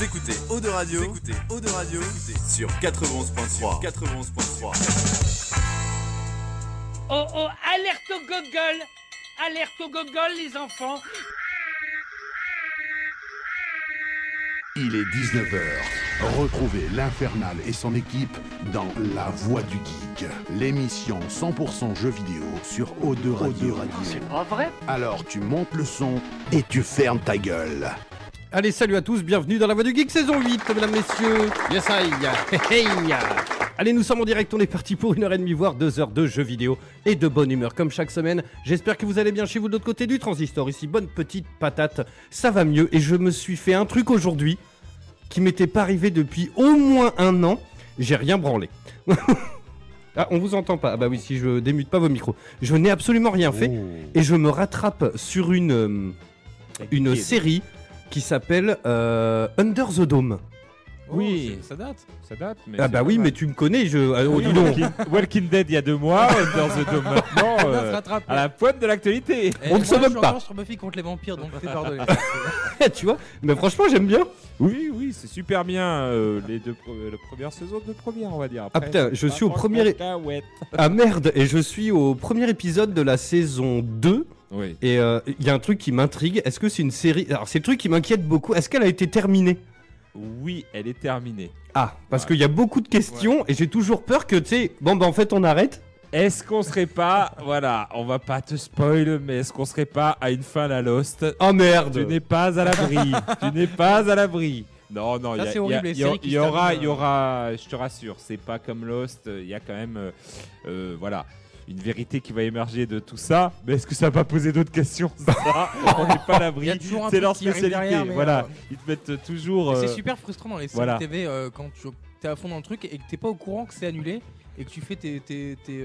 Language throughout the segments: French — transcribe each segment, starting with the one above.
Vous écoutez Eau de Radio, vous écoutez Eau de Radio sur 91.3. 91.3. Oh oh, alerte au gogol Alerte au gogol les enfants Il est 19h. Retrouvez l'Infernal et son équipe dans La Voix du Geek, l'émission 100% jeux vidéo sur O2 Radio. C'est pas vrai Alors tu montes le son et tu fermes ta gueule. Allez, salut à tous, bienvenue dans la Voix du Geek saison 8, mesdames, messieurs. Yes, I. Hey. Allez, nous sommes en direct, on est parti pour une heure et demie, voire deux heures de jeux vidéo et de bonne humeur, comme chaque semaine. J'espère que vous allez bien chez vous de l'autre côté du transistor. Ici, bonne petite patate, ça va mieux. Et je me suis fait un truc aujourd'hui qui m'était pas arrivé depuis au moins un an. J'ai rien branlé. ah, on vous entend pas. Ah bah oui, si je démute pas vos micros. Je n'ai absolument rien fait. Et je me rattrape sur une, euh, une série qui s'appelle euh, Under the Dome. Oui, ça date, ça date. Mais Ah bah oui, mal. mais tu me connais, je... ah, oh, Oui, dis donc. Walking, Walking Dead il y a deux mois, Under the Dome maintenant, euh, à la pointe de l'actualité. On ne se moque pas. sur Buffy contre les vampires, donc c'est pardonné. tu vois Mais franchement, j'aime bien. Oui, oui, c'est super bien euh, les deux la première saison de première, on va dire. Ah putain, je suis au premier-. Ah merde, et je suis au premier épisode de la saison 2. Oui. Et euh, il y a un truc qui m'intrigue. Est-ce que c'est une série... Alors, c'est le truc qui m'inquiète beaucoup. Est-ce qu'elle a été terminée? Oui, elle est terminée. Ah, parce Ouais. qu'il y a beaucoup de questions et j'ai toujours peur que, tu sais, bon, bah en fait, on arrête. Est-ce qu'on serait pas, voilà, on va pas te spoil, mais est-ce qu'on serait pas à une fin la Lost? Oh merde Tu n'es pas à l'abri. tu n'es pas à l'abri. Non, non, il y, a- c'est il y y a- séries qui il y se aura, terminent, il y aura, je te rassure, c'est pas comme Lost. Il y a quand même, euh, euh, voilà, une vérité qui va émerger de tout ça. Mais est-ce que ça va pas poser d'autres questions ça On n'est pas à l'abri. C'est leur spécialité. derrière, voilà, euh, ils te mettent toujours. Et euh, C'est super frustrant dans les séries voilà. TV euh, quand tu es à fond dans le truc et que t'es pas au courant que c'est annulé et que tu fais tes, tes, tes,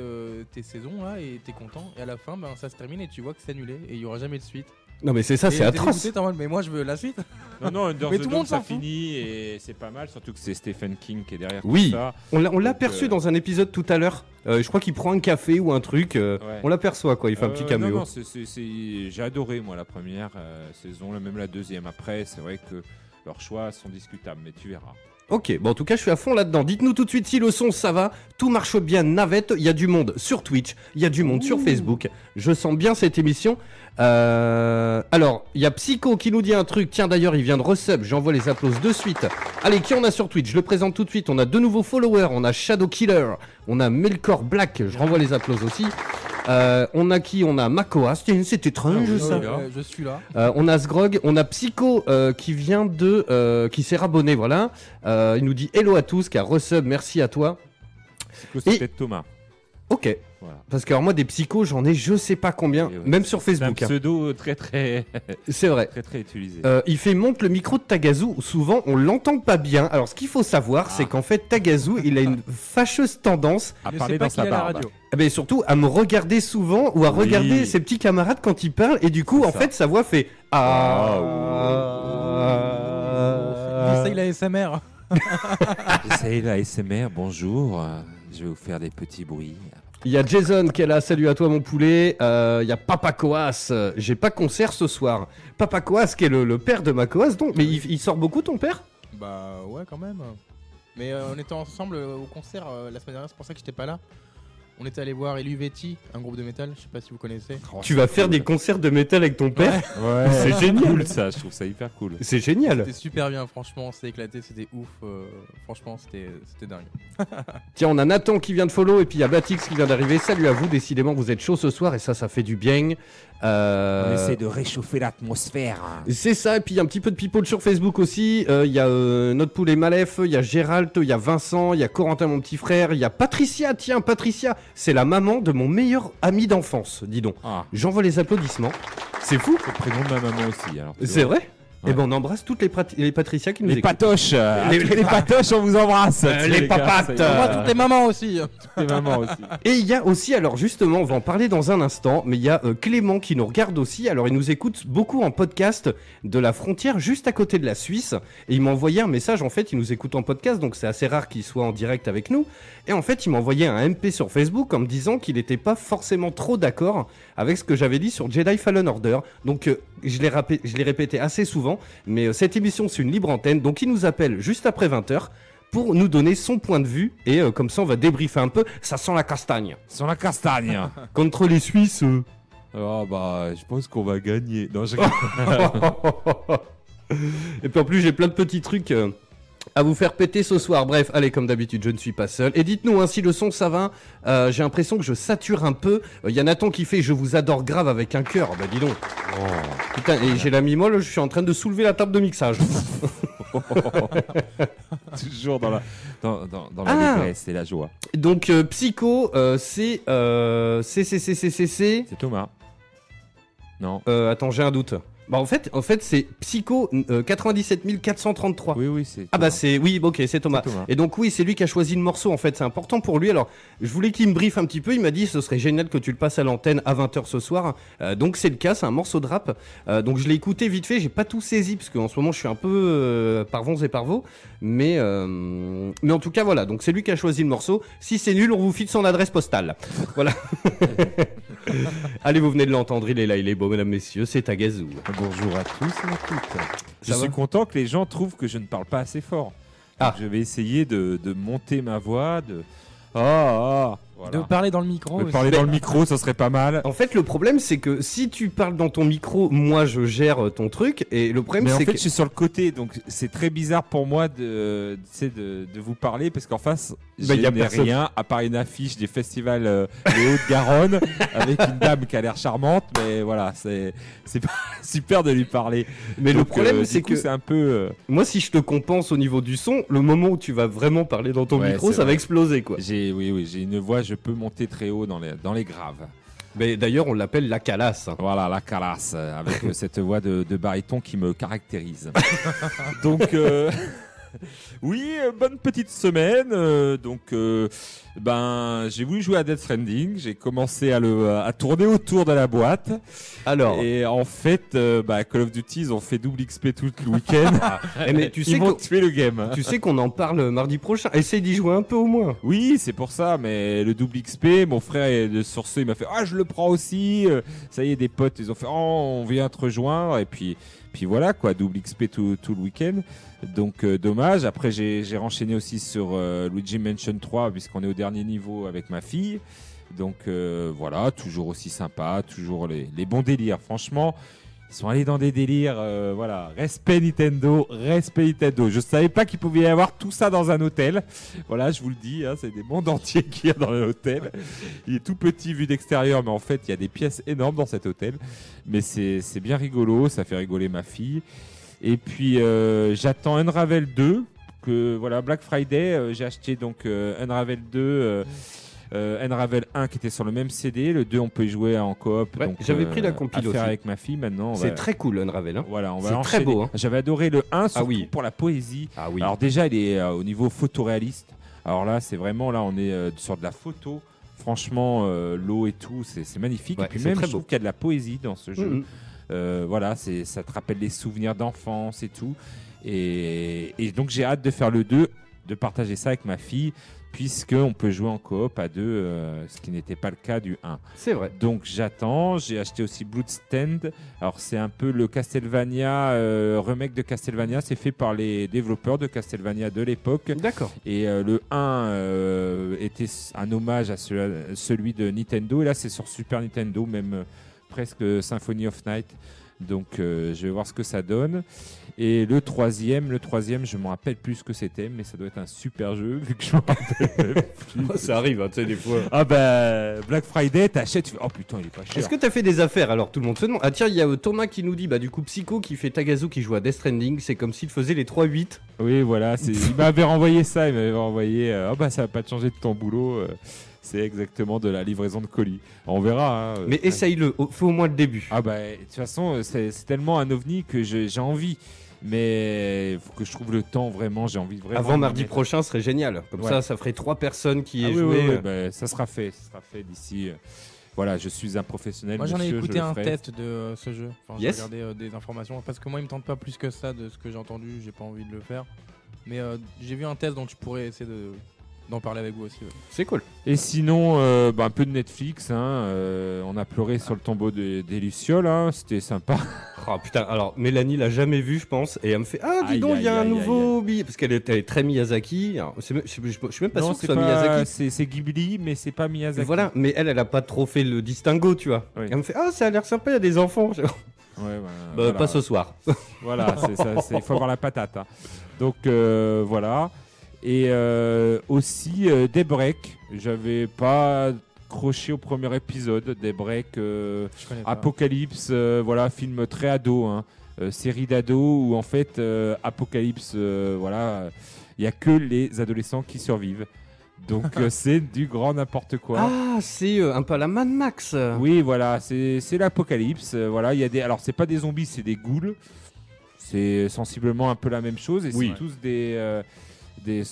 tes saisons là et t'es content et à la fin ben, ça se termine et tu vois que c'est annulé et il y aura jamais de suite. Non, mais c'est ça, c'est atroce. dégoûté, mais moi je veux la suite. Non, non, Under Mais the tout Dome, monde ça finit et c'est pas mal, surtout que c'est Stephen King qui est derrière Oui. tout ça. On l'a on l'a Donc, perçu euh, dans un épisode tout à l'heure. Euh, je crois qu'il prend un café ou un truc. euh, Ouais. On l'aperçoit, quoi. Il fait un petit caméo. Non, non, j'ai adoré moi la première euh, saison, même la deuxième. Après, c'est vrai que leurs choix sont discutables, mais tu verras. Ok, bon en tout cas je suis à fond là-dedans. Dites-nous tout de suite si le son ça va, tout marche bien, navette, il y a du monde sur Twitch, il y a du monde sur Facebook. Je sens bien cette émission. Euh, alors, il y a Psycho qui nous dit un truc. Tiens d'ailleurs, il vient de resub, j'envoie les applauses de suite. Allez, qui on a sur Twitch? Je le présente tout de suite. On a deux nouveaux followers, on a Shadow Killer, on a Melkor Black, je renvoie les applauses aussi. Euh, on a qui? On a Tiens, c'est étrange Ah ça. Euh, je suis là. Euh, on a Sgrog, on a Psycho euh, qui vient de, euh, qui s'est rabonné, voilà. Euh, il nous dit hello à tous, car resub, merci à toi. C'est que Et- c'était Thomas. Ok. Voilà. Parce que alors moi des psychos, j'en ai je sais pas combien, ouais, même sur C'est un Facebook. hein. pseudo très très C'est vrai. très très utilisé. Euh, il fait monte le micro de Tagazu. Souvent, on l'entend pas bien. Alors, ce qu'il faut savoir, c'est qu'en fait, Tagazu, il a une fâcheuse tendance, à parler dans sa est à la barbe. radio. eh ben, surtout à me regarder souvent ou à Oui. regarder ses petits camarades quand ils parlent. Et du coup, en ça. fait, sa voix fait ah. Essaye la SMR. C'est la SMR. Bonjour. Je vais vous faire des petits bruits. Il y a Jason qui est là, salut à toi mon poulet. Euh, Il y a Papa Coas, j'ai pas concert ce soir. Papa Coas qui est le, le père de ma Coas, donc. Mais il, il sort beaucoup ton père? Bah ouais quand même. Mais euh, on était ensemble euh, au concert euh, la semaine dernière, c'est pour ça que j'étais pas là. On était allé voir Eluvetti, un groupe de métal, je sais pas si vous connaissez. Tu vas faire des concerts de métal avec ton père Ouais, C'est génial. cool ça. Je trouve ça hyper cool. C'est génial. C'était super bien, franchement, c'était éclaté, c'était ouf. euh, franchement, c'était c'était dingue. Tiens, on a Nathan qui vient de follow et puis il y a Batix qui vient d'arriver. Salut à vous, décidément vous êtes chaud ce soir et ça, ça fait du bien. Euh, de réchauffer l'atmosphère. C'est ça, et puis il y a un petit peu de people sur Facebook aussi. Euh, Il y a euh, notre poulet Malef, il y a Gérald, il y a Vincent, il y a Corentin, mon petit frère, il y a Patricia. Tiens, Patricia, c'est la maman de mon meilleur ami d'enfance, dis donc. Ah, J'envoie les applaudissements. C'est fou, c'est le prénom de ma maman aussi. Alors, c'est vrai? Ouais. Et ben on embrasse toutes les, prat- les Patricia qui nous Les écoutent. patoches. euh, Les- toutes les les, pa- patoches, on vous embrasse. Euh, les papates. Moi, toutes les mamans aussi. Toutes les mamans aussi. Et il y a aussi, alors justement, on va en parler dans un instant, mais il y a euh, Clément qui nous regarde aussi. Alors il nous écoute beaucoup en podcast de la frontière juste à côté de la Suisse. Et il m'a envoyé un message, en fait, il nous écoute en podcast, donc c'est assez rare qu'il soit en direct avec nous. Et en fait, il m'a envoyé un MP sur Facebook en me disant qu'il n'était pas forcément trop d'accord avec ce que j'avais dit sur Jedi Fallen Order. Donc euh, je l'ai rapé- je l'ai répété assez souvent. Mais euh, cette émission, c'est une libre antenne, donc il nous appelle juste après 20h pour nous donner son point de vue. Et euh, comme ça, on va débriefer un peu. Ça sent la castagne. Sur la castagne. Contre les Suisses. euh. oh bah, je pense qu'on va gagner. Non, je... Et puis en plus, j'ai plein de petits trucs euh, à vous faire péter ce soir. Bref, allez, comme d'habitude, je ne suis pas seul. Et dites-nous hein, si le son ça va. Euh, j'ai l'impression que je sature un peu. Il y a Nathan qui fait Je vous adore grave avec un cœur. Bah dis donc. Putain, et j'ai la mimole, je suis en train de soulever la table de mixage. toujours dans la, dans, dans, dans Ah. l'allégresse et la joie. Donc, euh, Psycho, euh. Euh, c'est. C'est Thomas. Non. Euh, attends, j'ai un doute. Bah, en fait, en fait c'est Psycho euh, 97 433. Oui, oui, c'est. Ah bah c'est oui ok c'est Thomas. Et donc oui c'est lui qui a choisi le morceau en fait. C'est important pour lui. Alors je voulais qu'il me briefe un petit peu. Il m'a dit ce serait génial que tu le passes à l'antenne à 20h ce soir. Euh, donc c'est le cas. C'est un morceau de rap. Euh, donc je l'ai écouté vite fait. J'ai pas tout saisi parce qu'en ce moment je suis un peu euh, par vents et par veaux. Mais euh, mais en tout cas voilà. Donc c'est lui qui a choisi le morceau. Si c'est nul on vous file son adresse postale. Voilà allez vous venez de l'entendre il est là il est beau mesdames messieurs c'est Tagazou Bonjour à tous et à toutes. Je suis content que les gens trouvent que je ne parle pas assez fort. Ah. Je vais essayer de, de monter ma voix, de. Ah, ah, voilà. De parler dans le micro. De aussi. parler dans le micro, ça serait pas mal. En fait, le problème, c'est que si tu parles dans ton micro, moi, je gère euh, ton truc. Et le problème, Mais en c'est fait, que. je suis sur le côté, donc c'est très bizarre pour moi de, de, de vous parler parce qu'en face, Bah, je y a personne. rien à part une affiche des festivals euh, des Hauts-de-Garonne avec une dame qui a l'air charmante, mais voilà, c'est c'est pas super de lui parler. Mais le problème, euh, c'est que c'est un peu. euh, moi, si je te compense au niveau du son, le moment où tu vas vraiment parler dans ton Ouais, micro, c'est ça va vrai. exploser, quoi. j'ai, oui, oui, j'ai une voix, je peux monter très haut dans les, dans les graves. Mais d'ailleurs, on l'appelle la calasse. hein. Voilà, la calasse, avec euh, cette voix de, de baryton qui me caractérise. donc, euh, oui, euh, bonne petite semaine. euh, donc, euh, ben, j'ai voulu jouer à Death Stranding. J'ai commencé à, le, à tourner autour de la boîte. Alors, Et en fait, euh, bah, Call of Duty, ils ont fait double XP tout le week-end. eh, mais tu sais ils m'ont que- tué le game. tu sais qu'on en parle mardi prochain. Essaye d'y jouer un peu au moins. Oui, c'est pour ça, mais le double XP, mon frère est sur ce, il m'a fait Ah, je le prends aussi. Euh, Ça y est, des potes, ils ont fait Oh, on vient te rejoindre. Et puis, puis voilà, quoi, double XP tout, le week-end. Donc, euh, dommage. Après, j'ai renchaîné aussi sur euh, Luigi Mansion 3, puisqu'on est au dernier niveau avec ma fille. Donc, euh, voilà, toujours aussi sympa, toujours les bons délires. Franchement, ils sont allés dans des délires, euh, voilà, respect Nintendo, respect Nintendo. Je savais pas qu'il pouvait y avoir tout ça dans un hôtel. Voilà, je vous le dis, hein, c'est des mondes entiers qu'il y a dans l'hôtel. Il est tout petit vu d'extérieur, mais en fait, il y a des pièces énormes dans cet hôtel. Mais c'est bien rigolo, ça fait rigoler ma fille. Et puis, euh, j'attends Unravel 2. Que, voilà, Black Friday, euh, j'ai acheté donc euh, Unravel 2. euh, euh, Unravel 1 qui était sur le même CD, le 2 on peut y jouer en coop. Ouais, j'avais pris la aussi. avec ma fille maintenant. C'est va- très cool, Unravel. Hein. voilà, on va très beau, hein. J'avais adoré le 1, surtout oui. pour la poésie. Ah oui. Alors déjà, il est euh, au niveau photoréaliste. Alors là, c'est vraiment là, on est euh, sur de la photo. Franchement, euh, l'eau et tout, c'est magnifique. Ouais, et puis même, je trouve qu'il y a de la poésie dans ce jeu. Mhm. Euh, voilà, ça te rappelle les souvenirs d'enfance et tout. Et, et donc j'ai hâte de faire le 2, de partager ça avec ma fille, puisqu'on peut jouer en coop à deux, euh, ce qui n'était pas le cas du 1. C'est vrai. Donc j'attends. J'ai acheté aussi Bloodstand. Alors c'est un peu le Castlevania euh, remake de Castlevania. C'est fait par les développeurs de Castlevania de l'époque. D'accord. Et euh, le 1 euh, était un hommage à ce- celui de Nintendo. Et là c'est sur Super Nintendo, même presque Symphony of Night. Donc je vais voir ce que ça donne. Et le troisième, le troisième, je me rappelle plus ce que c'était, mais ça doit être un super jeu vu que je me rappelle même plus. Ça arrive, hein, tu sais, des fois. Ah bah Black Friday, t'achètes, tu fais oh putain il est pas cher. Est-ce que t'as fait des affaires alors tout le monde se demande? Ah tiens, il y a euh, Thomas qui nous dit bah du coup Psycho qui fait Tagazu qui joue à Death Stranding, c'est comme s'il faisait les 3-8. Oui, voilà, c'est- il m'avait renvoyé ça, il m'avait renvoyé. euh, oh bah ça va pas te changer de ton boulot. euh, c'est exactement de la livraison de colis. On verra. hein, euh, Mais essaye-le, au- fais au moins le début. Ah bah de toute façon, euh, c'est c'est tellement un ovni que je- j'ai envie. Mais il faut que je trouve le temps vraiment. J'ai envie de vraiment. Avant mardi mettre. prochain serait génial. Comme Ouais. ça, ça ferait trois personnes qui Ah aient oui, joué. oui, oui, euh, bah, ça sera fait. Ça sera fait d'ici. euh, Voilà, je suis un professionnel. Moi j'en ai écouté un test de euh, ce jeu. Enfin, j'ai regardé euh, des informations parce que moi il me tente pas plus que ça de ce que j'ai entendu. J'ai pas envie de le faire. Mais euh, j'ai vu un test donc je pourrais essayer de d'en parler avec vous aussi. ouais. C'est cool. Et sinon, euh, bah, un peu de Netflix. hein, euh, on a pleuré sur le tombeau de- des Lucioles. hein, C'était sympa. Oh putain, alors Mélanie l'a jamais vu, je pense, et elle me fait Ah, dis Aïe, donc, il y a aïe, un aïe, nouveau billet. Parce qu'elle est, elle est très Miyazaki. Alors, c'est même- je, je- je suis même pas non, sûr que c'est ce soit pas, Miyazaki. c'est c'est Ghibli, mais c'est pas Miyazaki. Voilà, mais elle, elle a pas trop fait le distinguo, tu vois. Oui. Elle me fait Ah, ça a l'air sympa, il y a des enfants. Je- Ouais, Bah, voilà. Pas ce soir. Voilà, c'est ça, c'est- il faut avoir la patate. hein. Donc euh, voilà. Et euh, aussi euh, Daybreak. J'avais pas accroché au premier épisode. Euh, Je connais pas. Apocalypse, euh, voilà, film très ado, hein. Euh, série d'ado où en fait euh, Apocalypse, euh, voilà, il y a que les adolescents qui survivent. Donc euh, c'est du grand n'importe quoi. Ah, c'est euh, un peu à la Mad Max. Oui, voilà, c'est c'est l'apocalypse. euh, voilà, il y a des. Alors, c'est pas des zombies, c'est des ghouls. C'est sensiblement un peu la même chose. Et Oui. c'est tous des, euh, des,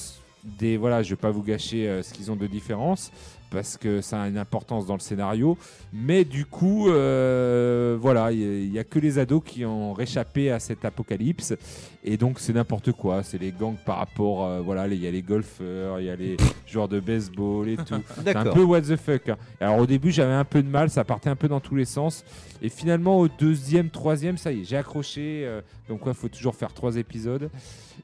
des. Voilà, je vais pas vous gâcher euh, ce qu'ils ont de différence parce que ça a une importance dans le scénario. Mais du coup, euh, voilà, il y, a que les ados qui ont réchappé à cet apocalypse. Et donc, c'est n'importe quoi. C'est les gangs par rapport. euh, voilà, il y a les golfeurs, il y a les joueurs de baseball et tout. C'est un peu what the fuck. hein. Alors au début j'avais un peu de mal, ça partait un peu dans tous les sens. Et finalement au deuxième, troisième, ça y est, j'ai accroché. euh, donc quoi, faut toujours faire trois épisodes.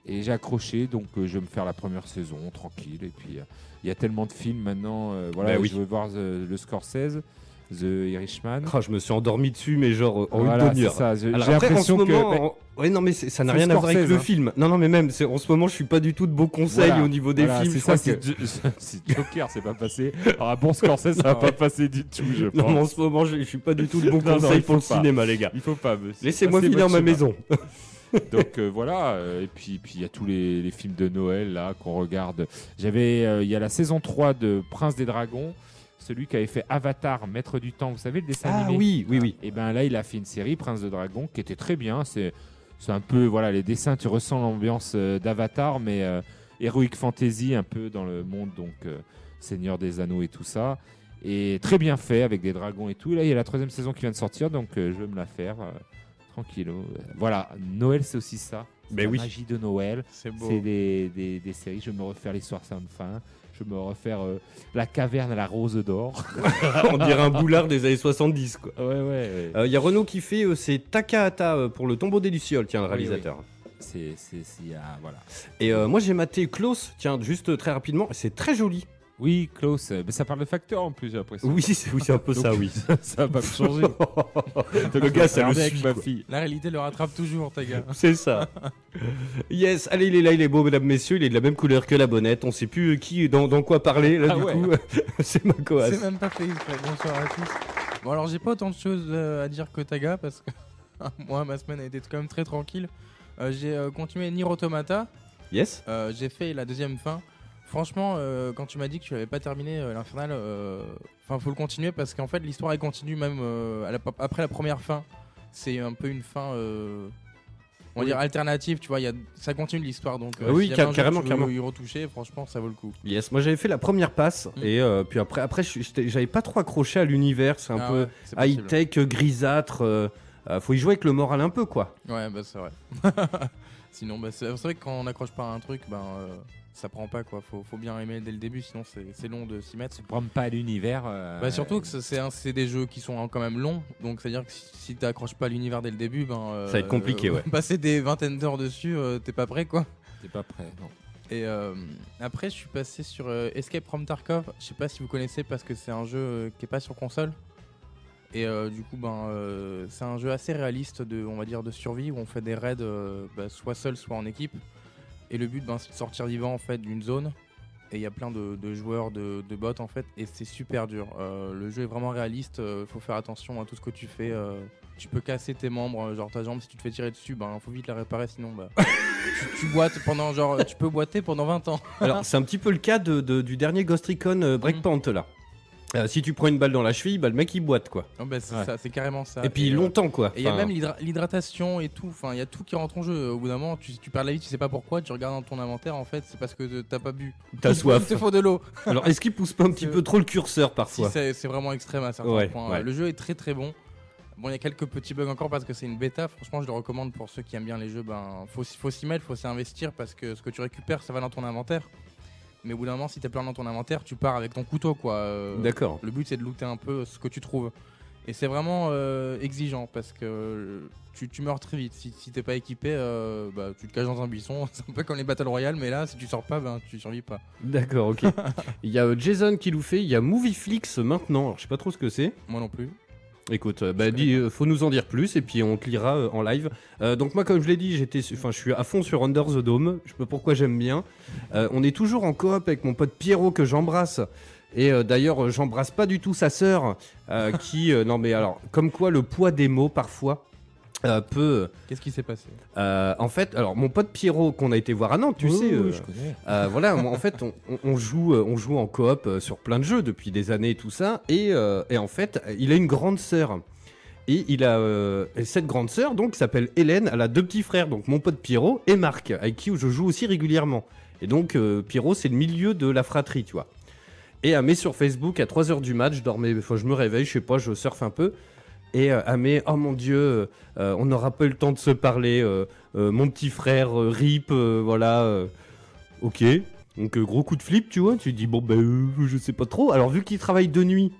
Et j'ai accroché, donc je vais me faire la première saison tranquille. Et puis il y a tellement de films maintenant. euh, voilà, Bah oui. je veux voir The- le Scorsese, The Irishman. Ah, je me suis endormi dessus, mais genre en Voilà, une demi-heure. J'ai l'impression que. moment, ouais, non, mais ça n'a rien à voir avec le hein. film. Non, non, mais même, en ce moment, je suis pas du tout de beaux conseils Voilà, au niveau des voilà, films. C'est ça, que- c'est Jo- c'est Joker, c'est pas passé. Alors, un bon Scorsese, ça va pas passer du tout, je Non, mais en pense. ce moment, je, je suis pas du tout de bons Non, non, conseils il pour le pas. cinéma, les gars. Il faut pas. Laissez-moi finir ma maison. Donc euh, voilà, euh, et puis puis il y a tous les, les films de Noël là qu'on regarde. J'avais euh, il y a la saison 3 de Prince des Dragons, celui qui avait fait Avatar Maître du temps, vous savez le dessin Ah animé oui, oui, oui. Et ben là, il a fait une série Prince de Dragon qui était très bien, c'est c'est un peu voilà, les dessins tu ressens l'ambiance d'Avatar mais heroic fantasy un peu dans le monde donc Seigneur des Anneaux et tout ça. Et très bien fait avec des dragons et tout. Là, il y a la troisième saison qui vient de sortir, donc euh, je vais me la faire euh, Euh, Voilà, Noël c'est aussi ça. C'est Ben la oui. magie de Noël. C'est beau. C'est des, des, des séries. Je me refaire l'histoire sans fin. Je me refaire euh, La caverne à la rose d'or. On dirait un boulard des années 70, quoi. ouais, ouais, ouais. Il y a Renault qui fait, euh, c'est Takahata euh, pour le tombeau des Lucioles, tiens, le Oui, réalisateur. C'est, c'est, c'est- il y a- voilà. Et euh, moi, j'ai maté Klaus, tiens, juste euh, très rapidement, c'est très joli. Oui, Klaus, mais ça parle de facteur en plus, j'ai l'impression. Oui, c'est oui, un peu ça, oui. ça va me changer. le gars, ça le suit, ma fille. La réalité le rattrape toujours, ta gars. C'est ça. yes, allez, il est là, il est beau, mesdames, messieurs, il est de la même couleur que la bonnette. On sait plus euh, qui, dans, dans quoi parler, là, Ah du ouais. coup. c'est ma. C'est même pas fait exprès. Bonsoir à tous. Bon, alors j'ai pas autant de choses euh, à dire que Taga parce que moi, ma semaine a été quand même très tranquille. Euh, j'ai euh, continué Nier Automata. Yes Euh, j'ai fait la deuxième fin. Franchement, euh, quand tu m'as dit que tu l'avais pas terminé euh, l'infernal, euh, enfin faut le continuer parce qu'en fait l'histoire elle continue même à la- après la première fin. C'est un peu une fin, on va Oui. dire alternative, tu vois. Y a, ça continue l'histoire donc. Ah oui, si car- carrément, carrément. Y retoucher, franchement, ça vaut le coup. Yes, moi j'avais fait la première passe, Mm. et euh, puis après, après j'avais pas trop accroché à l'univers, c'est un Ah peu ouais, high-tech, euh, grisâtre. euh, faut y jouer avec le moral un peu, quoi. Ouais, bah c'est vrai. sinon, bah, c'est vrai que quand on n'accroche pas à un truc, ben euh, ça prend pas quoi. Faut, faut bien aimer dès le début, sinon c'est long de s'y mettre. Prends pas à l'univers. euh, Bah surtout que c'est- c'est des jeux qui sont quand même longs, donc c'est à dire que si, t'accroches pas à l'univers dès le début, ben euh, Ça va être compliqué, ouais. Passer des vingtaines d'heures dessus, euh, t'es pas prêt quoi. T'es pas prêt, non. Et euh, après, je suis passé sur euh, Escape from Tarkov. Je sais pas si vous connaissez parce que c'est un jeu euh, qui est pas sur console. Et euh, du coup, ben, euh, c'est un jeu assez réaliste de, on va dire, de survie où on fait des raids euh, bah, soit seul, soit en équipe. Et le but, ben, c'est de sortir vivant en fait d'une zone. Et il y a plein de, de joueurs, de, de bots en fait, et c'est super dur. Euh, le jeu est vraiment réaliste. euh, faut faire attention à tout ce que tu fais. euh, tu peux casser tes membres, genre ta jambe si tu te fais tirer dessus, ben faut vite la réparer sinon bah tu, tu boites pendant genre tu peux boiter pendant 20 ans. Alors, c'est un petit peu le cas de, de- du dernier Ghost Recon Breakpoint, là. Euh, si tu prends une balle dans la cheville, bah, le mec il boite, quoi. Oh, bah, c'est Ouais. ça, c'est carrément ça. et puis euh, longtemps, quoi. Et il y a même l'hydra- l'hydratation et tout. Enfin, il y a tout qui rentre en jeu. Au bout d'un moment, tu, tu perds la vie, tu sais pas pourquoi. Tu regardes dans ton inventaire, en fait, c'est parce que t'as pas bu. T'as Il soif. te faut de l'eau. Alors, est-ce qu'il pousse pas un petit Euh, peu trop le curseur parfois c'est c'est vraiment extrême à certains Ouais, points. ouais. Le jeu est très très bon. Bon, il y a quelques petits bugs encore parce que c'est une bêta. Franchement, je le recommande pour ceux qui aiment bien les jeux. Ben, faut, faut s'y mettre, faut s'y investir parce que ce que tu récupères, ça va dans ton inventaire. Mais au bout d'un moment, si t'as plus rien dans ton inventaire, tu pars avec ton couteau, quoi. Euh, D'accord. Le but c'est de looter un peu ce que tu trouves. Et c'est vraiment euh, exigeant parce que euh, tu, tu meurs très vite. Si, si t'es pas équipé, euh, bah, tu te caches dans un buisson. C'est un peu comme les Battle Royale, mais là, si tu sors pas, ben, tu survis pas. D'accord, ok. Il y a Jason qui nous fait, il y a Movieflix maintenant. Alors, je sais pas trop ce que c'est. Moi non plus. Écoute, euh, bah, dis, euh, faut nous en dire plus et puis on te lira euh, en live. Euh, donc moi, comme je l'ai dit, j'étais, enfin, je suis à fond sur Under the Dome. Je sais pas pourquoi j'aime bien. On est toujours en coop avec mon pote Pierrot que j'embrasse. Et d'ailleurs, j'embrasse pas du tout sa sœur, qui, non mais alors, comme quoi le poids des mots parfois euh, peut, Qu'est-ce qui s'est passé? euh, en fait, alors mon pote Pierrot qu'on a été voir à Nantes, tu sais, oui, euh, je connais. euh, voilà, en fait, on, joue, euh, on joue en coop euh, sur plein de jeux depuis des années et tout ça. Et, euh, et en fait, il a une grande sœur. Et il a euh, et cette grande sœur, donc, s'appelle Hélène. Elle a deux petits frères, donc mon pote Pierrot et Marc, avec qui je joue aussi régulièrement. Et donc, euh, Pierrot, c'est le milieu de la fratrie, tu vois. Et elle met sur Facebook à 3h du match, je dormais, enfin, je me réveille, je sais pas, je surfe un peu. Et euh, elle met, oh mon dieu, euh, euh, on n'aura pas eu le temps de se parler. euh, euh, mon petit frère, euh, Rip, euh, voilà. euh, ok. Donc euh, gros coup de flip, tu vois. Tu dis, bon, ben, euh, je sais pas trop. Alors vu qu'il travaille de nuit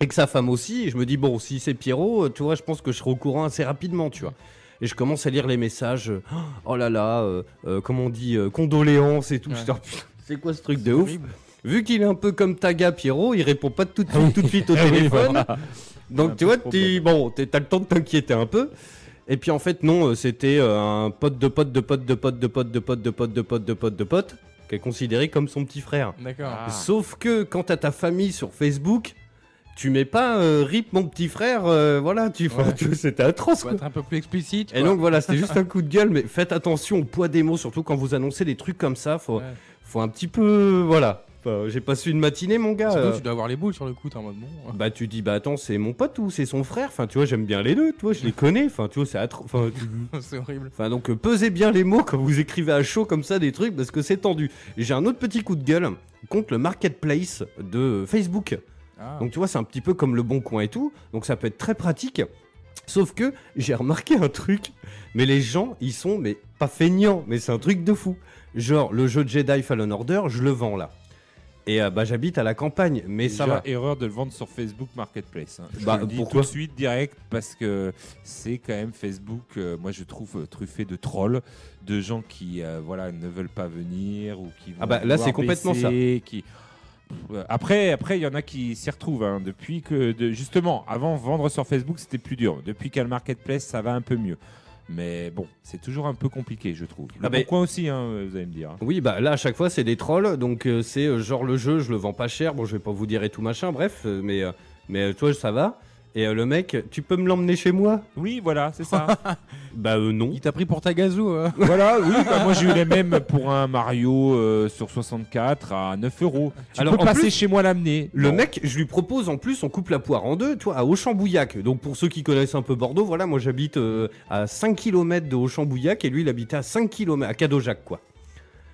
et que sa femme aussi, je me dis, bon, si c'est Pierrot, euh, tu vois, je pense que je serai au courant assez rapidement, tu vois. Et je commence à lire les messages. euh, oh là là, euh, euh, comment on dit, euh, condoléances et tout. Ouais. Oh, c'est quoi ce truc de ouf. Vu qu'il est un peu comme Taga Pierrot, il répond pas tout Ah tout de suite au téléphone. Donc tu vois, t'es- bon, t'as le temps de t'inquiéter un peu. Et puis en fait non, euh, c'était euh, un pote de pote de pote de pote de pote de pote de pote de pote de pote de pote qui est considéré comme son petit frère. D'accord. Ah. Sauf que quand t'as ta famille sur Facebook, tu mets pas euh, rip mon petit frère, euh, voilà, tu, Ouais. tu- c'était atroce Faut quoi. être un peu plus explicite. Et donc voilà, c'était juste un coup de gueule, mais faites attention au poids des mots, surtout quand vous annoncez des trucs comme ça, faut, Ouais. faut un petit peu, voilà. Enfin, J'ai passé une matinée mon gars. Surtout, euh, tu dois avoir les boules sur le coup, t'es en mode bon. bah tu dis bah attends c'est mon pote ou c'est son frère? Enfin tu vois j'aime bien les deux tu vois je les connais. Enfin tu vois c'est atro- enfin tu- c'est horrible. enfin donc euh, pesez bien les mots quand vous écrivez à chaud comme ça des trucs parce que c'est tendu. Et j'ai un autre petit coup de gueule contre le marketplace de Facebook. Ah. donc tu vois c'est un petit peu comme le bon coin et tout. Donc ça peut être très pratique. Sauf que j'ai remarqué un truc. Mais les gens ils sont mais pas feignants. Mais c'est un truc de fou. Genre le jeu Jedi Fallen Order je le vends là et euh, bah j'habite à la campagne mais ça Déjà, va erreur de le vendre sur Facebook Marketplace. hein. Je Bah, te le dis pourquoi tout de suite direct parce que c'est quand même Facebook. euh, moi, je trouve euh, truffé de trolls, de gens qui euh, voilà ne veulent pas venir ou qui. Ah vont bah, là, c'est complètement Qui... Euh, Après, après, il y en a qui s'y retrouvent. hein, depuis que, de- justement, avant vendre sur Facebook, c'était plus dur. Depuis qu'il y a le marketplace, ça va un peu mieux. Mais bon, c'est toujours un peu compliqué, je trouve. Ah Le bah- coin aussi, hein, vous allez me dire. Oui, bah là à chaque fois c'est des trolls, donc euh, c'est euh, genre le jeu, je le vends pas cher, bon je vais pas vous dire et tout machin, bref, euh, mais, euh, mais toi ça va. Et euh, le mec, tu peux me l'emmener chez moi? Oui, voilà, c'est ça. Bah euh, non. Il t'a pris pour ta gazou. euh. Voilà, oui, bah, moi j'ai eu les mêmes pour un Mario euh, sur 64 à 9 euros. Tu Alors, peux en passer plus, chez moi l'amener. Le Non. mec, je lui propose en plus, on coupe la poire en deux, toi, à Auchan-Bouillac. Donc pour ceux qui connaissent un peu Bordeaux, voilà, moi j'habite euh, à 5 km de Auchan-Bouillac et lui il habitait à 5 km, à Cadojac quoi.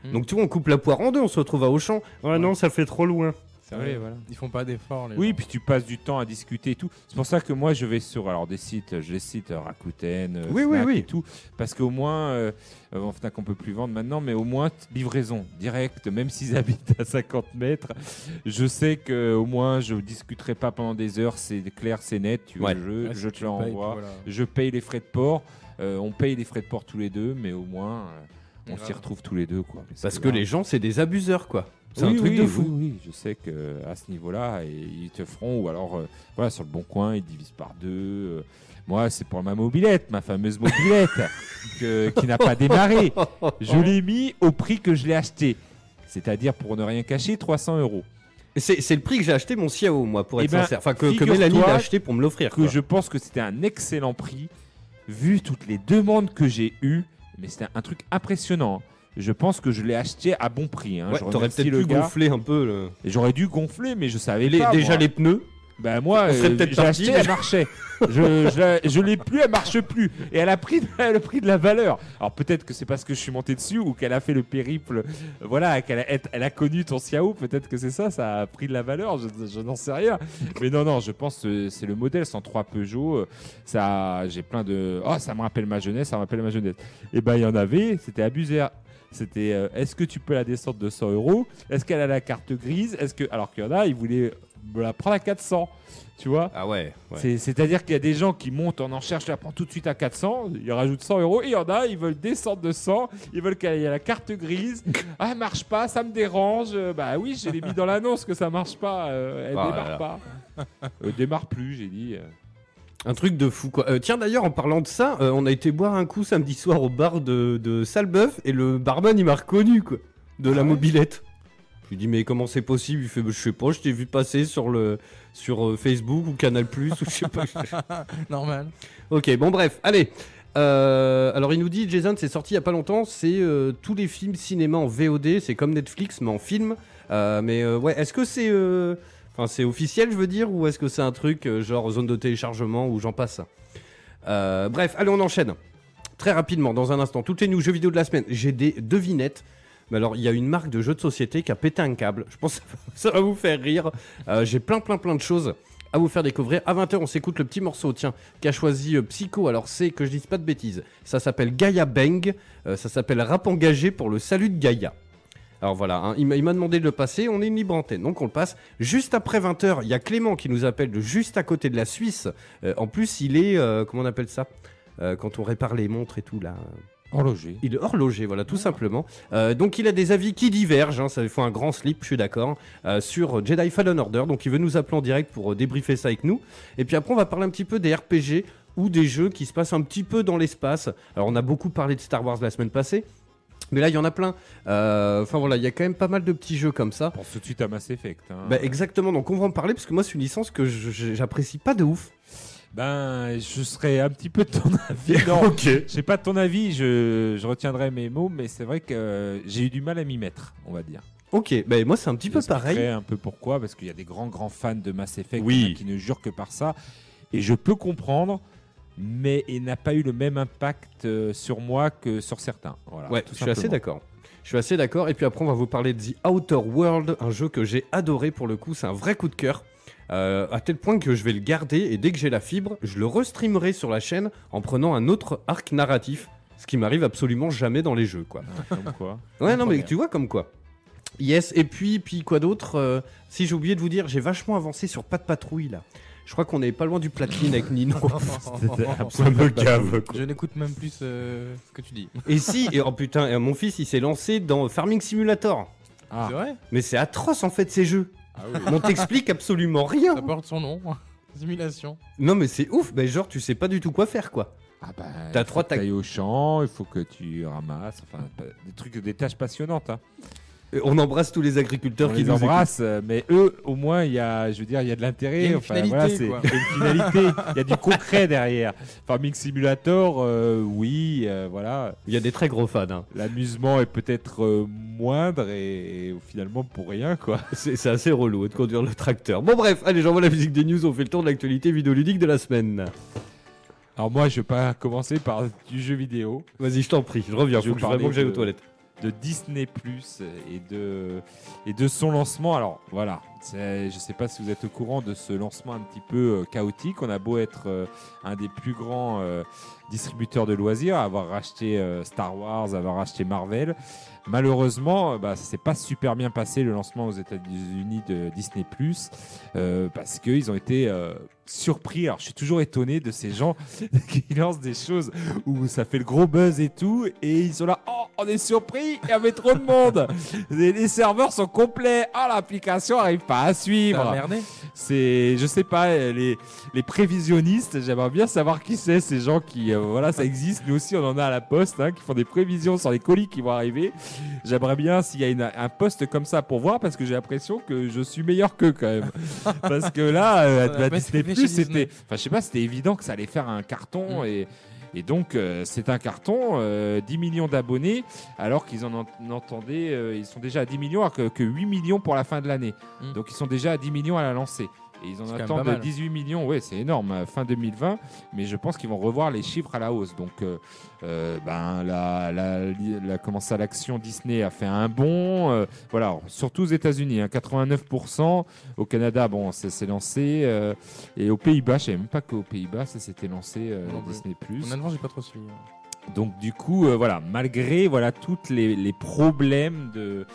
Hmm. Donc tu vois, on coupe la poire en deux, on se retrouve à Auchan. Ouais, non, ça fait trop loin. C'est vrai, voilà. Ils font pas d'efforts. Oui, gens. puis tu passes du temps à discuter et tout. C'est pour ça que moi je vais sur alors des sites, je les cite euh, Rakuten, euh, Oui, oui, Fnac oui. et tout, parce qu'au moins, euh, euh, en Fnac on peut plus vendre maintenant, mais au moins livraison directe, même s'ils habitent à 50 mètres, je sais que au moins je discuterai pas pendant des heures, c'est clair, c'est net, tu Ouais. si je te l'envoie, voilà. je paye les frais de port, euh, on paye les frais de port tous les deux, mais au moins euh, on s'y retrouve tous les deux quoi. Parce que là- les gens, c'est des abuseurs quoi. C'est oui, un truc oui, de fou. Oui, je sais que à ce niveau-là, ils te feront, ou alors, euh, voilà, sur le bon coin, ils divisent par deux. euh. moi, c'est pour ma mobilette, ma fameuse mobilette, que- qui n'a pas démarré. Je l'ai mis au prix que je l'ai acheté. C'est-à-dire, pour ne rien cacher, 300 euros. C'est le prix que j'ai acheté mon Xiao, moi, pour Eh être ben, sincère. Enfin, que, Mélanie l'a acheté pour me l'offrir. Que quoi. je pense que c'était un excellent prix, vu toutes les demandes que j'ai eues. Mais c'était un truc impressionnant. Je pense que je l'ai acheté à bon prix. hein. Ouais, T'aurais peut-être pu gars. gonfler un peu le- J'aurais dû gonfler, mais je savais les- pas. déjà moi. les pneus. Ben moi, euh, peut-être j'ai acheté, elle marchait. je, je, je l'ai plus, elle marche plus. Et elle a pris le prix de la valeur. Alors peut-être que c'est parce que je suis monté dessus ou qu'elle a fait le périple. euh, Voilà, qu'elle a, elle a connu ton Xiao. Peut-être que c'est ça, ça a pris de la valeur. Je, je n'en sais rien. Mais non, non, je pense que c'est le modèle 103 Peugeot. euh, Ça, j'ai plein de. Oh, ça me rappelle ma jeunesse, ça me rappelle ma jeunesse. Et ben il y en avait, c'était abusé. C'était euh, est-ce que tu peux la descendre de 100 euros? Est-ce qu'elle a la carte grise? Est-ce que alors qu'il y en a, ils voulaient me la prendre à 400. Tu vois? Ah ouais. C'est- C'est-à-dire qu'il y a des gens qui montent en enchère, je la prends tout de suite à 400, ils rajoutent 100 euros, et il y en a, ils veulent descendre de 100, ils veulent qu'il y ait la carte grise. Ah, elle marche pas, ça me dérange. Euh, Bah oui, je l'ai mis dans l'annonce que ça marche pas, euh, elle Ah là démarre là. pas. Euh, démarre plus, j'ai dit. Un truc de fou quoi. Euh, tiens d'ailleurs en parlant de ça, euh, on a été boire un coup samedi soir au bar de, de Salbeuf et le barman il m'a reconnu quoi. De la mobilette. Je lui dis mais comment c'est possible? Il fait bah, je sais pas, je t'ai vu passer sur le sur euh, Facebook ou Canal Plus ou je sais pas. Normal. ok bon bref, allez. Alors il nous dit Jason c'est sorti il y a pas longtemps, c'est tous les films cinéma en VOD, c'est comme Netflix mais en film. Mais ouais, est-ce que c'est Enfin, c'est officiel, je veux dire, ou est-ce que c'est un truc euh, genre zone de téléchargement ou j'en passe Euh, Bref, allez, on enchaîne. Très rapidement, dans un instant, toutes les news jeux vidéo de la semaine. J'ai des devinettes. Mais alors, il y a une marque de jeux de société qui a pété un câble. Je pense que ça va vous faire rire. Euh, J'ai plein, plein, plein de choses à vous faire découvrir. À 20h, on s'écoute le petit morceau, tiens, qu'a choisi Psycho. Alors, c'est que je dise pas de bêtises. Ça s'appelle Gaia Bang. Ça s'appelle Rap engagé pour le salut de Gaia. Alors voilà, hein, il m'a demandé de le passer, on est une libre antenne, donc on le passe. Juste après 20h, il y a Clément qui nous appelle de juste à côté de la Suisse. Euh, en plus, il est, euh, comment on appelle ça Euh, Quand on répare les montres et tout là. Horloger. Il est horloger, voilà, tout simplement. Euh, donc il a des avis qui divergent, hein, ça il faut un grand slip, je suis d'accord, euh, sur Jedi Fallen Order. Donc il veut nous appeler en direct pour euh, débriefer ça avec nous. Et puis après, on va parler un petit peu des RPG ou des jeux qui se passent un petit peu dans l'espace. Alors on a beaucoup parlé de Star Wars la semaine passée. Mais là, il y en a plein. Euh, Enfin voilà, il y a quand même pas mal de petits jeux comme ça. Pense tout de suite à Mass Effect. hein. Bah, exactement, donc on va en parler parce que moi, c'est une licence que je- je- j'apprécie pas de ouf. Ben, je serais un petit peu de ton avis. Non, ok. je sais pas de ton avis, je, je retiendrai mes mots, mais c'est vrai que euh, j'ai eu du mal à m'y mettre, on va dire. Ok, bah, moi, c'est un petit peu J'expliquerai pareil. un peu pourquoi, parce qu'il y a des grands, grands fans de Mass Effect Oui. il y en a qui ne jurent que par ça. Et je peux comprendre, mais il n'a pas eu le même impact euh, sur moi que sur certains. Voilà, Ouais, je suis assez d'accord. Je suis assez d'accord. Et puis après, on va vous parler de The Outer World, un jeu que j'ai adoré pour le coup. C'est un vrai coup de cœur. Euh, à tel point que je vais le garder et dès que j'ai la fibre, je le restreamerai sur la chaîne en prenant un autre arc narratif. Ce qui m'arrive absolument jamais dans les jeux, quoi. Ah, Comme quoi. Ouais, non, mais tu vois comme quoi. Yes, et puis, puis quoi d'autre euh, Si j'ai oublié de vous dire, j'ai vachement avancé sur Pas de Patrouille là. Je crois qu'on est pas loin du platine avec Nino. Gave, quoi. Je n'écoute même plus euh, ce que tu dis. Et si, et oh putain, et mon fils il s'est lancé dans Farming Simulator. Ah, C'est vrai? Mais c'est atroce en fait ces jeux. Ah oui. On t'explique absolument rien. Ça porte son nom. Simulation. Non mais c'est ouf, ben genre tu sais pas du tout quoi faire quoi. ah bah, T'as il trois faut que tac- t'ailles au champ, il faut que tu ramasses, enfin, des trucs, des tâches passionnantes. Hein. On embrasse tous les agriculteurs On qui les nous embrasse, euh, mais eux, au moins, il y a, je veux dire, il y a de l'intérêt. Il y a une enfin, finalité, voilà, c'est- quoi. il y a une finalité, il y a du concret derrière. Farming Simulator, euh, oui, euh, voilà. Il y a des très gros fans. hein. L'amusement est peut-être euh, moindre et, et finalement pour rien, quoi. C'est c'est assez relou de conduire le tracteur. Bon bref, allez j'envoie la musique des news, on fait le tour de l'actualité vidéoludique de la semaine. Alors moi, je vais pas commencer par du jeu vidéo, Vas-y, je t'en prie, je reviens, Je faut vais que vraiment que j'aille de- aux toilettes. De Disney Plus et de son lancement. Alors voilà, je sais pas si vous êtes au courant de ce lancement un petit peu euh, chaotique. On a beau être euh, un des plus grands euh, distributeurs de loisirs, avoir racheté Star Wars, avoir racheté Marvel. Malheureusement, euh, bah, ça s'est pas super bien passé le lancement aux États-Unis de Disney Plus euh, parce qu'ils ont été euh, surpris. Alors, je suis toujours étonné de ces gens qui lancent des choses où ça fait le gros buzz et tout, et ils sont là, oh, on est surpris, il y avait trop de monde. les, les serveurs sont complets, ah, l'application arrive pas à suivre. C'est, je sais pas, les, les prévisionnistes, j'aimerais bien savoir qui c'est, ces gens qui, euh, voilà, ça existe. Nous aussi, on en a à la poste, hein, qui font des prévisions sur les colis qui vont arriver. J'aimerais bien s'il y a une- un poste comme ça pour voir, parce que j'ai l'impression que je suis meilleur qu'eux quand même. parce que là, euh, bah, Disney Plus, c'était, enfin, je sais pas, c'était évident que ça allait faire un carton Mm. et. Et donc, euh, c'est un carton, euh, 10 millions d'abonnés, alors qu'ils en ent- entendaient, euh, ils sont déjà à 10 millions, alors que, que 8 millions pour la fin de l'année. Mm. Donc, ils sont déjà à 10 millions à la lancée. Et ils en attendent pas mal. 18 millions, ouais, c'est énorme, euh, fin 2020, mais je pense qu'ils vont revoir les chiffres à la hausse. Donc, euh, euh, ben, la, la, la- comment ça, l'action Disney a fait un bond, euh, voilà, surtout aux États-Unis, hein, 89%, au Canada, bon, ça s'est lancé, euh, et aux Pays-Bas, je savais même pas qu'aux Pays-Bas, ça s'était lancé Non. Disney+. Honnêtement, j'ai pas trop suivi. Donc du coup, voilà, malgré voilà toutes les, les problèmes de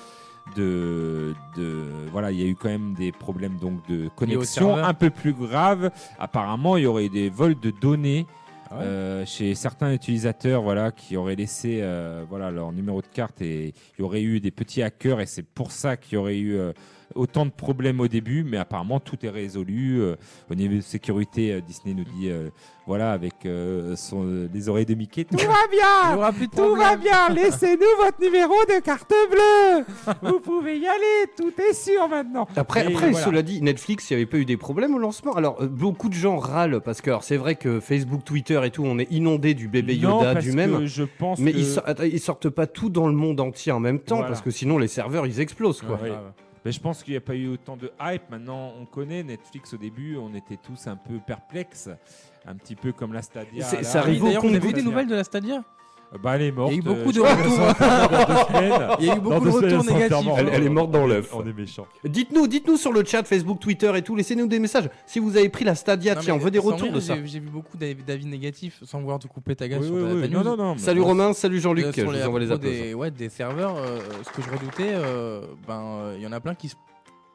de, de voilà, il y a eu quand même des problèmes donc de connexion un peu plus graves. Apparemment, il y aurait eu des vols de données Ah ouais euh, chez certains utilisateurs, voilà, qui auraient laissé euh, voilà leur numéro de carte et il y aurait eu des petits hackers et c'est pour ça qu'il y aurait eu euh, autant de problèmes au début, mais apparemment tout est résolu. euh, au niveau de sécurité, euh, Disney nous dit, euh, voilà, avec euh, son, les oreilles de Mickey, tout va bien, plus tout va bien, laissez-nous votre numéro de carte bleue, vous pouvez y aller, tout est sûr maintenant. Après, Et après voilà. cela dit, Netflix, il n'y avait pas eu des problèmes au lancement. Alors, euh, beaucoup de gens râlent parce que c'est vrai que Facebook, Twitter et tout, on est inondé du bébé Non, Yoda parce du que même. je pense Mais que... ils, attends, ils sortent pas tout dans le monde entier en même temps Voilà. parce que sinon les serveurs ils explosent quoi. Ouais. Mais je pense qu'il n'y a pas eu autant de hype. Maintenant, on connaît Netflix au début, on était tous un peu perplexes, un petit peu comme la Stadia. C'est- ça arrive au D'ailleurs, vous avez des nouvelles de la Stadia? Bah, elle est morte. Il y a eu beaucoup euh, de je crois retours. Il y a eu beaucoup de retours négatifs. Elle- elle est morte dans l'œuf. On est méchants. Dites-nous, dites-nous sur le chat Facebook, Twitter et tout, laissez-nous des messages. Si vous avez pris la Stadia, Non, tiens, on veut des retours rire, de ça. J'ai vu beaucoup d'avis négatifs sans vouloir te couper ta gueule Oui, sur oui, ta, oui. Non, news. non, non. Salut Romain, salut Jean-Luc, Euh, je vous les envoie les propos applaudissements. des, ouais, des serveurs, euh, ce que je redoutais, euh, ben euh, il y en a plein qui, se-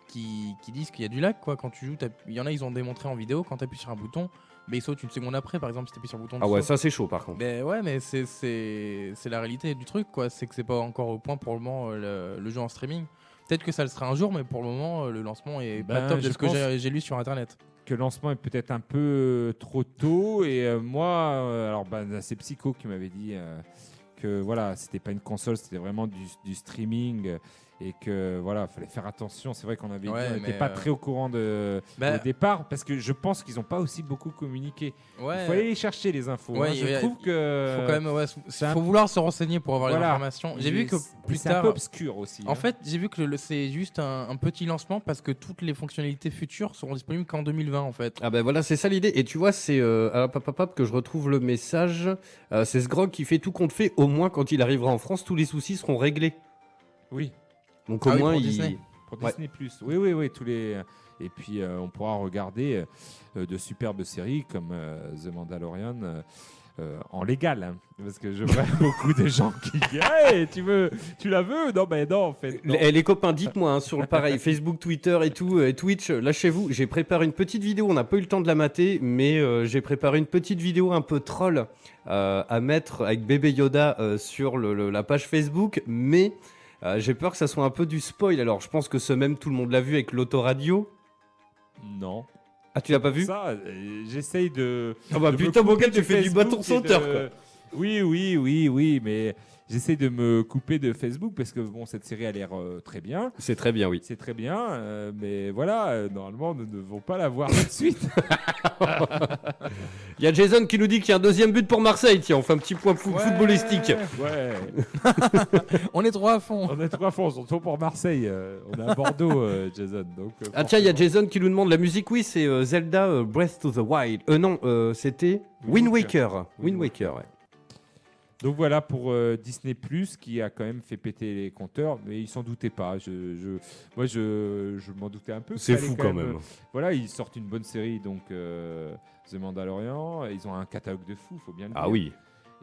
qui, qui disent qu'il y a du lag quoi. Quand tu joues, il y en a ils ont démontré en vidéo quand tu appuies sur un bouton, mais il saute une seconde après par exemple si tu appuies sur le bouton. Ah ouais, ça c'est chaud par contre. Ben ouais, mais c'est c'est c'est la réalité du truc quoi. C'est que c'est pas encore au point pour le moment euh, le, le jeu en streaming. Peut-être que ça le sera un jour, mais pour le moment euh, le lancement est Ben, pas top de ce que j'ai j'ai lu sur internet. que le lancement est peut-être un peu euh, trop tôt. Et euh, moi, euh, alors bah, c'est Psycho qui m'avait dit euh, que voilà, c'était pas une console, c'était vraiment du, du streaming. Et que voilà, fallait faire attention. C'est vrai qu'on avait Ouais, on n'était pas euh, très au courant de, Bah, au départ parce que je pense qu'ils n'ont pas aussi beaucoup communiqué. ouais. Il faut aller les chercher les infos. Ouais, hein. il Je a- trouve que faut quand même ouais, c'est un- faut vouloir se renseigner pour avoir Voilà. les informations. J'ai vu que plus c'est un tard peu obscur aussi. En hein. fait, j'ai vu que c'est juste un, un petit lancement parce que toutes les fonctionnalités futures seront disponibles qu'en 2020 en fait. Ah ben voilà, c'est ça l'idée. Et tu vois, c'est euh, pop, pop, que je retrouve le message. Euh, c'est Sgrog qui fait tout compte fait. Au moins, quand il arrivera en France, tous les soucis seront réglés. oui. Donc au Ah oui, moins, pour il... Disney. Pour Ouais. Disney Plus. Oui, oui, oui, tous les. Et puis euh, on pourra regarder euh, de superbes séries comme euh, The Mandalorian. euh, euh, en légal, hein. parce que je vois beaucoup de gens qui disent hey, tu veux, tu la veux? Non, ben non, en fait. non. Les, les copains, dites-moi hein, sur le pareil, Facebook, Twitter et tout, et Twitch, lâchez-vous. J'ai préparé une petite vidéo, on n'a pas eu le temps de la mater, mais euh, j'ai préparé une petite vidéo un peu troll euh, à mettre avec bébé Yoda euh, sur le- le- la page Facebook, mais euh, j'ai peur que ça soit un peu du spoil. Alors je pense que ce même, tout le monde l'a vu avec l'autoradio. Non. Ah, tu l'as pas vu Ça, euh, j'essaye de. Ah bah de me putain, mon gars, tu fais du Facebook bâton et sauteur, quoi. Oui, oui, oui, oui, mais j'essaie de me couper de Facebook parce que bon, cette série a l'air euh, très bien. C'est très bien, oui. C'est très bien, euh, mais voilà, euh, normalement, nous ne devons pas la voir tout de suite. Il y a Jason qui nous dit qu'il y a un deuxième but pour Marseille. Tiens, on fait un petit point fou- footballistique. Ouais, On est trop à fond. on est trois fois, surtout pour Marseille. euh, on est à Bordeaux, euh, Jason. Donc, euh, Ah tiens, il y a forcément. Jason qui nous demande la musique. Oui, c'est euh, Zelda euh, Breath of the Wild. Euh non, euh, c'était Wind Wind Waker. Wind Waker, ouais. Donc voilà pour euh, Disney Plus qui a quand même fait péter les compteurs, mais ils s'en doutaient pas. Je, je- moi, je, je m'en doutais un peu. C'est fou quand même. Voilà, ils sortent une bonne série, donc euh, The Mandalorian. Ils ont un catalogue de fou, faut bien le dire. Ah oui.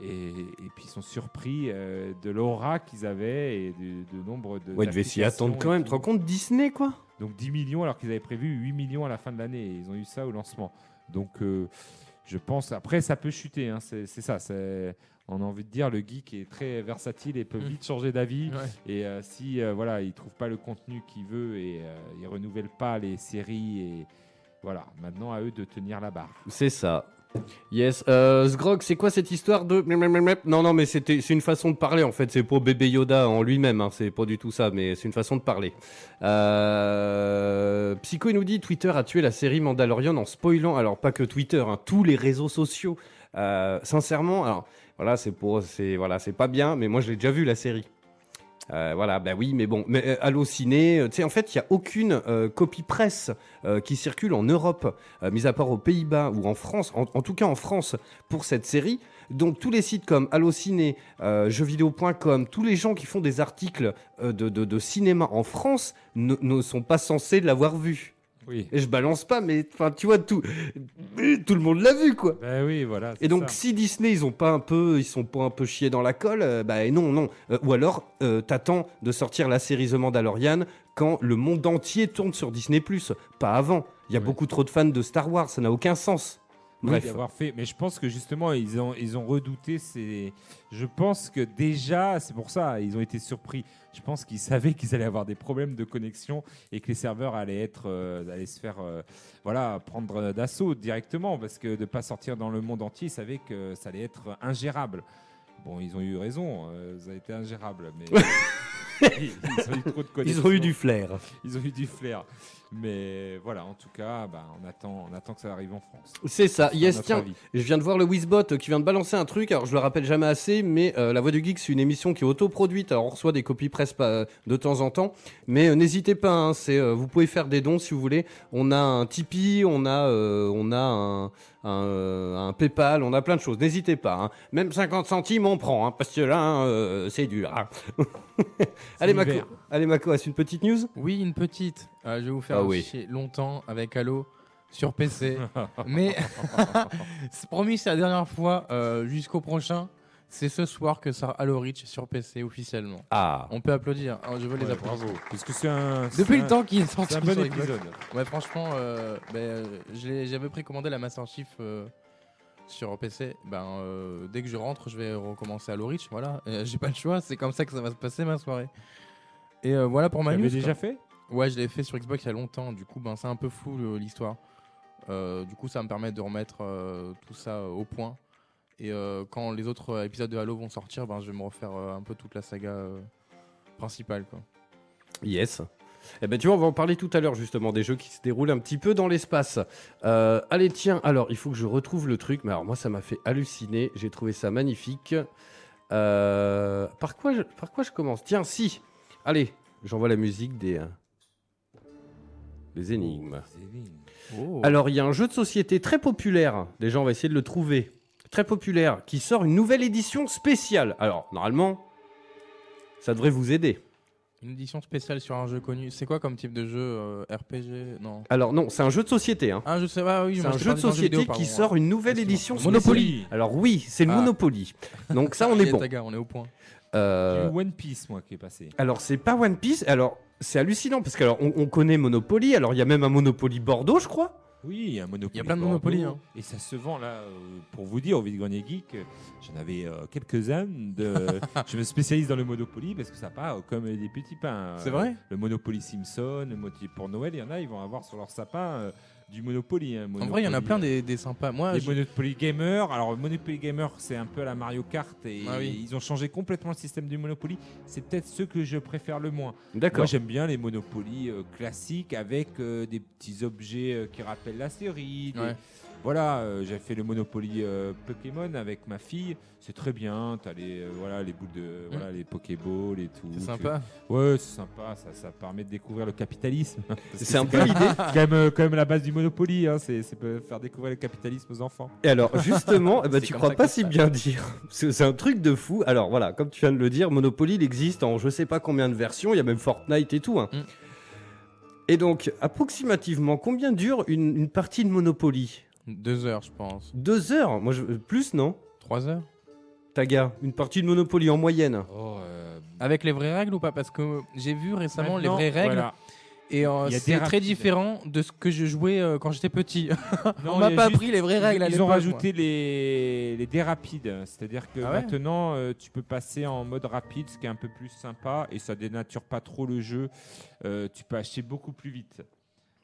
Et, et puis ils sont surpris euh, de l'aura qu'ils avaient et de, de nombre de. Ouais, ils devaient s'y attendre quand même. Tu te rends compte, Disney, quoi? Donc 10 millions alors qu'ils avaient prévu 8 millions à la fin de l'année. Ils ont eu ça au lancement. Donc euh, je pense, après ça peut chuter, hein, c'est ça. On a envie de dire, le geek est très versatile et peut Mm. vite changer d'avis. Ouais. Et euh, si euh, voilà, il trouve pas le contenu qu'il veut et euh, il renouvelle pas les séries et voilà, maintenant à eux de tenir la barre. C'est ça. Yes. Euh, Sgrog, c'est quoi cette histoire de. Non, non, mais c'était, c'est une façon de parler en fait. C'est pour bébé Yoda en lui-même. Hein. C'est pas du tout ça, mais c'est une façon de parler. Euh... Psycho, il nous dit Twitter a tué la série Mandalorian en spoilant. Alors, pas que Twitter, hein, tous les réseaux sociaux. Euh, sincèrement, alors voilà, c'est pour, c'est voilà, c'est pas bien, mais moi je l'ai déjà vu la série. Euh, voilà, bah oui, mais bon, mais euh, Allociné, euh, tu sais, en fait, il y a aucune euh, copie presse qui circule en Europe, mis à part aux Pays-Bas ou en France, en, tout cas en France, pour cette série. Donc tous les sites comme Allociné, jeuxvideo.com, tous les gens qui font des articles de, de- de cinéma en France ne, ne sont pas censés l'avoir vu. Oui. Et je balance pas, mais enfin, tu vois, tout, tout le monde l'a vu, quoi. Oui, voilà. Et donc, ça. si Disney, ils ont pas un peu, ils sont pas un peu chiés dans la colle, euh, bah non, non. Euh, ou alors, euh, t'attends de sortir la série The Mandalorian quand le monde entier tourne sur Disney+, pas avant. Il y a Ouais. beaucoup trop de fans de Star Wars, ça n'a aucun sens. Oui, Bref. d'avoir fait. Mais je pense que justement, ils ont, ils ont redouté. Ces... Je pense que déjà, c'est pour ça, ils ont été surpris. Je pense qu'ils savaient qu'ils allaient avoir des problèmes de connexion et que les serveurs allaient être, euh, allaient se faire, euh, voilà, prendre d'assaut directement parce que de pas sortir dans le monde entier, ils savaient que ça allait être ingérable. Bon, ils ont eu raison, euh, ça a été ingérable, mais ils ont eu trop de Ils ont eu connexion. du flair. ils ont eu du flair. Mais voilà, en tout cas, bah, on attend, on attend que ça arrive en France. C'est ça. Yes, tiens, avis. je viens de voir le Wizbot qui vient de balancer un truc. Alors, je le rappelle jamais assez, mais euh, La Voix du Geek, c'est une émission qui est autoproduite. Alors, on reçoit des copies presse pas- de temps en temps. Mais euh, n'hésitez pas, hein, c'est, euh, vous pouvez faire des dons si vous voulez. On a un Tipeee, on a, euh, on a un, un, euh, un PayPal, on a plein de choses. N'hésitez pas. hein. Même 50 centimes, on prend, hein, parce que là, euh, c'est dur. hein. allez, Mako, l'hiver. allez, Mako, est-ce une petite news? Oui, une petite. Euh, je vais vous faire Ah oui. chier longtemps avec Halo sur PC. Mais c'est promis, c'est la dernière fois. euh, Jusqu'au prochain, c'est ce soir que sort Halo Reach sur PC officiellement. Ah, On peut applaudir. hein, je veux les applaudir. bravo. Parce que c'est un. Depuis un- le temps qu'il est sorti C'est un bon épisode. Ouais, franchement, euh, ben, j'avais précommandé la Master Chief euh, sur PC. Ben, euh, dès que je rentre, je vais recommencer Halo Reach. Voilà, Euh, j'ai pas le choix. C'est comme ça que ça va se passer ma soirée. Et euh, voilà pour ma Tu news. déjà quoi. fait? Ouais, je l'ai fait sur Xbox il y a longtemps. Du coup, ben, c'est un peu flou l'histoire. Euh, du coup, ça me permet de remettre euh, tout ça euh, au point. Et quand les autres épisodes de Halo vont sortir, ben, je vais me refaire un peu toute la saga principale. Quoi. Yes. Eh ben tu vois, on va en parler tout à l'heure justement des jeux qui se déroulent un petit peu dans l'espace. Allez, tiens, alors il faut que je retrouve le truc, mais alors moi ça m'a fait halluciner, j'ai trouvé ça magnifique. Par, quoi par quoi je commence? Tiens, si Allez, j'envoie la musique des, des énigmes. Oh. Alors, il y a un jeu de société très populaire. Déjà, on va essayer de le trouver. Très populaire, qui sort une nouvelle édition spéciale. Alors, normalement, ça devrait vous aider. Une édition spéciale sur un jeu connu. C'est quoi comme type de jeu euh, RPG Non. Alors, non, c'est un jeu de société. Hein. Ah, je sais pas, oui. C'est moi, un je jeu de d'un société vidéo, qui pardon. sort une nouvelle édition Monopoly. spéciale. Alors, oui, c'est le Ah. Monopoly. Donc, ça, on est bon. on est au point. Euh, One Piece, moi, qui est passé. alors, c'est pas One Piece. Alors, c'est hallucinant parce qu'on on, on connaît Monopoly. Alors, il y a même un Monopoly Bordeaux, je crois. Oui, il y a un Monopoly. Il y a plein de Bordeaux, Monopoly, hein. Et ça se vend là, euh, pour vous dire, au Vide-Grenier Geek, euh, j'en avais euh, quelques-uns. De... je me spécialise dans le Monopoly parce que ça part comme des petits pains. C'est Euh, vrai Le Monopoly Simpson, le Monopoly pour Noël, il y en a, ils vont avoir sur leur sapin euh, du Monopoly. hein, En vrai, il y en a Monopoly, plein euh, des, des sympas. Moi, Les je- Monopoly Gamer. Alors, Monopoly Gamer, c'est un peu à la Mario Kart et Ah oui. ils ont changé complètement le système du Monopoly. C'est peut-être ceux que je préfère le moins. Moi, D'accord. j'aime bien les Monopoly euh, classiques avec euh, des petits objets euh, qui rappellent la série. des- Ouais. Voilà, euh, j'ai fait le Monopoly euh, Pokémon avec ma fille. C'est très bien. T'as les euh, voilà les boules de voilà les Pokéballs et tout. c'est Tu- sympa. Ouais, c'est sympa. Ça, ça permet de découvrir le capitalisme. Parce que C'est un quand peu même- l'idée. c'est quand même, euh, quand même la base du Monopoly. Hein, c'est c'est peut faire découvrir le capitalisme aux enfants. Et alors, justement, eh ben, C'est tu comme crois ça pas si bien dire. C'est c'est un truc de fou. Alors voilà, comme tu viens de le dire, Monopoly, il existe en je sais pas combien de versions. Il y a même Fortnite et tout. hein. Mm. Et donc, approximativement, combien dure une, une partie de Monopoly? Deux heures, je pense. Deux heures Moi, je... plus, non Trois heures Taga, une partie de Monopoly en moyenne. Oh, euh, Avec les vraies règles ou pas? Parce que j'ai vu récemment les vraies règles voilà. et euh, c'est très différent de ce que je jouais euh, quand j'étais petit. Non, On m'a pas appris les vraies règles à Ils ont rajouté les, les dés rapides, c'est-à-dire que Ah ouais maintenant euh, tu peux passer en mode rapide, ce qui est un peu plus sympa et ça dénature pas trop le jeu. Euh, tu peux acheter beaucoup plus vite.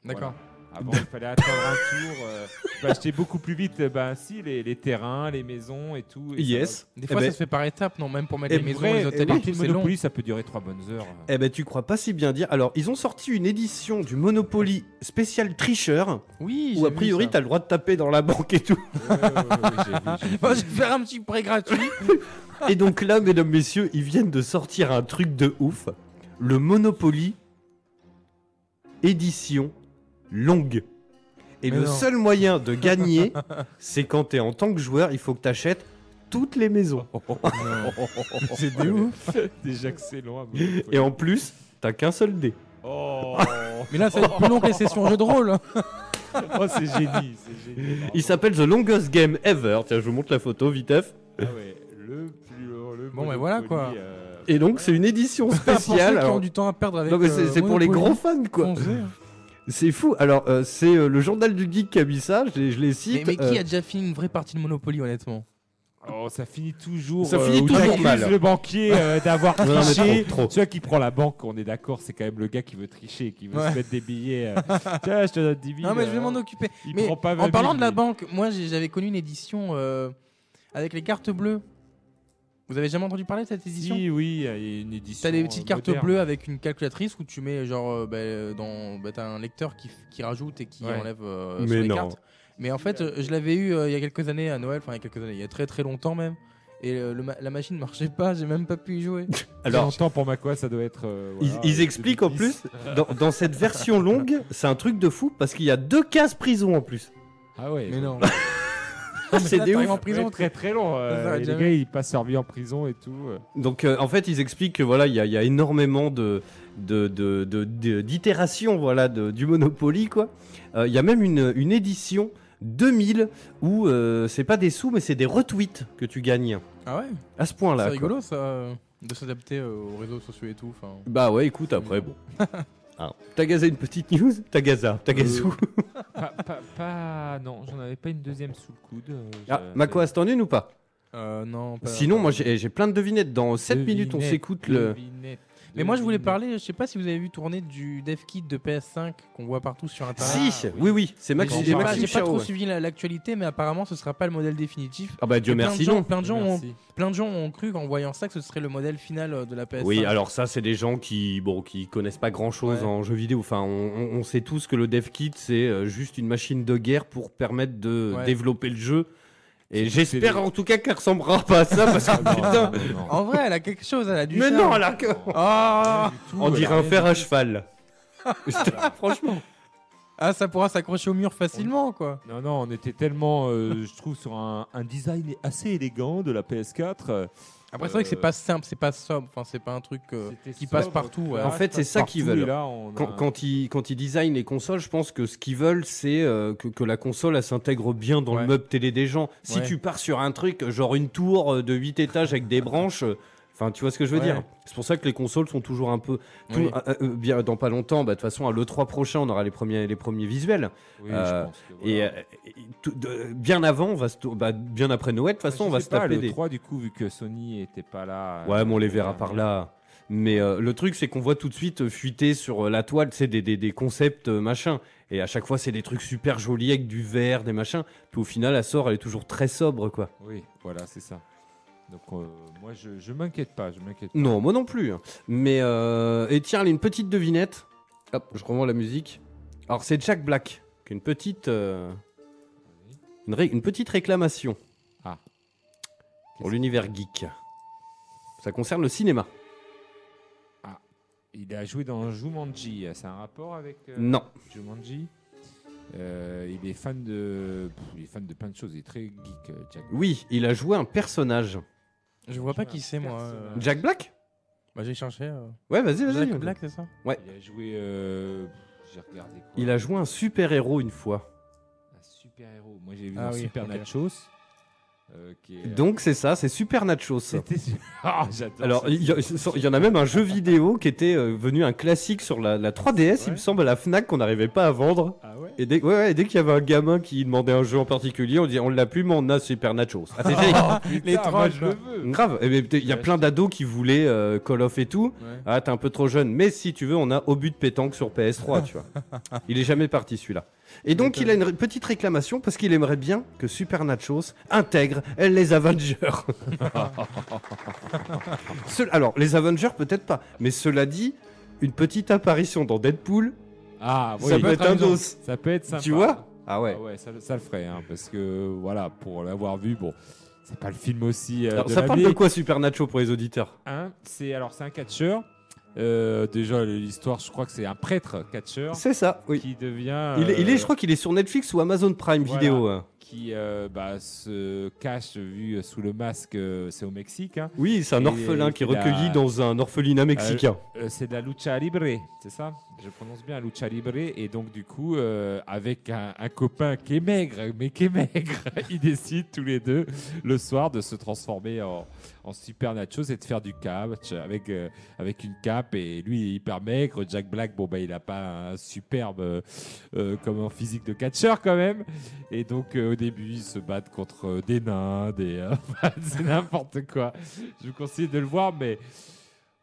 D'accord. Avant il fallait attendre un tour. euh, tu peux acheter beaucoup plus vite, ben si les, les terrains, les maisons et tout. et ça Yes. Des Eh fois, ben- ça se fait par étapes, non Même pour mettre Eh les ben, maisons, Vrai, les hôtels une et partie tout, de c'est long. Monopoly, ça peut durer trois bonnes heures. Eh ben, tu crois pas si bien dire. Alors, ils ont sorti une édition du Monopoly spécial tricheur Oui, où a priori t'as le droit de taper dans la banque et tout. Ouais, ouais, ouais, ouais, j'ai vu, j'ai vu. Moi, je vais faire un petit prêt gratuit. Et donc là, mesdames, messieurs, ils viennent de sortir un truc de ouf. Le Monopoly édition longue. Et Mais le non. seul moyen de gagner, c'est quand t'es en tant que joueur, il faut que t'achètes toutes les maisons. c'est de ouf. Déjà que c'est Monopoly. Et en plus, t'as qu'un seul dé. Oh Mais là, ça va être plus long que les sessions jeux de rôle. hein. Oh, c'est génie, c'est génie. Il s'appelle The Longest Game Ever. Tiens, je vous montre la photo, vitef. Ah ouais, le plus long, le Bon, mais voilà, Monopoly, quoi. euh, Et donc, c'est une édition Pour ceux spéciale. qui alors- ont du temps à perdre avec. Non, mais c'est euh, c'est pour les Monopoly, gros fans, quoi. foncez. C'est fou. Alors, euh, c'est euh, le journal du geek qui a mis ça. Je, les- je les cite. mais qui euh, a déjà fini une vraie partie de Monopoly, honnêtement? Oh, ça finit toujours. Ça euh, finit où toujours t'accuses mal. le banquier euh, d'avoir Non, non, mais triché. trop, trop. Celui qui prend la banque, on est d'accord, c'est quand même le gars qui veut tricher, qui veut Ouais. se mettre des billets. euh, Tiens, je te donne 10 000. Non, mais je vais euh, m'en occuper. Il Mais prend pas 20 en parlant 000, de la lui. banque, moi j'ai- j'avais connu une édition euh, avec les cartes bleues. Vous avez jamais entendu parler de cette édition Si, oui, il y a une édition. T'as des euh, petites cartes moderne. bleues avec une calculatrice où tu mets genre euh, bah, dans bah, t'as un lecteur qui, qui rajoute et qui Ouais. enlève euh, Mais sur les non. cartes. Mais en fait, euh, je l'avais eu euh, il y a quelques années à Noël, enfin il y a quelques années, il y a très très longtemps même. Et le la machine marchait pas, j'ai même pas pu y jouer. Alors, longtemps pour ma quoi, ça doit être. euh, ils, voilà, ils expliquent en 2010. plus, dans, dans cette version longue, c'est un truc de fou parce qu'il y a deux cases prison en plus. Ah ouais. Mais non. C'est Là, des ouf. en prison. très très long. euh, les gars, ils passent leur vie en prison et tout. euh. Donc, euh, en fait, ils expliquent que voilà, il y, a- il y a énormément de de- de- de- de- d'itérations voilà, de- du Monopoly. quoi. Euh, Il y a même une, une édition 2000 où euh, c'est pas des sous, mais c'est des retweets que tu gagnes. Ah ouais? À ce C'est point-là. quoi. rigolo ça, de s'adapter aux réseaux sociaux et tout. Bah ouais, écoute, après, bon. Ah, T'as gazé une petite news T'as gazé, t'as gazé où pas, pas, pas- Non, j'en avais pas une deuxième sous le coude. euh, Ah, Makoas, t'en as une ou pas? Euh, non, pas- Sinon, moi j'ai plein de devinettes. Dans 7 minutes, on s'écoute le. devinette, Mais moi je voulais parler, je sais pas si vous avez vu tourner du dev kit de PS5 qu'on voit partout sur internet. Si, oui, oui, c'est Maxime, J'ai pas, Chao, trop ouais. suivi la- l'actualité, mais apparemment ce sera pas le modèle définitif. Ah bah Dieu Et plein de merci, gens- non. Plein de gens, ont, plein de gens ont cru qu'en voyant ça que ce serait le modèle final euh, de la PS5. Oui, alors ça, c'est des gens qui, bon, qui connaissent pas grand chose Ouais. en jeux vidéo. Enfin, on, on- on sait tous que le dev kit, c'est euh, juste une machine de guerre pour permettre de Ouais. développer le jeu. Et j'espère en tout cas qu'elle ressemblera pas à ça parce que Non, putain. non, non. En vrai, elle a quelque chose, elle a du Mais charme. non, elle a que- Ah, On dirait un fer à cheval. Franchement. ah, ça pourra s'accrocher au mur facilement, quoi. Non, non, on était tellement, euh, je trouve, sur un, un design assez élégant de la PS4. Euh, Après, c'est vrai que c'est pas simple, c'est pas sobre, enfin, c'est pas un truc euh, qui passe partout. ouais. En fait, c'est ça qu'ils veulent. là, a- Quand, quand ils, quand ils designent les consoles, je pense que ce qu'ils veulent, c'est euh, que, que la console elle s'intègre bien dans Ouais. le meuble télé des gens. Si Ouais. tu pars sur un truc, genre une tour euh, de 8 étages avec des branches, euh, enfin, tu vois ce que je veux Ouais. dire C'est pour ça que les consoles sont toujours un peu. tout- Oui. euh, euh, bien, dans pas longtemps, bah, de toute façon, à l'E3 prochain, on aura les premiers, les premiers visuels. Oui, Euh, je pense que Et, voilà. et tout- de- bien avant, on va se tou- bah, bien après Noël, de toute façon, Je on va se taper des. 3 du coup vu que Sony était pas là. Ouais, mais on les verra par là. Mais le truc, c'est qu'on voit tout de suite fuiter sur la toile, c'est des, des, des concepts machin. Et à chaque fois, c'est des trucs super jolis avec du verre, des machins. Puis au final, elle sort, elle est toujours très sobre, quoi. Oui, voilà, c'est ça. Donc euh, moi je, je m'inquiète pas, je m'inquiète pas. Non, moi non plus. hein. Mais euh, et tiens, une petite devinette. Hop, je revois la musique. Alors c'est Jack Black, une petite, euh, une, ré- une petite réclamation pour Qu'est-ce- l'univers geek. Ça concerne le cinéma. Il a joué dans Jumanji, c'est un rapport avec euh, Non. Jumanji? Euh, il est fan de, pff, il est fan de plein de choses. Il est très geek, Jack. Oui, il a joué un personnage. Je vois pas qui c'est, moi. Euh. Jack Black? Bah, j'ai cherché. euh. Ouais, vas-y, vas-y. Jack Black, c'est ça? Il a joué, euh, j'ai regardé quoi? Il a joué un super héros une fois. un super héros. Moi j'ai vu Ah dans oui, Super ok. Nachos. Euh, Donc c'est ça, c'est Super Nachos. c'était. J'adore. Alors ça. il y, en a même un jeu vidéo qui était euh, venu un classique sur la, la 3DS, il me semble, à la Fnac qu'on n'arrivait pas à vendre. Ah ouais. Et dès, ouais, ouais, et dès qu'il y avait un gamin qui demandait un jeu en particulier, on dit on l'a plus, mais on a Super Nachos. Ah, c'est génial. Les trolls, je veux. Grave. Et ben, Il y a plein d'ados qui voulaient euh, Call of et tout. Ouais. Ah, t'es un peu trop jeune. Mais si tu veux, on a au but de pétanque sur PS3, tu vois. Il est jamais parti celui-là. Et donc il a une petite réclamation parce qu'il aimerait bien que Super Nachos intègre les Avengers. Ce- Alors les Avengers peut-être pas, mais cela dit, une petite apparition dans Deadpool, Ah, oui. ça peut être un amusant. dos. Ça peut être sympa. Tu vois? Ah ouais. Ah ouais, ça, ça le ferait, hein, parce que voilà, pour l'avoir vu, bon, c'est pas le film aussi. euh, Alors, de ça parle de quoi Super Nacho pour les auditeurs? Hein, c'est alors c'est un catcheur. Euh, déjà l'histoire, je crois que c'est un prêtre catcheur C'est ça, oui. qui devient. Il est, il est, euh, je crois qu'il est sur Netflix ou Amazon Prime voilà. Vidéo. hein. qui euh, bah, se cache vu sous le masque, c'est au Mexique. hein. Oui, c'est un Et orphelin qui est recueilli dans un orphelinat mexicain. Euh, c'est de la lucha libre, c'est ça? Je prononce bien lucha libre. Et donc, du coup, euh, avec un, copain qui est maigre, mais qui est maigre, ils décident tous les deux le soir de se transformer en, en super nachos et de faire du catch avec, euh, avec une cape. Et lui, il est hyper maigre. Jack Black, bon, bah, il n'a pas un superbe euh, euh, physique de catcheur quand même. Et donc, au début, ils se battent contre des nains, des. c'est n'importe quoi. Je vous conseille de le voir, mais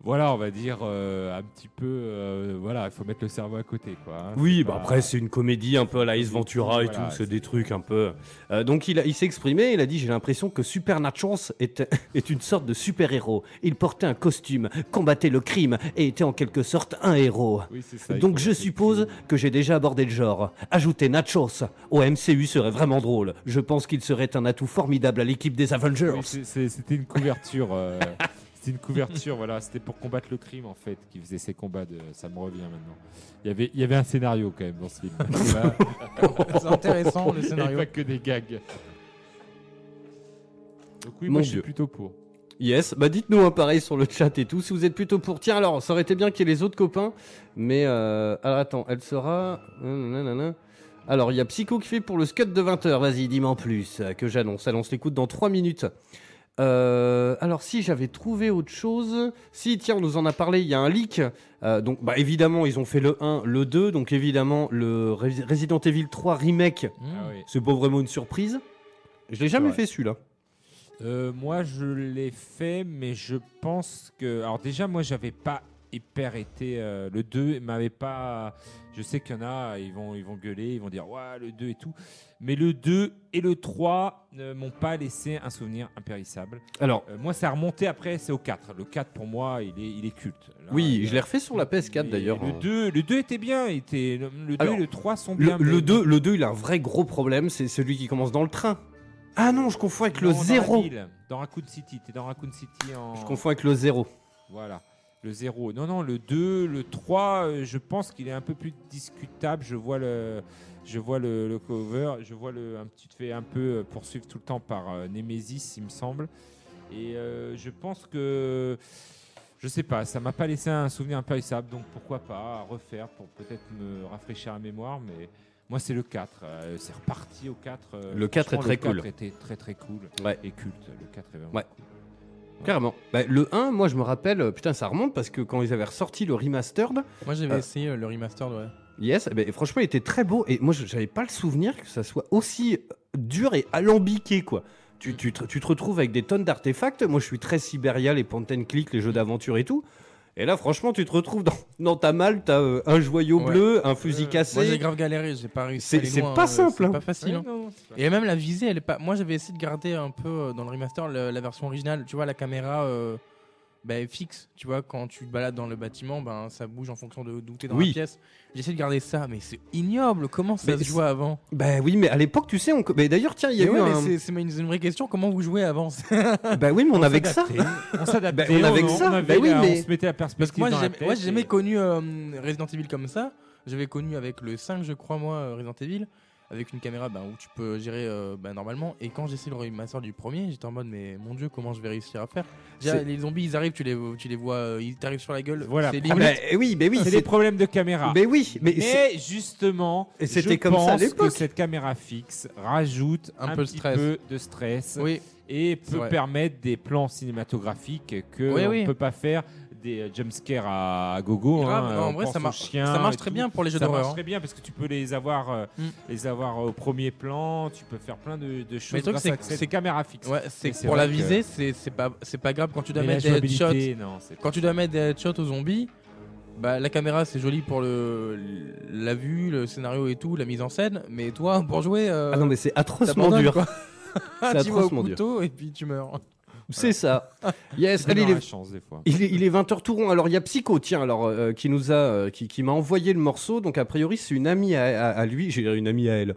voilà, on va dire euh, un petit peu. euh, voilà, il faut mettre le cerveau à côté, quoi. hein. Oui, bah pas- après c'est une comédie un peu à la Ace Ventura et Voilà, tout, c'est des trucs un peu. Euh, donc il, a- il s'est exprimé, il a dit j'ai l'impression que Super Nachos est, est une sorte de super héros. Il portait un costume, combattait le crime et était en quelque sorte un héros. Oui, c'est ça, Donc je suppose que j'ai déjà abordé le genre. Ajouter Nachos au MCU serait vraiment drôle. Je pense qu'il serait un atout formidable à l'équipe des Avengers. Oui, C'était une couverture. euh, C'était une couverture, voilà. C'était pour combattre le crime, en fait, qui faisait ces combats. De... Ça me revient maintenant. Il y, avait, il y avait un scénario, quand même, dans ce film. C'est intéressant le Il n'y scénario. avait pas que des gags. Donc oui, Mon moi, je Dieu. suis plutôt pour. Yes, bah dites-nous un pareil sur le chat et tout, si vous êtes plutôt pour. Tiens, alors, ça aurait été bien qu'il y ait les autres copains, mais euh, alors attends, elle sera. nanana. Alors, il y a Psycho qui fait pour le scud de 20h, vas-y, dis-moi en plus, euh, que j'annonce. Elle, on se l'écoute dans 3 minutes. Euh, alors, si j'avais trouvé autre chose. Si, tiens, on nous en a parlé, il y a un leak. Euh, donc, bah évidemment, ils ont fait le 1, le 2, donc évidemment, le Resi- Resident Evil 3 Remake. Ah oui. c'est pas vraiment une surprise. Je l'ai jamais fait celui-là. Euh, moi, je l'ai fait, mais je pense que. Alors, déjà, moi, j'avais pas hyper été. euh, le 2 m'avait pas. Je sais qu'il y en a, ils vont, ils vont gueuler, ils vont dire Ouais, le 2 et tout. Mais le 2 et le 3 ne m'ont pas laissé un souvenir impérissable. Alors, Euh, moi, ça a remonté après, c'est au 4. Le 4, pour moi, il est, il est culte. Là, oui, je l'ai refait sur la PS4 mais d'ailleurs. Le 2, le 2 était bien. Était, le, le 2 Alors, et le 3 sont Le, bien. le mais- 2, le 2, il a un vrai gros problème, c'est celui qui commence dans le train. Ah non, je confonds avec le Non, dans la 0. ville, Dans Raccoon City. T'es dans Raccoon City en. Je confonds avec le 0. Voilà. Le 0. Non, non, le 2, le 3, euh, je pense qu'il est un peu plus discutable. Je vois le, je vois le, le cover, je vois le, un petit fait un peu euh, poursuivre tout le temps par euh, Nemesis, il me semble. Et euh, je pense que, je sais pas, ça m'a pas laissé un souvenir impérissable, donc pourquoi pas refaire pour peut-être me rafraîchir la mémoire, mais moi c'est le 4. euh, c'est reparti au 4. euh, Le 4 est très le 4 cool. était très très cool Ouais. et culte. Le 4 est vraiment Ouais. cool. Carrément. Bah, le 1, moi je me rappelle, euh, putain, ça remonte parce que quand ils avaient ressorti le remastered, Moi j'avais Euh. essayé euh, le remastered, ouais. yes, eh ben, franchement, il était très beau. Et moi, j'avais pas le souvenir que ça soit aussi dur et alambiqué, quoi. Tu, tu te, tu te retrouves avec des tonnes d'artefacts. Moi, je suis très Siberia, les point and click, les jeux d'aventure et tout. Et là, franchement, tu te retrouves dans, dans ta malle, t'as euh, un joyau Ouais. bleu, un fusil Euh, Moi j'ai cassé. grave galéré, j'ai pas réussi. C'est- à aller c'est loin, pas euh, simple, hein. C'est pas facile. hein. Ouais, non, c'est pas- Et même la visée, elle est pas. Moi, j'avais essayé de garder un peu euh, dans le remaster le- la version originale. Tu vois, la caméra euh, bah, fixe. Tu vois, quand tu te balades dans le bâtiment, ben ça bouge en fonction de d'où t'es dans Oui. la pièce. J'ai essayé de garder ça, mais c'est ignoble. Comment ça Mais se jouait avant? Bah oui, mais à l'époque, tu sais, on... mais d'ailleurs, tiens, il y a Mais eu ouais, mais un. c'est- une, vraie question. Comment vous jouez avant? Bah oui, mais on, avait que ça. s'adaptait, On s'adaptait. Bah, on avait que ça. avait Bah oui, la- mais- On se mettait Parce perspective que moi, moi, j'ai jamais et- connu euh, Resident Evil comme ça. J'avais connu avec le 5, je crois, moi, euh, Resident Evil, avec une caméra bah, où tu peux gérer euh, bah, normalement. Et quand j'ai essayé le remaster du premier, j'étais en mode, mais mon dieu, comment je vais réussir à faire? Déjà, les zombies, ils arrivent, tu les, tu les vois, euh, ils t'arrivent sur la gueule. Voilà, c'est Ah limite. bah, oui, mais oui, C'est des problèmes de caméra. Mais oui, mais, justement, Et je comme pense que cette caméra fixe rajoute Un un, peu de petit stress. peu de stress Oui, et peut permettre des plans cinématographiques que Oui, on oui. peut pas faire des euh, jumpscares à, à gogo. grave. hein, Non, en vrai, pense ça marche, ça très tout. bien pour les jeux Ça d'horreur. marche hein. très bien parce que tu peux les avoir, euh, Mm. les avoir au premier plan. Tu peux faire plein de, de choses le truc, c'est caméra fixe. Ouais, c'est Mais pour la que- visée, c'est pas, c'est pas grave quand tu dois Mais mettre des headshots. non, Quand tu dois mettre des headshots aux zombies, bah, la caméra c'est joli pour le, la vue, le scénario et tout, la mise en scène, mais toi pour jouer, euh, Ah non, mais c'est atrocement dur. C'est tu vas au atrocement dur. couteau et puis tu meurs. C'est ça. Yes, allez, il est, chance des fois. il est, il est 20h tout rond. Alors, il y a Psycho, tiens, alors, euh, qui nous a, euh, qui, qui m'a envoyé le morceau. Donc, a priori, c'est une amie à, à- à lui. J'ai une amie à elle.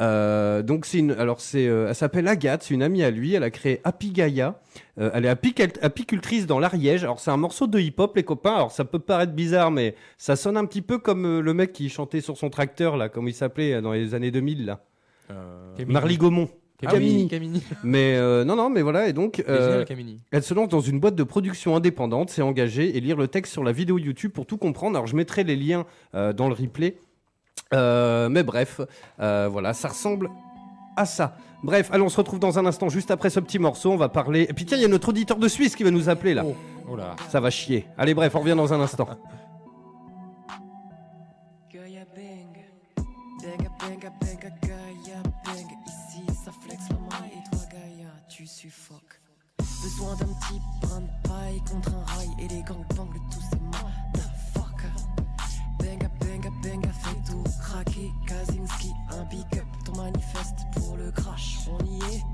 Euh, donc, c'est une, alors, c'est, euh, elle s'appelle Agathe, c'est une amie à lui. Elle a créé Happy Gaia. Euh, elle est apicultrice dans l'Ariège. Alors, c'est un morceau de hip-hop, les copains. Alors, ça peut paraître bizarre, mais ça sonne un petit peu comme euh, le mec qui chantait sur son tracteur, là, comme il s'appelait dans les années 2000, là. Euh. Marly Gaumont. Ah Camini. oui, Camini. Mais euh, non, non, mais voilà, et donc. Euh. Elle se lance dans une boîte de production indépendante, s'est engagée et lire le texte sur la vidéo YouTube pour tout comprendre. Alors je mettrai les liens euh, dans le replay. Mais bref, voilà, ça ressemble à ça. Bref, allez, on se retrouve dans un instant, juste après ce petit morceau. On va parler. Et puis tiens, il y a notre auditeur de Suisse qui va nous appeler là. Oh. Oh là. Ça va chier. Allez, bref, on revient dans un instant. ton pour le crash on y est.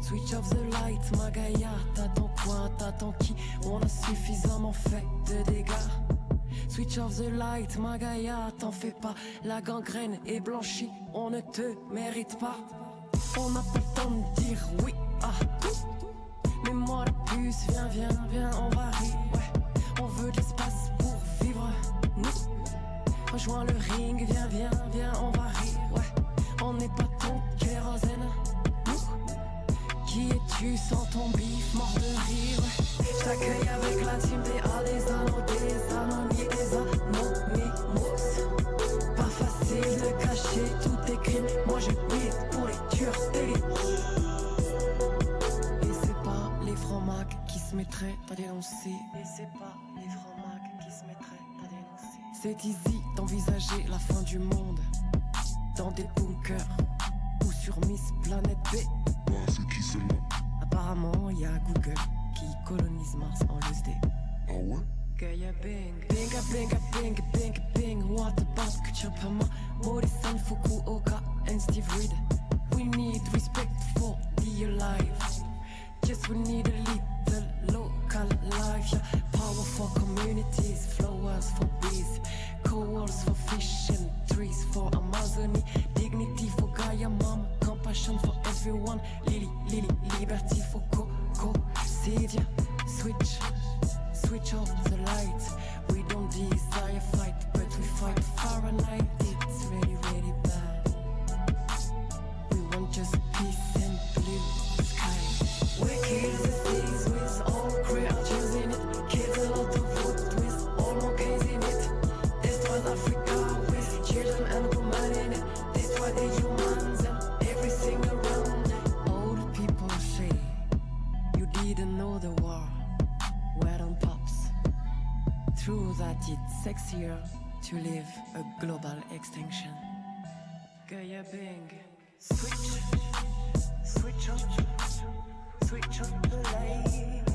Switch off the light, ma Gaia, t'attends quoi, t'attends qui? On a suffisamment fait de dégâts. Switch off the light, ma Gaia, t'en fais pas. La gangrène est blanchie, on ne te mérite pas. On n'a pas le temps de dire oui à tout. Mais moi la puce, viens, viens, viens, on va rire. Ouais. On veut de l'espace pour vivre, nous. Rejoins le ring, viens, viens, viens, on va rire. On n'est pas ton kérosène. Qui es-tu sans ton bif, mort de rire? Je t'accueille avec la team des A, des anneaux, des anonymes, des anonymous Pas facile de cacher tous tes crimes. Moi je beat pour les tueurs Et c'est pas les francs-macs qui se mettraient à dénoncer. Et c'est pas les francs-macs qui se mettraient à dénoncer. C'est easy d'envisager la fin du monde Dans des bunkers ou sur Miss Planète B Apparemment, il y a Google qui colonise Mars en LSD. Ah ouais? Gaia bang, benga benga bang bang bang. What about culture Pama, Morrison, Fukuoka, and Steve Reed? We need respect for the alive. Just we need a little local life. Yeah. Power for communities, flowers for bees, co-walls for fish and trees for Amazonie, dignity for Gaia, mom, compassion for everyone. Lily, Lily, liberty for Coco, Cedia. Switch, switch off the lights. We don't desire fight, but we fight Fahrenheit. It's really, really sexier to live a global extinction. Gaia bang. Switch, switch on, switch on the light.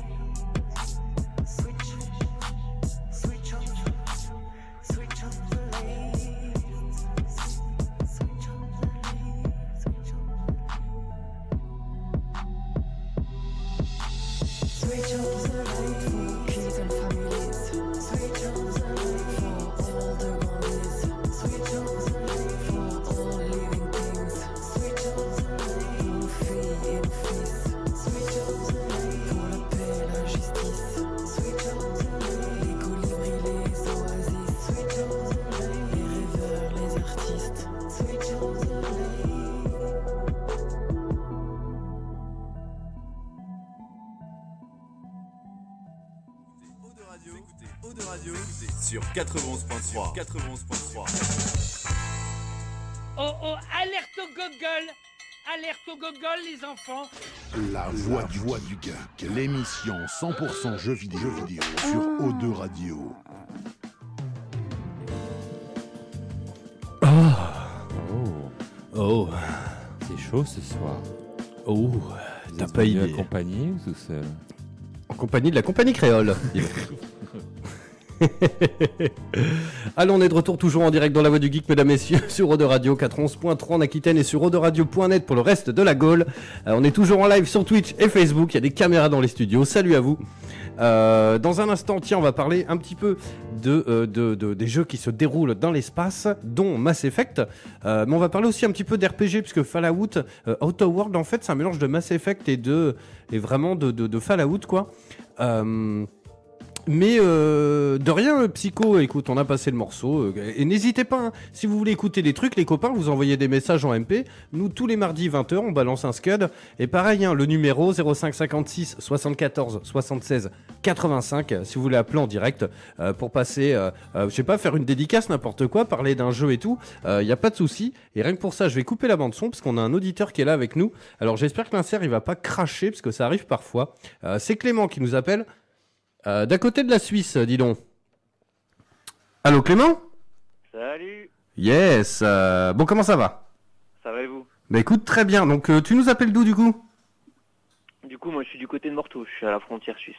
91.3. 91.3. Oh oh, alerte au gogol Alerte au gogol, les enfants La voix du, voix du geek, l'émission 100% jeux vidéo, jeux vidéo sur O2 Radio. Oh, C'est chaud ce soir. oh, t'as pas idée. accompagné ou tout seul En compagnie de la compagnie créole. Allez, on est de retour toujours en direct dans la voix du geek, mesdames, messieurs, sur Radio 411.3 en Aquitaine et sur Radio.net pour le reste de la Gaule. Euh, on est toujours en live sur Twitch et Facebook. Il y a des caméras dans les studios. Salut à vous. Euh, dans un instant, tiens, on va parler un petit peu de, euh, de- de- des jeux qui se déroulent dans l'espace, dont Mass Effect. Mais on va parler aussi un petit peu d'RPG, puisque Fallout, Outer World, en fait, c'est un mélange de Mass Effect et, de, et vraiment de, Fallout, quoi. Mais euh, de rien, Psycho, écoute, on a passé le morceau. euh, et n'hésitez pas, hein, si vous voulez écouter des trucs, les copains, vous envoyez des messages en MP. Nous, tous les mardis 20h, on balance un scud. Et pareil, hein, le numéro 0556 74 76 85, euh, si vous voulez appeler en direct euh, pour passer, euh, je sais pas, faire une dédicace, n'importe quoi, parler d'un jeu et tout, il n'y a pas de souci. Et rien que pour ça, je vais couper la bande-son parce qu'on a un auditeur qui est là avec nous. Alors j'espère que l'insert, il va pas cracher parce que ça arrive parfois. C'est Clément qui nous appelle. Euh, D'à côté de la Suisse, dis donc. Allô Clément? Salut, Yes. euh, bon, comment ça va? Ça va et vous? Bah écoute, très bien. Donc euh, tu nous appelles d'où du coup? Du coup, moi je suis du côté de Morteau, je suis à la frontière suisse.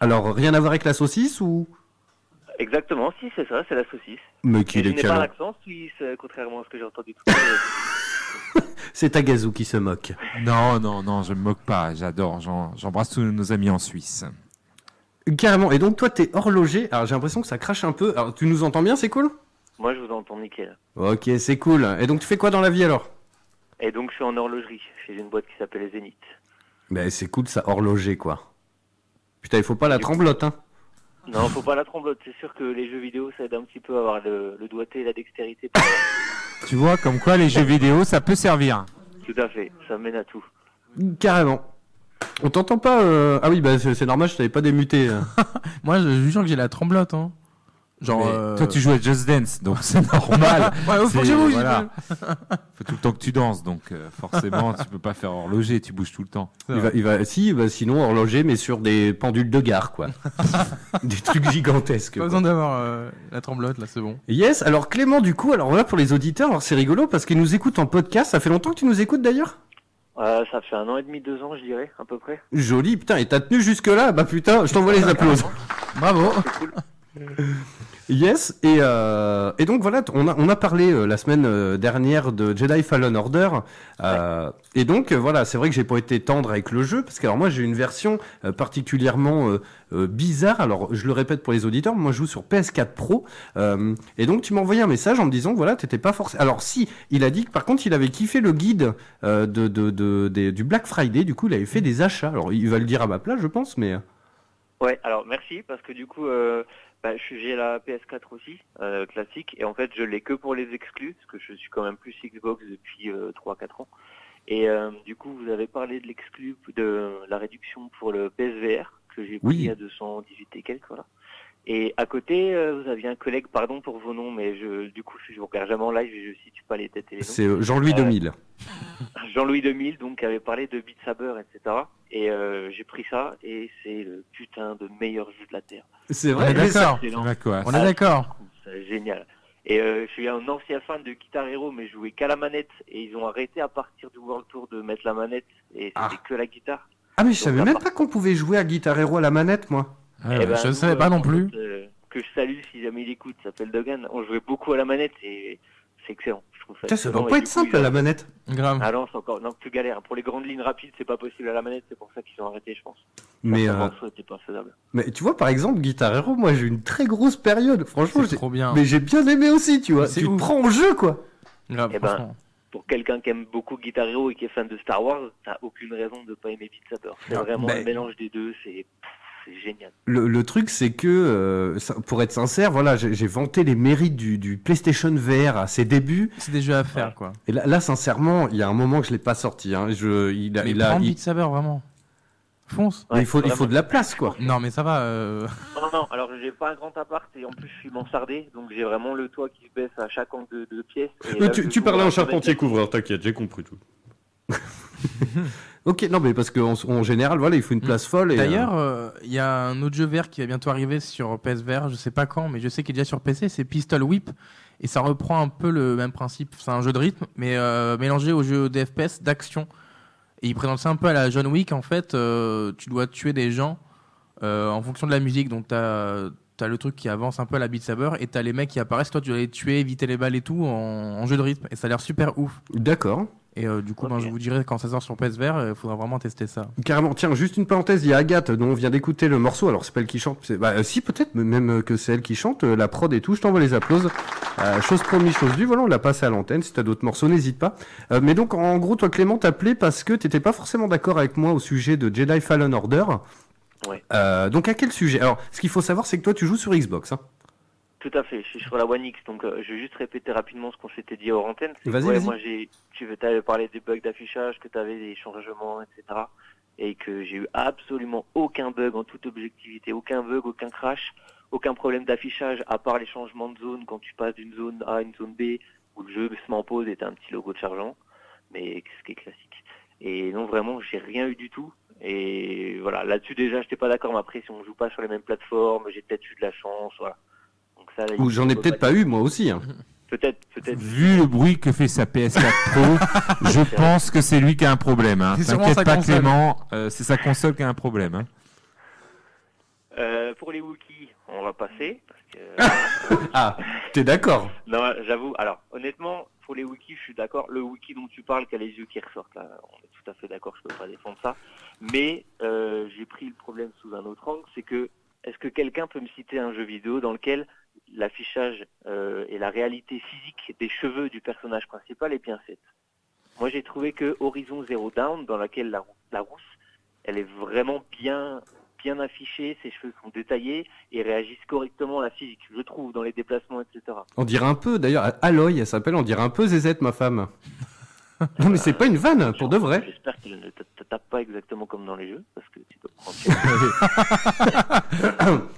Alors rien à voir avec la saucisse ou? Exactement, si c'est ça, c'est la saucisse. Mais Et qu'il je est n'ai pas l'accent suisse, euh, contrairement à ce que j'ai entendu tout à l'heure. C'est Tagazu qui se moque. Non, non, non, je me moque pas. J'adore. J'en- J'embrasse tous nos amis en Suisse. Carrément. Et donc toi t'es horloger. Alors j'ai l'impression que ça crache un peu. Alors tu nous entends bien, c'est cool? Moi je vous entends nickel. Ok, c'est cool. Et donc tu fais quoi dans la vie alors? Et donc je suis en horlogerie, chez une boîte qui s'appelle Zénith. Bah c'est cool ça, horloger quoi. Putain, il faut pas la tremblote, hein. Non, faut pas la tremblote, c'est sûr que les jeux vidéo ça aide un petit peu à avoir le, le doigté et la dextérité. pour- Tu vois, comme quoi les jeux vidéo, ça peut servir. tout à fait, ça mène à tout. Carrément. On t'entend pas euh, Ah oui, bah c'est normal, je t'avais pas démuté. euh. Moi, je vous jure que j'ai la tremblote. Hein. Genre. Euh, Toi, tu joues à Just Dance, donc c'est normal. Ouais, faut que je bouge. voilà. Faut tout le temps que tu danses, donc euh, forcément, tu peux pas faire horloger, tu bouges tout le temps. il va, il va, si, sinon horloger, mais sur des pendules de gare, quoi. des trucs gigantesques. Pas quoi. besoin d'avoir euh, la tremblote, là, c'est bon. Yes, alors Clément, du coup, alors voilà pour les auditeurs, alors c'est rigolo parce qu'ils nous écoutent en podcast. Ça fait longtemps que tu nous écoutes d'ailleurs? Euh, ça fait un an et demi, deux ans je dirais, à peu près. Joli, putain, et t'as tenu jusque-là? Bah putain, je t'envoie les applaudissements. Bravo. Yes, et, euh, et donc voilà, on a, on a parlé euh, la semaine euh, dernière de Jedi Fallen Order, euh, et donc voilà, c'est vrai que j'ai pas été tendre avec le jeu, parce que alors moi j'ai une version particulièrement bizarre, alors je le répète pour les auditeurs, moi je joue sur PS4 Pro, et donc tu m'as envoyé un message en me disant voilà, t'étais pas forcément... Alors si, il a dit que par contre il avait kiffé le guide de, de, de- du Black Friday, du coup il avait fait des achats, alors il va le dire à ma place je pense, mais... Ouais, alors merci parce que du coup, euh, bah, j'ai la PS4 aussi, euh, classique, et en fait je l'ai que pour les exclus, parce que je suis quand même plus Xbox depuis euh, 3-4 ans. Et euh, du coup, vous avez parlé de l'exclu, de la réduction pour le PSVR, que j'ai pris Oui. à 218 et quelques, voilà. Et à côté, euh, vous aviez un collègue, pardon pour vos noms, mais je, du coup, je vous regarde jamais en live, et je situe pas les têtes et les noms. C'est euh, Jean-Louis Euh, 2000. Jean-Louis 2000 donc avait parlé de Beat Saber etc et euh, j'ai pris ça et c'est le putain de meilleur jeu de la terre C'est On vrai, d'accord. On est d'accord. c'est génial et euh, je suis un ancien fan de Guitar Hero mais je jouais qu'à la manette et ils ont arrêté à partir du World Tour de mettre la manette et c'était Ah. que la guitare Ah mais je savais Donc, même à pas qu'on pouvait jouer à Guitar Hero à la manette moi. Ah Eh ouais. ben, je savais pas non par plus. euh, que je salue si jamais il écoute s'appelle Dogan on jouait beaucoup à la manette et c'est excellent je trouve ça Putain, ça doit pas être simple à la manette. Grave. ah non c'est encore non plus galère pour les grandes lignes rapides c'est pas possible à la manette c'est pour ça qu'ils ont arrêté je pense Mais, euh, pas mais tu vois, par exemple, Guitar Hero, moi j'ai eu une très grosse période. Franchement, j'ai- trop bien. mais j'ai bien aimé aussi, tu vois. C'est Tu te ouf. prends en jeu, quoi. Grave, Eh ben, pour quelqu'un qui aime beaucoup Guitar Hero et qui est fan de Star Wars, t'as aucune raison de pas aimer Beat Saber. C'est Ah, vraiment ben- un mélange des deux, c'est c'est génial. Le, le truc, c'est que, euh, ça- pour être sincère, voilà, j'ai vanté les mérites du, du PlayStation VR à ses débuts. C'est des jeux à faire, quoi. Et là, là, sincèrement, il y a un moment que je l'ai pas sorti. Hein. Je, il a, Mais il a, prends il- Beat Saber, vraiment. Fonce. il faut, il faut de la place, quoi. Non, mais ça va. euh, Non, non, alors j'ai pas un grand appart et en plus je suis mansardé, donc j'ai vraiment le toit qui se baisse à chaque angle de, de pièce. Et là, tu, tu parlais à en la charpentier fenêtre. couvreur, t'inquiète, j'ai compris tout. ok, non, mais parce qu'en en général, voilà, il faut une place folle. et, D'ailleurs, euh, il y a un autre jeu vert qui va bientôt arriver sur PSVR, je sais pas quand, mais je sais qu'il est déjà sur PC, c'est Pistol Whip. Et ça reprend un peu le même principe. C'est un jeu de rythme, mais euh, mélangé au jeu de FPS d'action. Et il présente ça un peu à la John Wick. En fait, euh, tu dois tuer des gens euh, en fonction de la musique. Donc, tu as, le truc qui avance un peu à la Beat Saber et tu as les mecs qui apparaissent. Toi, tu dois les tuer, éviter les balles et tout en, en jeu de rythme. Et ça a l'air super ouf. D'accord. Et euh, du coup, ben, je vous dirai quand ça sort sur PSVR, il faudra vraiment tester ça. Carrément. Tiens, juste une parenthèse, il y a Agathe dont on vient d'écouter le morceau. Alors, c'est pas elle qui chante. Bah, euh, si, peut-être, mais même euh, que c'est elle qui chante. euh, la prod et tout, je t'envoie les applauses. Euh, chose promise, chose due. Voilà, on l'a passé à l'antenne. Si t'as d'autres morceaux, n'hésite pas. Euh, mais donc, en gros, toi, Clément, t'appelais parce que t'étais pas forcément d'accord avec moi au sujet de Jedi Fallen Order. Ouais. Euh, donc à quel sujet? Alors, ce qu'il faut savoir, c'est que toi, tu joues sur Xbox. Hein. Tout à fait, je suis sur la One X, donc euh, je vais juste répéter rapidement ce qu'on s'était dit hors antenne. Vas-y, ouais, moi j'ai, tu parlé des bugs d'affichage, que tu avais des changements, etc. Et que j'ai eu absolument aucun bug en toute objectivité, aucun bug, aucun crash, aucun problème d'affichage, à part les changements de zone quand tu passes d'une zone A à une zone B, où le jeu se met en pause et t'as un petit logo de chargeant, mais ce qui est classique. Et non, vraiment, j'ai rien eu du tout. Et voilà, là-dessus déjà, j'étais pas d'accord, mais après, si on joue pas sur les mêmes plateformes, j'ai peut-être eu de la chance, voilà. Donc ça, là, Ou j'en ai peut-être pas eu, moi aussi. hein. Peut-être, peut-être. Vu le bruit que fait sa PS4 Pro, je pense que c'est lui qui a un problème. Hein. C'est sûrement T'inquiète sa pas, console. Clément, euh, c'est sa console qui a un problème. Hein. Euh, pour les Wookiees, on va passer. Parce que, Ah, t'es d'accord non, j'avoue. Alors, honnêtement, pour les Wookiees, je suis d'accord. Le Wookiee dont tu parles, qui a les yeux qui ressortent, là, on est tout à fait d'accord. Je peux pas défendre ça. Mais euh, j'ai pris le problème sous un autre angle, c'est que est-ce que quelqu'un peut me citer un jeu vidéo dans lequel l'affichage euh, et la réalité physique des cheveux du personnage principal est bien faite Moi, j'ai trouvé que Horizon Zero Dawn, dans laquelle la, rou- la rousse, elle est vraiment bien bien affichée, ses cheveux sont détaillés et réagissent correctement à la physique, je trouve, dans les déplacements, etc. On dirait un peu, d'ailleurs, Aloy, elle s'appelle, on dirait un peu Zezette, ma femme. Non, mais c'est pas une vanne, pour de vrai. J'espère qu'elle ne te tape pas exactement comme dans les jeux, parce que tu peux prendre...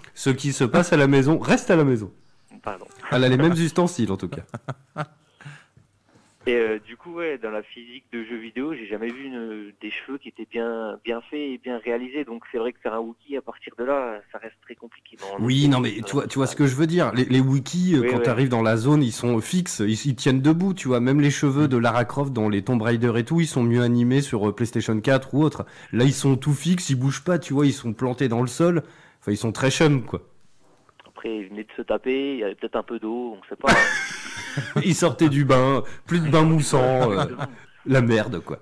Ce qui se passe à la maison reste à la maison. Pardon. Elle a les mêmes ustensiles, en tout cas. Et euh, du coup, ouais, dans la physique de jeux vidéo, j'ai jamais vu une- des cheveux qui étaient bien, bien faits et bien réalisés. Donc c'est vrai que faire un Wookiee à partir de là, ça reste très compliqué. Oui, non, mais tu vois, tu vois ce que je veux dire. Les, les wikis, euh, Oui, quand tu arrives dans la zone, ils sont fixes, ils, ils tiennent debout, tu vois. Même les cheveux de Lara Croft dans les Tomb Raider et tout, ils sont mieux animés sur euh, PlayStation 4 ou autre. Là, ils sont tout fixes, ils bougent pas, tu vois, ils sont plantés dans le sol. Enfin, ils sont très chum, quoi. Après, ils venaient de se taper, il y avait peut-être un peu d'eau, on sait pas. hein. Ils sortaient du bain, plus de bain moussant, euh, la merde, quoi.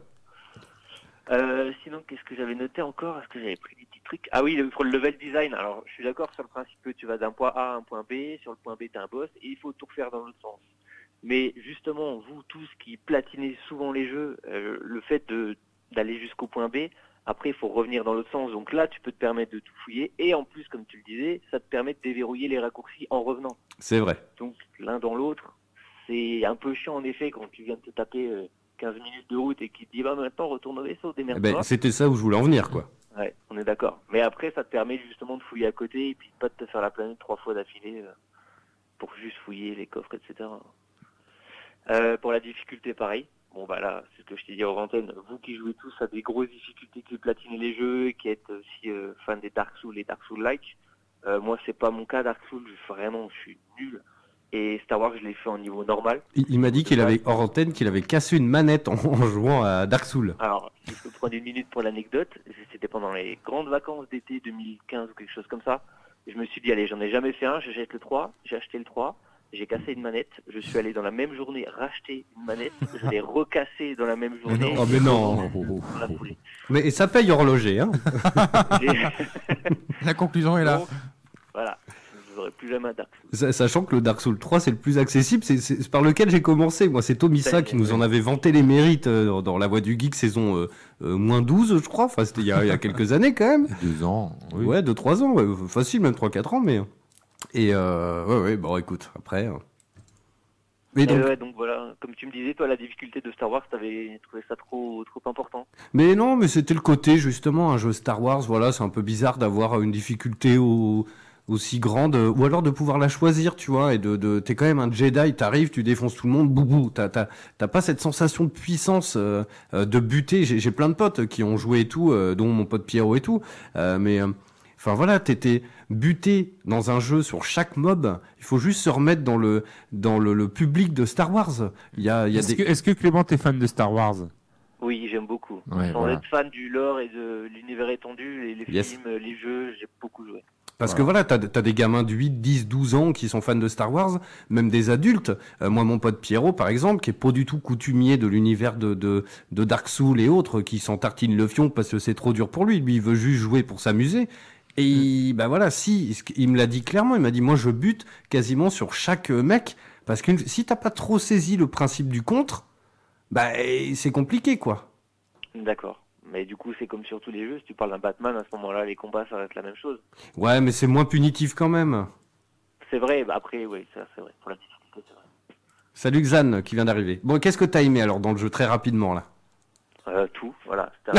Euh, sinon, qu'est-ce que j'avais noté encore? Est-ce que j'avais pris des petits trucs? Ah oui, le- pour le level design. Alors, je suis d'accord sur le principe que tu vas d'un point A à un point B. Sur le point B, tu un boss et il faut tout refaire dans l'autre sens. Mais justement, vous tous qui platinez souvent les jeux, euh, le fait d'aller jusqu'au point B, après, il faut revenir dans l'autre sens. Donc là, tu peux te permettre de tout fouiller. Et en plus, comme tu le disais, ça te permet de déverrouiller les raccourcis en revenant. C'est vrai. Donc l'un dans l'autre, c'est un peu chiant en effet quand tu viens de te taper euh, 15 minutes de route et qui te dit bah maintenant retourne au vaisseau, Eh démerde-toi. ben, C'était ça où je voulais en venir, quoi. Ouais, on est d'accord. Mais après, ça te permet justement de fouiller à côté et puis pas de te faire la planète trois fois d'affilée euh, pour juste fouiller les coffres, etc. Euh, pour la difficulté, pareil. Bon bah là, c'est ce que je t'ai dit en antenne. Vous qui jouez tous à des grosses difficultés, qui platinez les jeux, qui êtes aussi euh, fan des Dark Souls et Dark Souls-like, euh, moi c'est pas mon cas Dark Souls. Vraiment, je suis nul. Et Star Wars, je l'ai fait en niveau normal. Il, il m'a dit qu'il avait, hors antenne, qu'il avait cassé une manette en, en jouant à Dark Souls. Alors, si je peux prendre une minute pour l'anecdote, c'était pendant les grandes vacances d'été 2015 ou quelque chose comme ça. Je me suis dit, allez, j'en ai jamais fait un, j'achète le 3, j'ai acheté le 3, j'ai cassé une manette, je suis allé dans la même journée racheter une manette, je l'ai recassée dans la même journée. Oh, mais non. dans la foulée. Mais ça paye horloger, hein. La conclusion est là. Donc, voilà, je n'aurai plus jamais un Dark Souls. Sa- Sachant que le Dark Souls 3 c'est le plus accessible, c'est- par lequel j'ai commencé. Moi, c'est est, qui nous en avait vanté les mérites euh, dans, La Voix du Geek saison euh, euh, moins 12, je crois. Enfin, c'était il y, a- il y a quelques années quand même. Deux ans. Oui. Ouais, 2-3 ans, ouais, facile, même 3-4 ans, mais. Et euh, ouais, ouais, bon, écoute, après. hein. Et donc, ouais, donc voilà, comme tu me disais, toi, la difficulté de Star Wars, t'avais trouvé ça trop, trop important. Mais non, mais c'était le côté justement un jeu Star Wars. Voilà, c'est un peu bizarre d'avoir une difficulté au- aussi grande, ou alors de pouvoir la choisir, tu vois. Et de, de t'es quand même un Jedi, t'arrives, tu défonces tout le monde, boubou. T'as, t'as, t'as pas cette sensation de puissance, euh, euh, de buter. J'ai, j'ai plein de potes qui ont joué et tout, euh, dont mon pote Pierrot et tout. Euh, mais Enfin voilà, t'étais buté dans un jeu sur chaque mob. Il faut juste se remettre dans le dans le, le public de Star Wars. Il y a, il y a Est-ce des que, est-ce que Clément est fan de Star Wars? Oui, j'aime beaucoup. Ouais, Sans voilà. être fan du lore et de l'univers étendu, les, les Yes. films, les jeux, j'ai beaucoup joué. Parce que voilà, t'as as des gamins de 8, 10, 12 ans qui sont fans de Star Wars, même des adultes. Euh, moi, mon pote Pierrot, par exemple, qui est pas du tout coutumier de l'univers de, de, de Dark Souls et autres, qui s'en tartine le fion parce que c'est trop dur pour lui. Lui, il veut juste jouer pour s'amuser. Et il- bah voilà, si, il me l'a dit clairement, il m'a dit, moi, je bute quasiment sur chaque euh, mec, parce que si t'as pas trop saisi le principe du contre, bah c'est compliqué, quoi. D'accord. Mais du coup, c'est comme sur tous les jeux. Si tu parles d'un Batman, à ce moment-là, les combats, ça reste la même chose. Ouais, mais c'est moins punitif quand même. C'est vrai. Bah après, oui, ça, c'est vrai. Pour la difficulté, c'est vrai. Salut Xan qui vient d'arriver. Bon, qu'est-ce que t'as aimé alors dans le jeu très rapidement là? Euh, tout, voilà.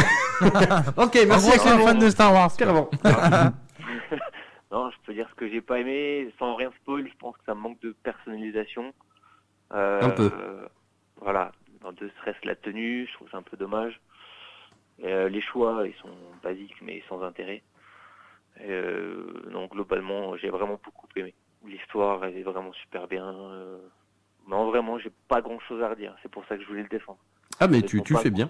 Ok, merci Clément. fan de Star Wars. Carrément. non, je peux dire ce que j'ai pas aimé, sans rien spoil. Je pense que ça manque de personnalisation. Euh, Un peu. euh, voilà. Dans deux stress la tenue, je trouve ça un peu dommage. Et, euh, les choix, ils sont basiques mais sans intérêt. Et, euh, donc globalement, j'ai vraiment beaucoup aimé. L'histoire, elle est vraiment super bien. euh, non, vraiment, j'ai pas grand chose à redire. C'est pour ça que je voulais le défendre. Ah mais tu, fais bien.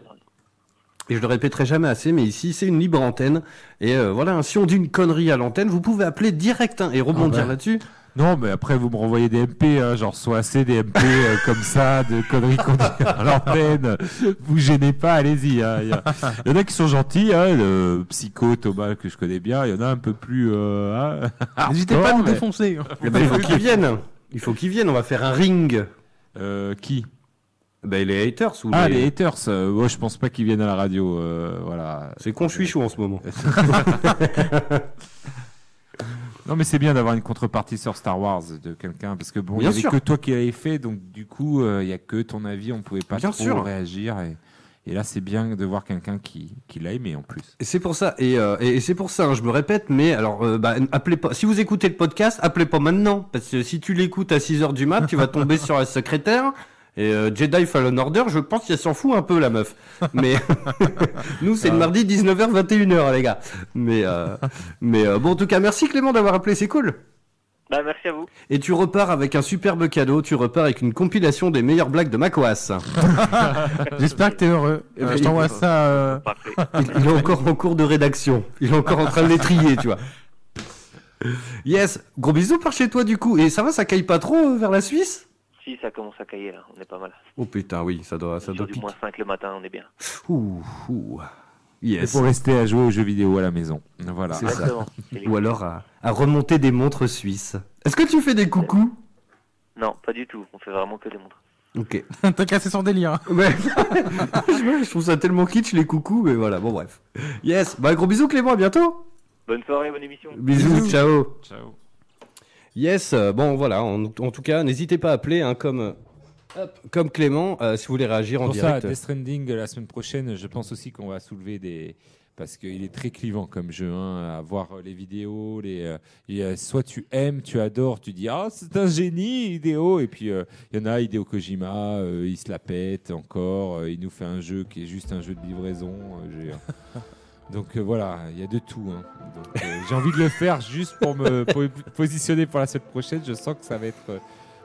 Et je le répéterai jamais assez, mais ici c'est une libre antenne. Et euh, voilà, si on dit une connerie à l'antenne, vous pouvez appeler direct hein, et rebondir Ah bah. là-dessus. Non, mais après, vous me renvoyez des MP, hein, genre soit assez des MP euh, comme ça, de conneries qu'on dit à l'antenne. Vous gênez pas, allez-y. hein. Il y, a- il y en a qui sont gentils, hein, le Psycho, Thomas, que je connais bien. Il y en a un peu plus. euh, hein, N'hésitez pas à nous mais- défoncer. Il faut qu'ils viennent. Il faut qu'ils viennent. On va faire un ring. Euh, qui? Ben, les haters ou Ah, les... les haters. euh, ouais, je pense pas qu'ils viennent à la radio. euh, voilà. C'est con, je suis chaud en ce moment. Non, mais c'est bien d'avoir une contrepartie sur Star Wars de quelqu'un, parce que bon, il y Bien avait sûr. que toi qui l'avais fait, donc du coup, euh, il y a que ton avis, on pouvait pas Bien trop sûr. réagir. Et, et là, c'est bien de voir quelqu'un qui, qui l'a aimé en plus. Et C'est pour ça, et, euh, et c'est pour ça, hein, je me répète, mais alors, euh, bah, appelez pas. Si vous écoutez le podcast, appelez pas maintenant, parce que si tu l'écoutes à 6 heures du mat, tu vas tomber sur la secrétaire. Et euh, Jedi Fallen Order, je pense qu'elle s'en fout un peu la meuf. Mais nous, c'est le mardi 19h 21h les gars. Mais euh, mais euh, bon, en tout cas, merci Clément d'avoir appelé, c'est cool. Bah, merci à vous. Et tu repars avec un superbe cadeau. Tu repars avec une compilation des meilleures blagues de Macwas. J'espère que t'es heureux. Euh, je t'envoie ça. euh. Il, il est encore en cours de rédaction. Il est encore en train de les trier, tu vois. Yes, gros bisous par chez toi du coup. Et ça va, ça caille pas trop euh, vers la Suisse? Si, ça commence à cailler là. On est pas mal. Oh putain, oui, ça doit, ça doit du moins 5 le matin, on est bien. Ouh, ouh. Et Yes. pour rester à jouer aux jeux vidéo à la maison. Voilà. C'est ça. Ou alors à, à remonter des montres suisses. Est-ce que tu fais des coucous? Non, pas du tout. On fait vraiment que des montres. Ok. T'as cassé son délire. Ouais. je je trouve ça tellement kitsch les coucous, mais voilà, bon bref. Yes, bah gros bisous Clément, à bientôt. Bonne soirée, bonne émission. Bisous, ciao. Ciao. Yes, euh, bon voilà, en, en tout cas, n'hésitez pas à appeler hein, comme, euh, hop, comme Clément euh, si vous voulez réagir en Pour ça, direct. Death Stranding la semaine prochaine, je pense aussi qu'on va soulever des. Parce qu'il est très clivant comme jeu, hein, à voir les vidéos. Les, et, soit tu aimes, tu adores, tu dis Ah, c'est un génie, Hideo. Et puis euh, il y en a, Hideo Kojima, euh, il se la pète encore. il nous fait un jeu qui est juste un jeu de livraison. Donc euh, voilà, il y a de tout. hein. Donc, euh, J'ai envie de le faire juste pour me positionner pour la semaine prochaine. Je sens que ça va être euh,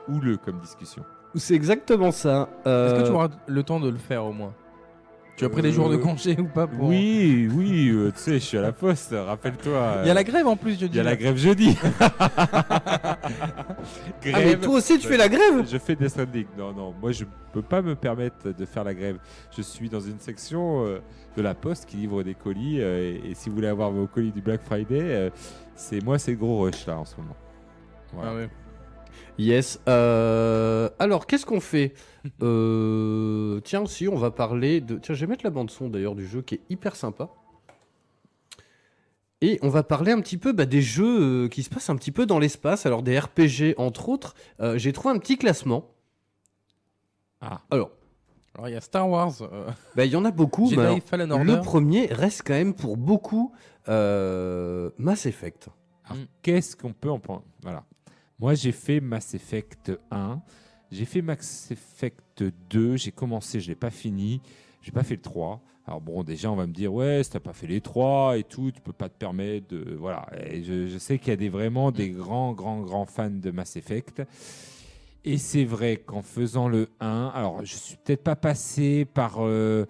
houleux comme discussion. C'est exactement ça. Est-ce que tu auras le temps de le faire au moins? Tu as pris des jours de Euh, congé ou pas pour... Oui, oui, euh, tu sais, je suis à la poste, rappelle-toi. Il y a la grève en plus, je il y a la grève jeudi. Ah mais Grève. toi aussi tu fais la grève? Je fais des Stranding. Non, non, moi je peux pas me permettre de faire la grève. Je suis dans une section euh, de la poste qui livre des colis. et, si vous voulez avoir vos colis du Black Friday, c'est moi, c'est gros rush là en ce moment. Voilà. Ah ouais. Yes. euh, alors, qu'est-ce qu'on fait Euh, Tiens, si, on va parler de... Tiens, je vais mettre la bande-son d'ailleurs du jeu qui est hyper sympa. Et on va parler un petit peu bah, des jeux euh, qui se passent un petit peu dans l'espace, alors des RPG entre autres. Euh, J'ai trouvé un petit classement. Ah. Alors, Alors il y a Star Wars, bah, il y en a beaucoup, mais Jedi Fallen Order. le premier reste quand même pour beaucoup Mass Effect. Qu'est-ce qu'on peut en prendre? Voilà. Moi, j'ai fait Mass Effect 1. J'ai fait Mass Effect 2. J'ai commencé, je l'ai pas fini. J'ai pas fait le 3. Alors bon, déjà, on va me dire, ouais, si t'as pas fait les 3 et tout, tu peux pas te permettre de... Voilà. Et je, je sais qu'il y a des, vraiment des grands, grands, grands fans de Mass Effect. Et c'est vrai qu'en faisant le 1, alors je suis peut-être pas passé par euh, euh,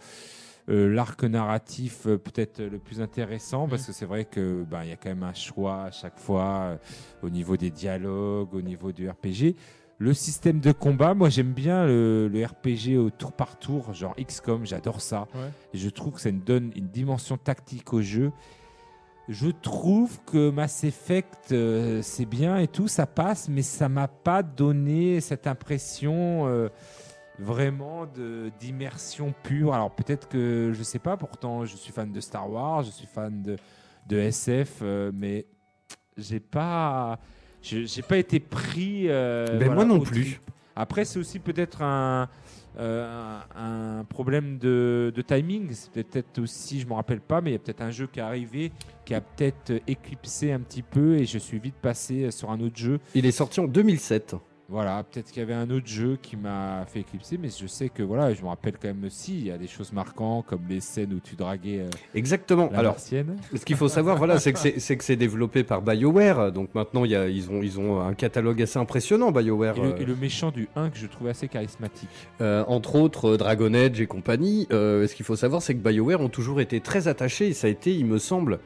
l'arc narratif euh, peut-être le plus intéressant parce que c'est vrai que ben, il y a quand même un choix à chaque fois euh, au niveau des dialogues, au niveau du RPG. Le système de combat, moi j'aime bien le, le RPG au tour par tour, genre XCOM, j'adore ça. Ouais. Et je trouve que ça donne une dimension tactique au jeu. Je trouve que Mass Effect, euh, c'est bien et tout, ça passe, mais ça m'a pas donné cette impression. euh, vraiment d'immersion pure. Alors peut-être que je sais pas. Pourtant, je suis fan de Star Wars, je suis fan de de SF, euh, mais j'ai pas je- j'ai pas été pris. euh, Ben, voilà, moi non plus. Après, c'est aussi peut-être un euh, un, un problème de, de timing. C'est peut-être aussi, je me rappelle pas, mais il y a peut-être un jeu qui est arrivé qui a peut-être éclipsé un petit peu et je suis vite passé sur un autre jeu. Il est sorti en 2007. Voilà, peut-être qu'il y avait un autre jeu qui m'a fait éclipser, mais je sais que voilà, je me rappelle quand même aussi, il y a des choses marquantes comme les scènes où tu draguais euh, Exactement. la Alors, martienne. ce qu'il faut savoir, voilà, c'est que c'est- c'est que c'est développé par BioWare. Donc maintenant, il y a, ils, ont, ils ont un catalogue assez impressionnant, BioWare. Et le, euh, et le méchant du 1 que je trouvais assez charismatique. Euh, entre autres euh, Dragon Age et compagnie. Ce qu'il faut savoir, c'est que BioWare ont toujours été très attachés et ça a été, il me semble,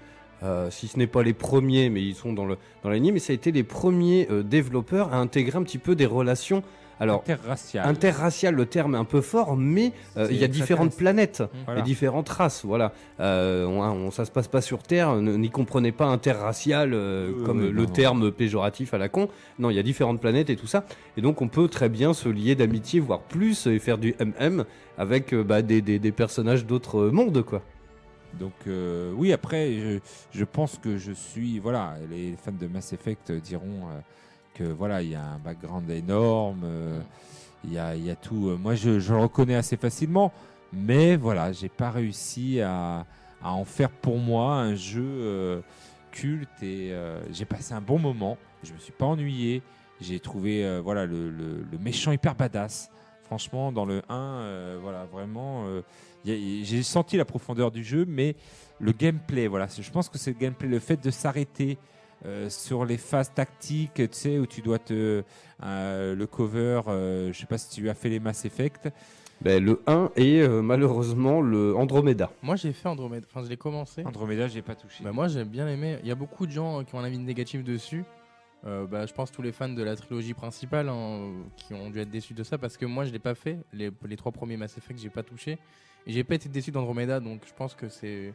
euh, si ce n'est pas les premiers, mais ils sont dans le dans l'anime, mais ça a été les premiers euh, développeurs à intégrer un petit peu des relations. Alors Interracial. interracial, le terme est un peu fort, mais euh, il y a différentes planètes Voilà. et différentes races. Voilà, euh, on, on- ça se passe pas sur Terre. N'y comprenez pas interracial euh, Euh, comme le non. terme péjoratif à la con. Non, il y a différentes planètes et tout ça. Et donc on peut très bien se lier d'amitié, voire plus, et faire du MM avec euh, bah, des, des- des personnages d'autres mondes, quoi. Donc euh, oui, après, je, pense que je suis, voilà, les fans de Mass Effect diront euh, que voilà, il y a un background énorme, euh, il y, a, y a tout. euh, moi, je, le reconnais assez facilement, mais voilà, j'ai pas réussi à, en faire pour moi un jeu culte et j'ai passé un bon moment. Je me suis pas ennuyé. J'ai trouvé voilà le- le méchant hyper badass. Franchement, dans le 1, euh, voilà, vraiment, euh, j'ai senti la profondeur du jeu, mais le gameplay, voilà, je pense que c'est le gameplay, le fait de s'arrêter euh, sur les phases tactiques, tu sais, où tu dois te. euh, le cover, euh, je sais pas si tu as fait les Mass Effect. Ben, le 1 et euh, malheureusement le Andromeda. Moi, j'ai fait Andromeda. Enfin, je l'ai commencé. Andromeda, j'ai pas touché. Bah, moi, j'ai bien aimé. Il y a beaucoup de gens euh, qui ont un avis négatif dessus. Euh, bah, je pense tous les fans de la trilogie principale hein, qui ont dû être déçus de ça parce que moi, je l'ai pas fait. Les, les trois premiers Mass Effect, j'ai pas touché. Et j'ai pas été déçu d'Andromeda, donc je pense que c'est.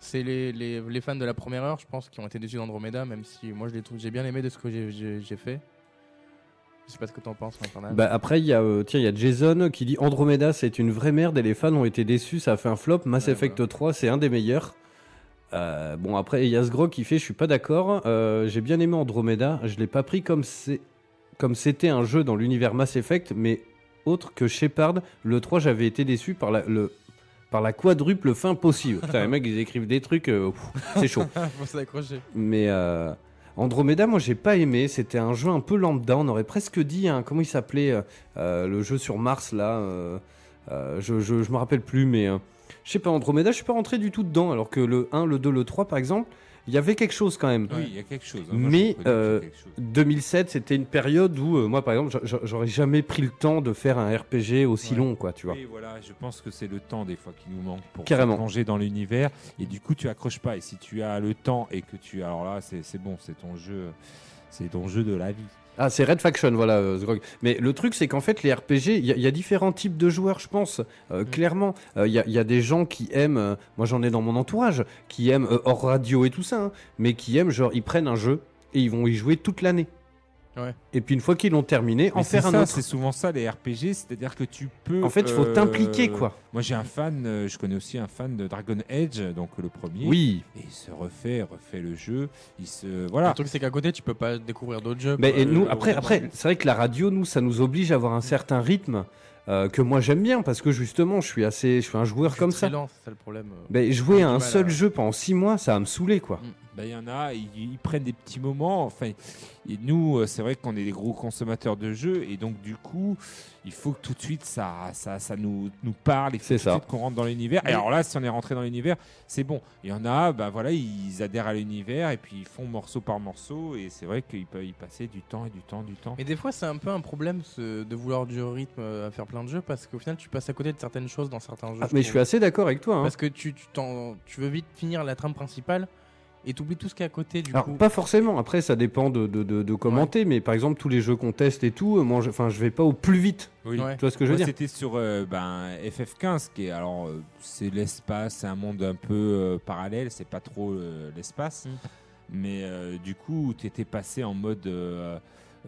C'est les, les, les fans de la première heure, je pense, qui ont été déçus d'Andromeda, même si moi je l'ai trouvé- j'ai bien aimé de ce que j'ai- fait. Je sais pas ce que t'en penses, Infernal. Bah, après, il y, a, euh, tiens, il y a Jason qui dit Andromeda, c'est une vraie merde et les fans ont été déçus, ça a fait un flop. Mass Ouais, Effect 3, c'est un des meilleurs. Euh, bon, après, il y a Sgrog qui fait Je suis pas d'accord. Euh, J'ai bien aimé Andromeda. Je l'ai pas pris comme c'est comme c'était un jeu dans l'univers Mass Effect, mais autre que Shepard. Le 3, j'avais été déçu par la, le, par la quadruple fin possible. Putain, les mecs, ils écrivent des trucs, euh, pff, c'est chaud. Faut s'accrocher. Mais euh, Andromeda, moi j'ai pas aimé. C'était un jeu un peu lambda. On aurait presque dit, hein, comment il s'appelait euh, le jeu sur Mars là Je, je, je me rappelle plus, mais je sais pas, Andromeda, je suis pas rentré du tout dedans. Alors que le 1, le 2, le 3 par exemple, il y avait quelque chose quand même. Oui, il y a quelque chose. hein. Moi, Mais reconnais qu'il y a euh, quelque chose. 2007, c'était une période où, euh, moi par exemple, j'a- j'a- j'aurais jamais pris le temps de faire un RPG aussi Ouais. long, quoi, tu vois. Et voilà, je pense que c'est le temps des fois qui nous manque pour Carrément. plonger dans l'univers. Et du coup, tu accroches pas. Et si tu as le temps et que tu, alors là, c'est c'est bon, c'est ton jeu, c'est ton jeu de la vie. Ah, c'est Red Faction, voilà, euh. Mais le truc, c'est qu'en fait, les RPG, il y, a- il y a différents types de joueurs, je pense. Mm. Euh, Clairement, Euh, il y, a- il y a des gens qui aiment, moi j'en ai dans mon entourage, qui aiment hors radio et tout ça, hein, mais qui aiment, genre, ils prennent un jeu et ils vont y jouer toute l'année. Ouais. Et puis une fois qu'ils l'ont terminé, en Mais c'est faire un ça, autre. C'est souvent ça les RPG, c'est-à-dire que tu peux. En fait, il faut euh, t'impliquer, quoi. Moi, j'ai un fan, euh, je connais aussi un fan de Dragon Age, donc le premier. Oui. Et il se refait, refait le jeu. Il se Le voilà. truc, c'est qu'à côté, tu peux pas découvrir d'autres jeux. Mais quoi. et nous, Euh, après, après c'est vrai que la radio, nous, ça nous oblige à avoir un certain rythme euh, que moi j'aime bien parce que justement, je suis assez, je suis un joueur comme très ça. lent, c'est ça le problème. Mais jouer à un seul à- jeu pendant 6 mois, ça va me saouler, quoi. Ben, Il y en a, ils, ils prennent des petits moments. Enfin, et nous, euh, c'est vrai qu'on est des gros consommateurs de jeux, et donc du coup, il faut que tout de suite ça, ça, ça nous, nous parle. Faut C'est tout de ça. suite qu'on rentre dans l'univers. Et alors là, si on est rentré dans l'univers, c'est bon. Il y en a, ben voilà, ils adhèrent à l'univers et puis ils font morceau par morceau, et c'est vrai qu'ils peuvent y passer du temps et du temps, du temps. Mais des fois, c'est un peu un problème ce- de vouloir du rythme euh, à faire plein de jeux parce qu'au final, tu passes à côté de certaines choses dans certains jeux. Ah, mais je suis assez d'accord avec toi. hein. Parce que tu, tu, t'en- tu veux vite finir la trame principale et t'oublies tout ce qui est à côté du Alors, coup. pas forcément, après ça dépend de, de, de- de commenter, mais par exemple tous les jeux qu'on teste et tout, euh, moi je, enfin, je vais pas au plus vite. Oui. Ouais. Tu vois ce que je veux Moi, dire? C'était sur euh, ben, FF15, qui est alors euh, c'est l'espace, c'est un monde un peu euh, parallèle, c'est pas trop euh, l'espace, Mm. mais euh, du coup tu étais passé en mode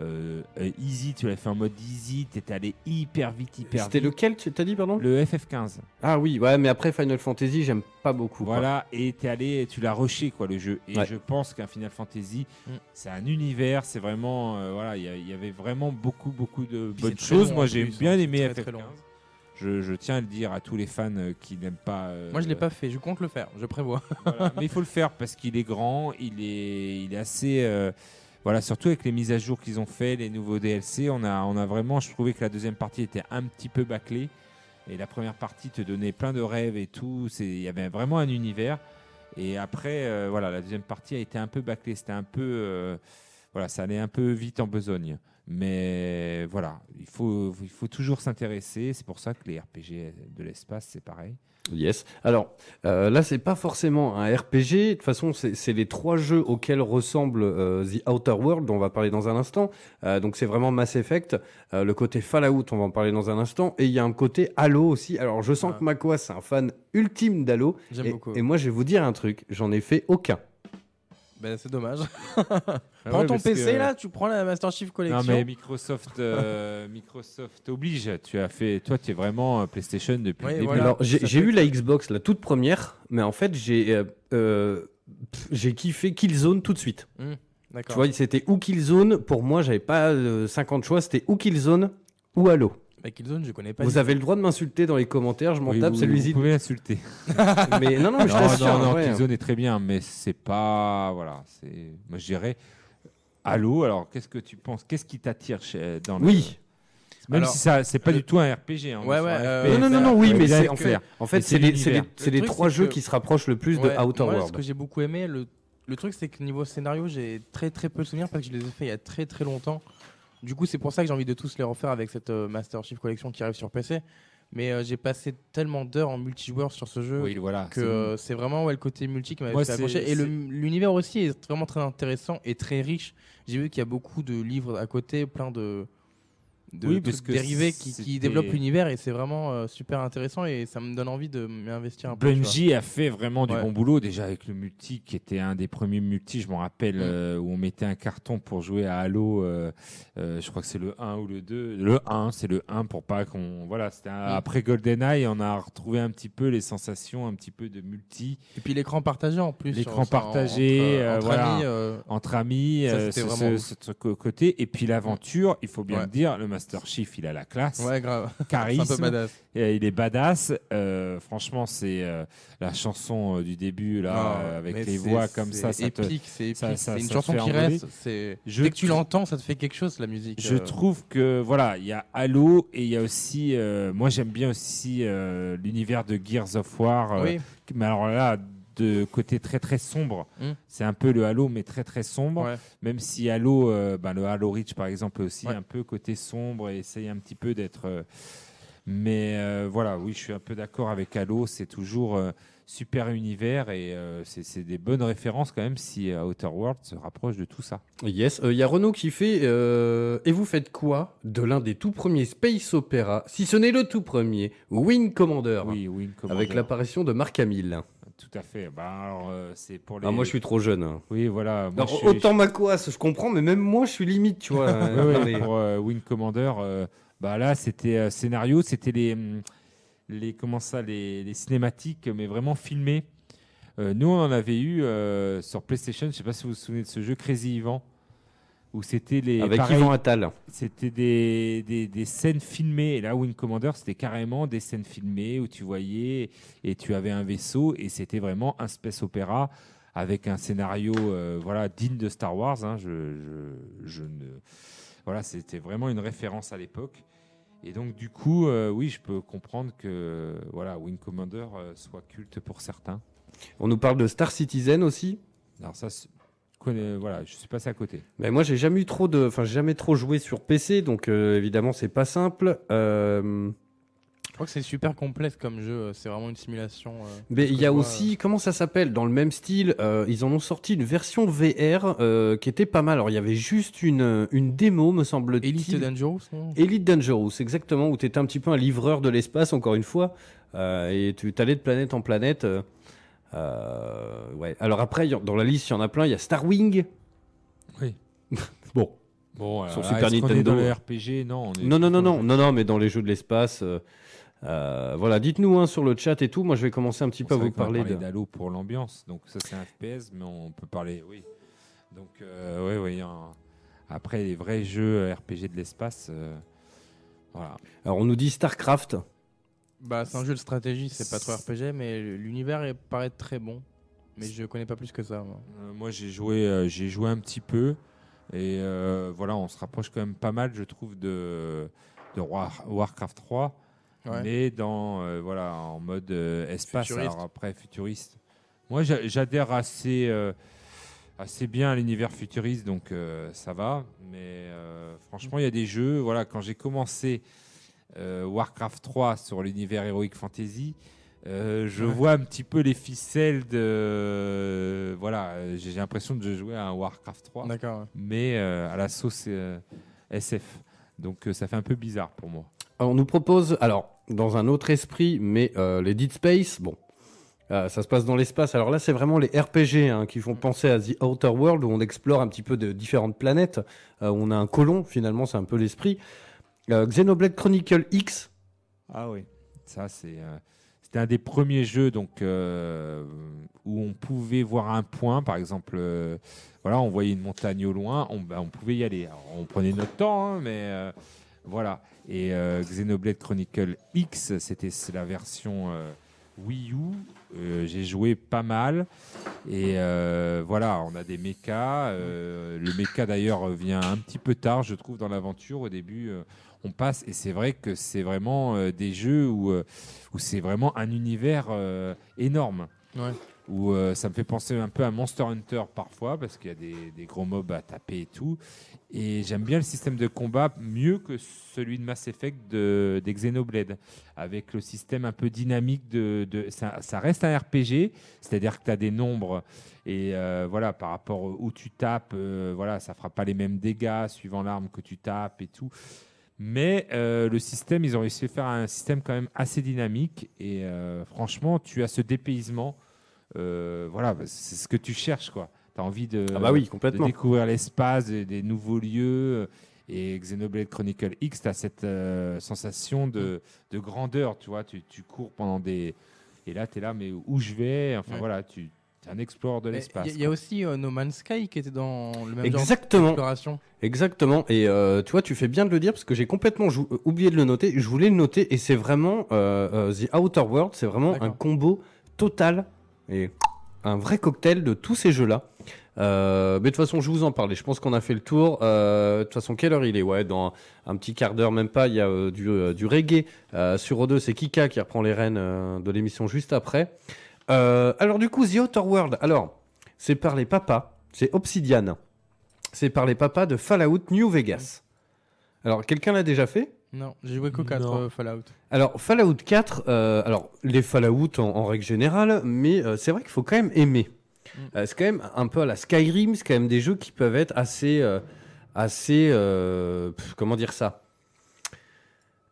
euh, euh, easy, tu l'as fait en mode easy, t'étais allé hyper vite, hyper C'était vite. lequel, tu t'as dit, pardon Le FF15. Ah oui, ouais, mais après Final Fantasy, j'aime pas beaucoup. quoi. Voilà, et t'es allé, tu l'as rushé quoi le jeu. Et Ouais. je pense qu'un Final Fantasy, Mm. c'est un univers, c'est vraiment, euh, voilà, il y, avait vraiment beaucoup, beaucoup de Puis bonnes choses. long, Moi, j'ai plus, bien hein, aimé très, très FF15. long. Je, je tiens à le dire à tous les fans qui n'aiment pas. euh, Moi, je l'ai pas fait. Je compte le faire. Je prévois. voilà. Mais il faut le faire parce qu'il est grand, il est, il est assez. Voilà, surtout avec les mises à jour qu'ils ont fait, les nouveaux DLC, on a, on a vraiment. Je trouvais que la deuxième partie était un petit peu bâclée. Et la première partie te donnait plein de rêves et tout. Il y avait vraiment un univers. Et après, euh, voilà, la deuxième partie a été un peu bâclée. C'était un peu. euh, voilà, ça allait un peu vite en besogne. Mais voilà, il faut, il faut toujours s'intéresser. C'est pour ça que les RPG de l'espace, c'est pareil. Yes. Alors euh, là, c'est pas forcément un RPG. De toute façon, c'est les trois jeux auxquels ressemble euh, The Outer World, dont on va parler dans un instant. Euh, donc c'est vraiment Mass Effect. Euh, le côté Fallout, on va en parler dans un instant. Et il y a un côté Halo aussi. Alors je sens Ouais. que Makoa, c'est un fan ultime d'Halo. J'aime beaucoup. et moi, je vais vous dire un truc. J'en ai fait aucun. Ben, c'est dommage. Ah prends ouais, ton PC que- là, tu prends la Master Chief Collection. Non mais Microsoft, euh, Microsoft oblige. Tu as fait, toi tu es vraiment euh, PlayStation depuis le début. voilà. Alors j'ai fait eu la Xbox, la toute première, mais en fait j'ai euh, euh, j'ai kiffé Killzone tout de suite. Tu D'accord. vois, c'était ou Killzone? Pour moi, j'avais pas euh, 50 choix. C'était ou Killzone? Ou Halo. Bah, Killzone, je connais pas. Vous avez le droit de m'insulter dans les commentaires. Je m'en Oui, tape, vous, c'est vous pouvez insulter. Mais non, non, mais je non, t'assure. non, non, ouais. Killzone est très bien, mais c'est pas, voilà, c'est, moi je dirais, Halo. Alors qu'est-ce que tu penses Qu'est-ce qui t'attire chez- dans le Oui. Même Alors, si ça, c'est pas le- du tout un RPG. Hein, Ouais, sur ouais, un euh, Non, non, non, non, oui, mais c'est en fait, clair. en fait, Mais c'est c'est les, c'est les, l'univers. c'est Le les truc, trois c'est jeux que- qui se rapprochent le plus Ouais, de Outer moi, World. Ce que j'ai beaucoup aimé, le, le truc, c'est que niveau scénario, j'ai très très peu de souvenirs parce que je les ai fait il y a très très longtemps. Du coup, c'est pour ça que j'ai envie de tous les refaire avec cette euh, Master Chief Collection qui arrive sur PC. Mais euh, j'ai passé tellement d'heures en multijoueur sur ce jeu Oui, voilà. que c'est- euh, c'est vraiment ouais, le côté multi qui m'avait Moi, fait accrocher. Et l'univers aussi est vraiment très intéressant et très riche. J'ai vu qu'il y a beaucoup de livres à côté, plein de, de Oui, parce que dérivés qui, développent l'univers et c'est vraiment euh, super intéressant et ça me donne envie de m'investir un peu. Bungie a fait vraiment du Ouais. bon boulot déjà avec le multi qui était un des premiers multi, je m'en rappelle, Mm. euh, où on mettait un carton pour jouer à Halo. euh, je crois que c'est le 1 ou le 2. Le 1, c'est le 1 pour pas qu'on. Voilà, c'était un- Mm. après GoldenEye, on a retrouvé un petit peu les sensations, un petit peu de multi Et puis l'écran partagé en plus. L'écran partagé, entre, entre voilà. amis, entre amis, Ça, euh, c'était ce, côté. Et puis l'aventure, il faut bien Ouais. le dire, le Master Chief, il a la classe. Ouais, grave. C'est un Charisme, peu badass. et il est badass. Euh, franchement, c'est euh, la chanson euh, du début là, avec les voix comme ça. C'est épique, c'est épique. C'est une chanson qui reste. Dès que tu l'entends, ça te fait quelque chose la musique. Je trouve que voilà, il y a Halo et il y a aussi, moi j'aime bien aussi l'univers de Gears of War. Oui, Mais alors là, de côté très très sombre, Mm. c'est un peu le Halo mais très très sombre. ouais. Même si Halo, euh, bah, le Halo Reach par exemple est aussi Ouais. un peu côté sombre et essaye un petit peu d'être. euh, mais euh, voilà, oui, je suis un peu d'accord avec Halo. C'est toujours euh, super univers et euh, c'est des bonnes références quand même si euh, Outer World se rapproche de tout ça. Yes, il y a Renault qui fait euh, Et vous faites quoi de l'un des tout premiers Space Opera, si ce n'est le tout premier, Wing Commander? Oui, Wing Commander. Avec l'apparition de Marc Hamill. Tout à fait. Bah, alors, euh, c'est pour les. Ah, moi, je suis trop jeune. hein. Oui, voilà. Moi, je suis- autant Makoas, je comprends, mais même moi, je suis limite, tu vois. Pour euh, Wing Commander, euh, bah là c'était euh, scénario, c'était les, hum, les comment ça, les, les cinématiques, mais vraiment filmées. Euh, nous on en avait eu euh, sur PlayStation, je sais pas si vous vous souvenez de ce jeu Crazy Ivan, où c'était les Avec pareil, Yvan Attal. c'était des, des, des scènes filmées. Et là, Wing Commander, c'était carrément des scènes filmées où tu voyais et tu avais un vaisseau et c'était vraiment un space opéra avec un scénario euh, voilà digne de Star Wars. hein. je, je, je ne voilà, c'était vraiment une référence à l'époque. Et donc du coup, euh, oui, je peux comprendre que voilà, Wing Commander euh, soit culte pour certains. On nous parle de Star Citizen aussi. Alors ça, connais- voilà, je suis passé à côté. Mais moi, j'ai jamais eu trop de, enfin, j'ai jamais trop joué sur PC, donc euh, évidemment, c'est pas simple. Euh, Je crois que c'est super complexe comme jeu. C'est vraiment une simulation. euh, Mais il y a vois, aussi, comment ça s'appelle? Dans le même style, euh, ils en ont sorti une version VR euh, qui était pas mal. Alors, il y avait juste une, une démo, me euh, semble-t-il. Elite Dangerous. non? Elite Dangerous, exactement, où tu étais un petit peu un livreur de l'espace, encore une fois, euh, et tu allais de planète en planète. Euh, ouais. Alors après, dans la liste, il y en a plein. Il y a Star Wing. Oui. Bon, Bon, Sur Super Nintendo. RPG, non. Non, non, non, non, non, non, mais dans les jeux de l'espace. euh, euh, voilà, dites-nous hein, sur le chat et tout. Moi, je vais commencer un petit peu à vous parler de. d'Halo pour l'ambiance. Donc ça c'est un FPS, mais on peut parler, oui. Donc euh, oui, oui. Après les vrais jeux RPG de l'espace, euh, voilà. Alors, on nous dit StarCraft. Bah, c'est un jeu de stratégie, c'est pas trop RPG, mais l'univers paraît très bon. Mais je connais pas plus que ça. moi. Euh, moi j'ai joué, euh, j'ai joué un petit peu et euh, voilà, on se rapproche quand même pas mal, je trouve, de, de War- Warcraft 3, Ouais. mais dans voilà en mode espace. Futuriste. Alors après futuriste. Moi j'a- j'adhère assez assez bien à l'univers futuriste, donc ça va. Mais franchement, il y a des jeux. Voilà, quand j'ai commencé Warcraft 3 sur l'univers Heroic Fantasy. euh, je Ouais. vois un petit peu les ficelles de voilà euh, j'ai j'ai l'impression de jouer à un Warcraft 3 D'accord. ouais. mais euh, à la sauce euh, SF donc euh, ça fait un peu bizarre pour moi Alors, on nous propose, alors, dans un autre esprit, mais euh, les Dead Space, bon, euh, ça se passe dans l'espace. Alors là, c'est vraiment les RPG hein, qui font penser à The Outer World, où on explore un petit peu de différentes planètes. Euh, on a un colon, finalement, c'est un peu l'esprit. Euh, Xenoblade Chronicle X, ah oui ça c'est euh, c'était un des premiers jeux donc euh, où on pouvait voir un point par exemple voilà on voyait une montagne au loin on, on pouvait y aller. On prenait notre temps hein, mais voilà. Et Xenoblade Chronicle X c'était la version Wii U. J'ai joué pas mal. Et voilà on a des mechas le mecha d'ailleurs vient un petit peu tard je trouve dans l'aventure. Au début on passe et c'est vrai que c'est vraiment euh, des jeux où, euh, où c'est vraiment un univers euh, énorme. Ouais. Où ça me fait penser un peu à Monster Hunter parfois parce qu'il y a des, des gros mobs à taper et tout. Et j'aime bien le système de combat mieux que celui de Mass Effect de, des Xenoblade avec le système un peu dynamique de, de ça, ça reste un RPG, c'est-à-dire que tu as des nombres et voilà par rapport où tu tapes, voilà ça fera pas les mêmes dégâts suivant l'arme que tu tapes et tout. Mais euh, le système, ils ont réussi à faire un système quand même assez dynamique. Et euh, franchement, tu as ce dépaysement. Euh, voilà, c'est ce que tu cherches, quoi. Tu as envie de, ah bah oui, de complètement. découvrir l'espace, des, des nouveaux lieux. Et Xenoblade Chronicle X, tu as cette sensation de, de grandeur, tu vois. Tu, tu cours pendant des. Et là, tu es là, mais où je vais? Enfin Ouais. voilà, tu un explorer de l'espace. Il y, a- y aussi euh, No Man's Sky qui était dans le même genre Exactement. d'exploration. Exactement. Et euh, tu vois, tu fais bien de le dire parce que j'ai complètement euh, oublié de le noter. Je voulais le noter et c'est vraiment euh, The Outer World. C'est vraiment un combo total et un vrai cocktail de tous ces jeux-là. Euh, mais de toute façon, je vous en parlais. Je pense qu'on a fait le tour. Euh, de toute façon, quelle heure il est? Ouais, dans un petit quart d'heure, même pas. Il y a euh, du, euh, du reggae Euh, sur O2. C'est Kika qui reprend les rênes euh, de l'émission juste après. Euh, alors du coup, The Outer World. Alors, c'est par les papas. C'est Obsidian. C'est par les papas de Fallout New Vegas. Alors, quelqu'un l'a déjà fait? Non, j'ai joué qu'au 4 Non. euh, Fallout. Alors, Fallout 4, euh, alors, les Fallout en, en règle générale, mais euh, c'est vrai qu'il faut quand même aimer. Mm. Euh, c'est quand même un peu à la Skyrim, c'est quand même des jeux qui peuvent être assez. euh, assez. euh, pff, comment dire ça?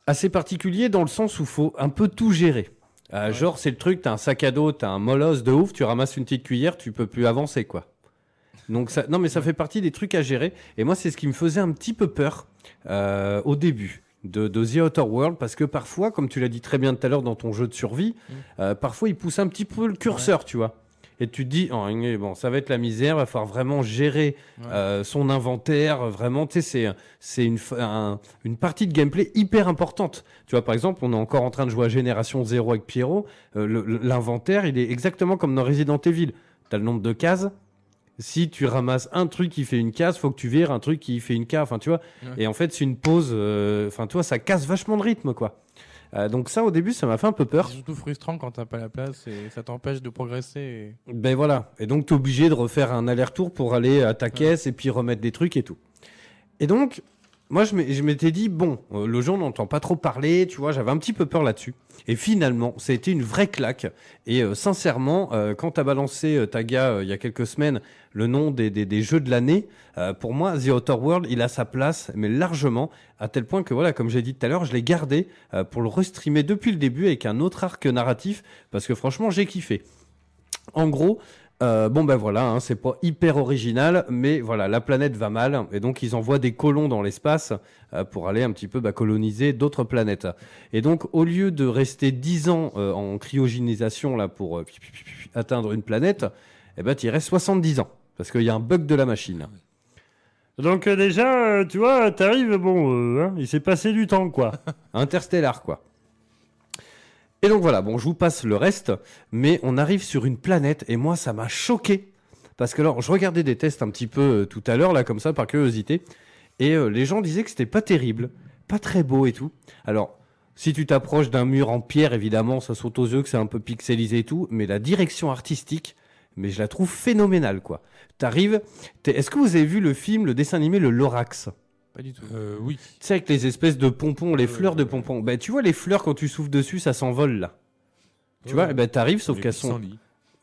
Assez particuliers dans le sens où faut un peu tout gérer. Euh, Ouais. Genre, c'est le truc, t'as un sac à dos, t'as un molosse de ouf, tu ramasses une petite cuillère, tu peux plus avancer, quoi. Donc ça, non, mais ça fait partie des trucs à gérer. Et moi, c'est ce qui me faisait un petit peu peur euh, au début de, de The Outer World, parce que parfois, comme tu l'as dit très bien tout à l'heure dans ton jeu de survie, Mm. euh, parfois il pousse un petit peu le curseur, tu vois. Et tu te dis, oh, bon, ça va être la misère, va falloir vraiment gérer Ouais. euh, son inventaire. Vraiment, tu sais, c'est, c'est une, un- une partie de gameplay hyper importante. Tu vois, par exemple, on est encore en train de jouer à Génération 0 avec Pierrot. Euh, l'inventaire, il est exactement comme dans Resident Evil. Tu as le nombre de cases. Si tu ramasses un truc qui fait une case, faut que tu vires un truc qui fait une case. Enfin, tu vois. Ouais. Et en fait, c'est une pause. euh, Enfin, tu vois, ça casse vachement de rythme, quoi. Euh, donc ça, au début, ça m'a fait un peu peur. C'est surtout frustrant quand t'as pas la place et ça t'empêche de progresser. et- Ben voilà. Et donc, tu es obligé de refaire un aller-retour pour aller à ta caisse et puis remettre des trucs et tout. Et donc, moi, je m'étais dit, bon, euh, le jeu, on n'entend pas trop parler, tu vois, j'avais un petit peu peur là-dessus. Et finalement, ça a été une vraie claque. Et euh, sincèrement, euh, quand tu as balancé, euh, Taga, euh, il y a quelques semaines, le nom des, des, des jeux de l'année, pour moi, The Outer World, il a sa place, mais largement, à tel point que, voilà, comme j'ai dit tout à l'heure, je l'ai gardé pour le restreamer depuis le début avec un autre arc narratif, parce que franchement, j'ai kiffé. En gros, Euh, bon ben voilà, hein, c'est pas hyper original, mais voilà, la planète va mal et donc ils envoient des colons dans l'espace euh, pour aller un petit peu bah, coloniser d'autres planètes. Et donc au lieu de rester 10 ans euh, en cryogénisation là pour atteindre une planète, eh ben tu restes 70 ans parce qu'il y a un bug de la machine. Donc déjà, tu vois, t'arrives, bon, hein, il s'est passé du temps, quoi. Interstellar, quoi. Et donc voilà, bon, je vous passe le reste, mais on arrive sur une planète, et moi, ça m'a choqué. Parce que alors, je regardais des tests un petit peu euh, tout à l'heure, là, comme ça, par curiosité, et euh, les gens disaient que c'était pas terrible, pas très beau et tout. Alors, si tu t'approches d'un mur en pierre, évidemment, ça saute aux yeux que c'est un peu pixelisé et tout, mais la direction artistique, mais je la trouve phénoménale, quoi. T'arrives, est-ce que vous avez vu le film, le dessin animé, le Lorax? Pas du tout. Euh, oui. tu sais, avec les espèces de pompons, les fleurs de pompons. Ben, tu vois, les fleurs, quand tu souffles dessus, ça s'envole, là. Tu vois, ben, t'arrives, sauf Les qu'elles sont.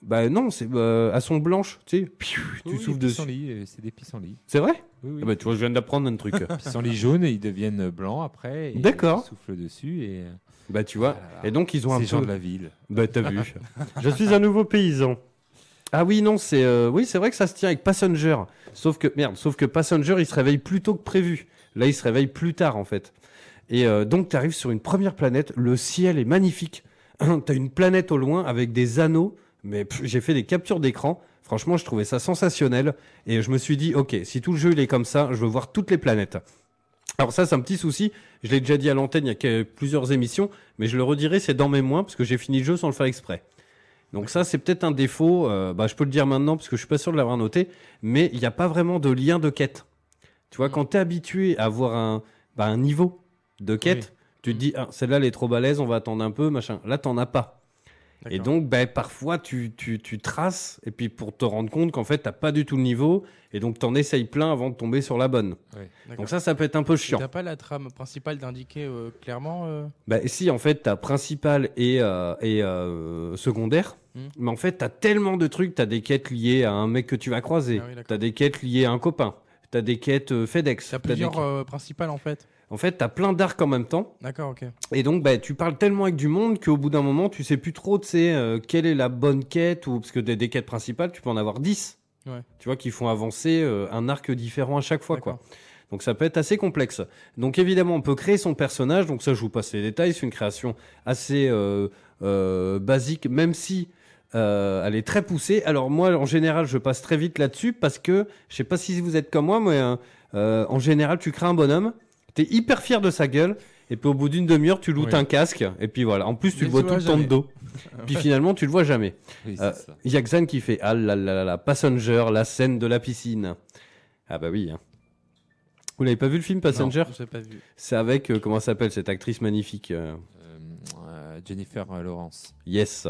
Bah non, c'est, euh, elles sont blanches, tu sais. Piou, tu Oui, souffles les dessus. euh, c'est des pissenlits. C'est vrai? Oui, oui. Ah bah, tu vois, je viens d'apprendre un truc. pissenlits jaunes, et ils deviennent blancs après. et D'accord. tu souffles dessus et. euh, bah, tu vois. Ah là là. Et donc, ils ont un Ces gens peu. de la ville. Bah, t'as vu. Je suis un nouveau paysan. Ah oui, non, c'est euh, oui, c'est vrai que ça se tient avec Passenger. Sauf que merde, sauf que Passenger, il se réveille plus tôt que prévu. Là, il se réveille plus tard en fait. Et euh, donc, tu arrives sur une première planète. Le ciel est magnifique. T'as une planète au loin avec des anneaux. Mais j'ai fait des captures d'écran. Franchement, je trouvais ça sensationnel. Et je me suis dit, ok, si tout le jeu il est comme ça, je veux voir toutes les planètes. Alors ça, c'est un petit souci. Je l'ai déjà dit à l'antenne il y a plusieurs émissions, mais je le redirai, c'est dans mes mois parce que j'ai fini le jeu sans le faire exprès. Donc ça, c'est peut-être un défaut. euh, bah, je peux le dire maintenant parce que je suis pas sûr de l'avoir noté, mais il n'y a pas vraiment de lien de quête. Tu vois, quand tu es habitué à avoir un, bah, un niveau de quête, tu te dis, ah, celle-là, elle est trop balèze, on va attendre un peu, machin. Là, t'en as pas. Et donc, bah, parfois, tu, tu, tu traces, et puis pour te rendre compte qu'en fait, t'as pas du tout le niveau, et donc t'en essayes plein avant de tomber sur la bonne. Donc ça, ça peut être un peu chiant. T'as pas la trame principale d'indiquer euh, clairement euh, Bah si, en fait, t'as principal et, euh, et euh, secondaire. Hmm. Mais en fait, t'as tellement de trucs. T'as des quêtes liées à un mec que tu vas croiser. Ah oui, t'as des quêtes liées à un copain. T'as des quêtes FedEx. T'as plusieurs quêtes- principales en fait. En fait, t'as plein d'arcs en même temps. D'accord, ok. Et donc, bah, tu parles tellement avec du monde qu'au bout d'un moment, tu sais plus trop, tu sais, euh, quelle est la bonne quête. ou Parce que des, des quêtes principales, tu peux en avoir 10. Ouais. Tu vois, qui font avancer euh, un arc différent à chaque fois, quoi. Donc ça peut être assez complexe. Donc évidemment, on peut créer son personnage. Donc ça, je vous passe les détails. C'est une création assez euh, euh, basique, même si euh, elle est très poussée. Alors moi, en général, je passe très vite là-dessus parce que je sais pas si vous êtes comme moi, mais en général, tu crées un bonhomme, t'es hyper fier de sa gueule. Et puis au bout d'une demi-heure, tu lootes Oui. un casque. Et puis voilà. En plus, tu Mais le vois tout le temps de dos. puis finalement, tu le vois jamais. Oui, Euh, y a Xan qui fait Ah là là là là, Passenger, la scène de la piscine. Ah bah oui. hein. Vous l'avez pas vu le film Passenger? Non, pas vu. C'est avec, euh, comment elle s'appelle cette actrice magnifique euh, Euh, euh, Jennifer Lawrence. Yes.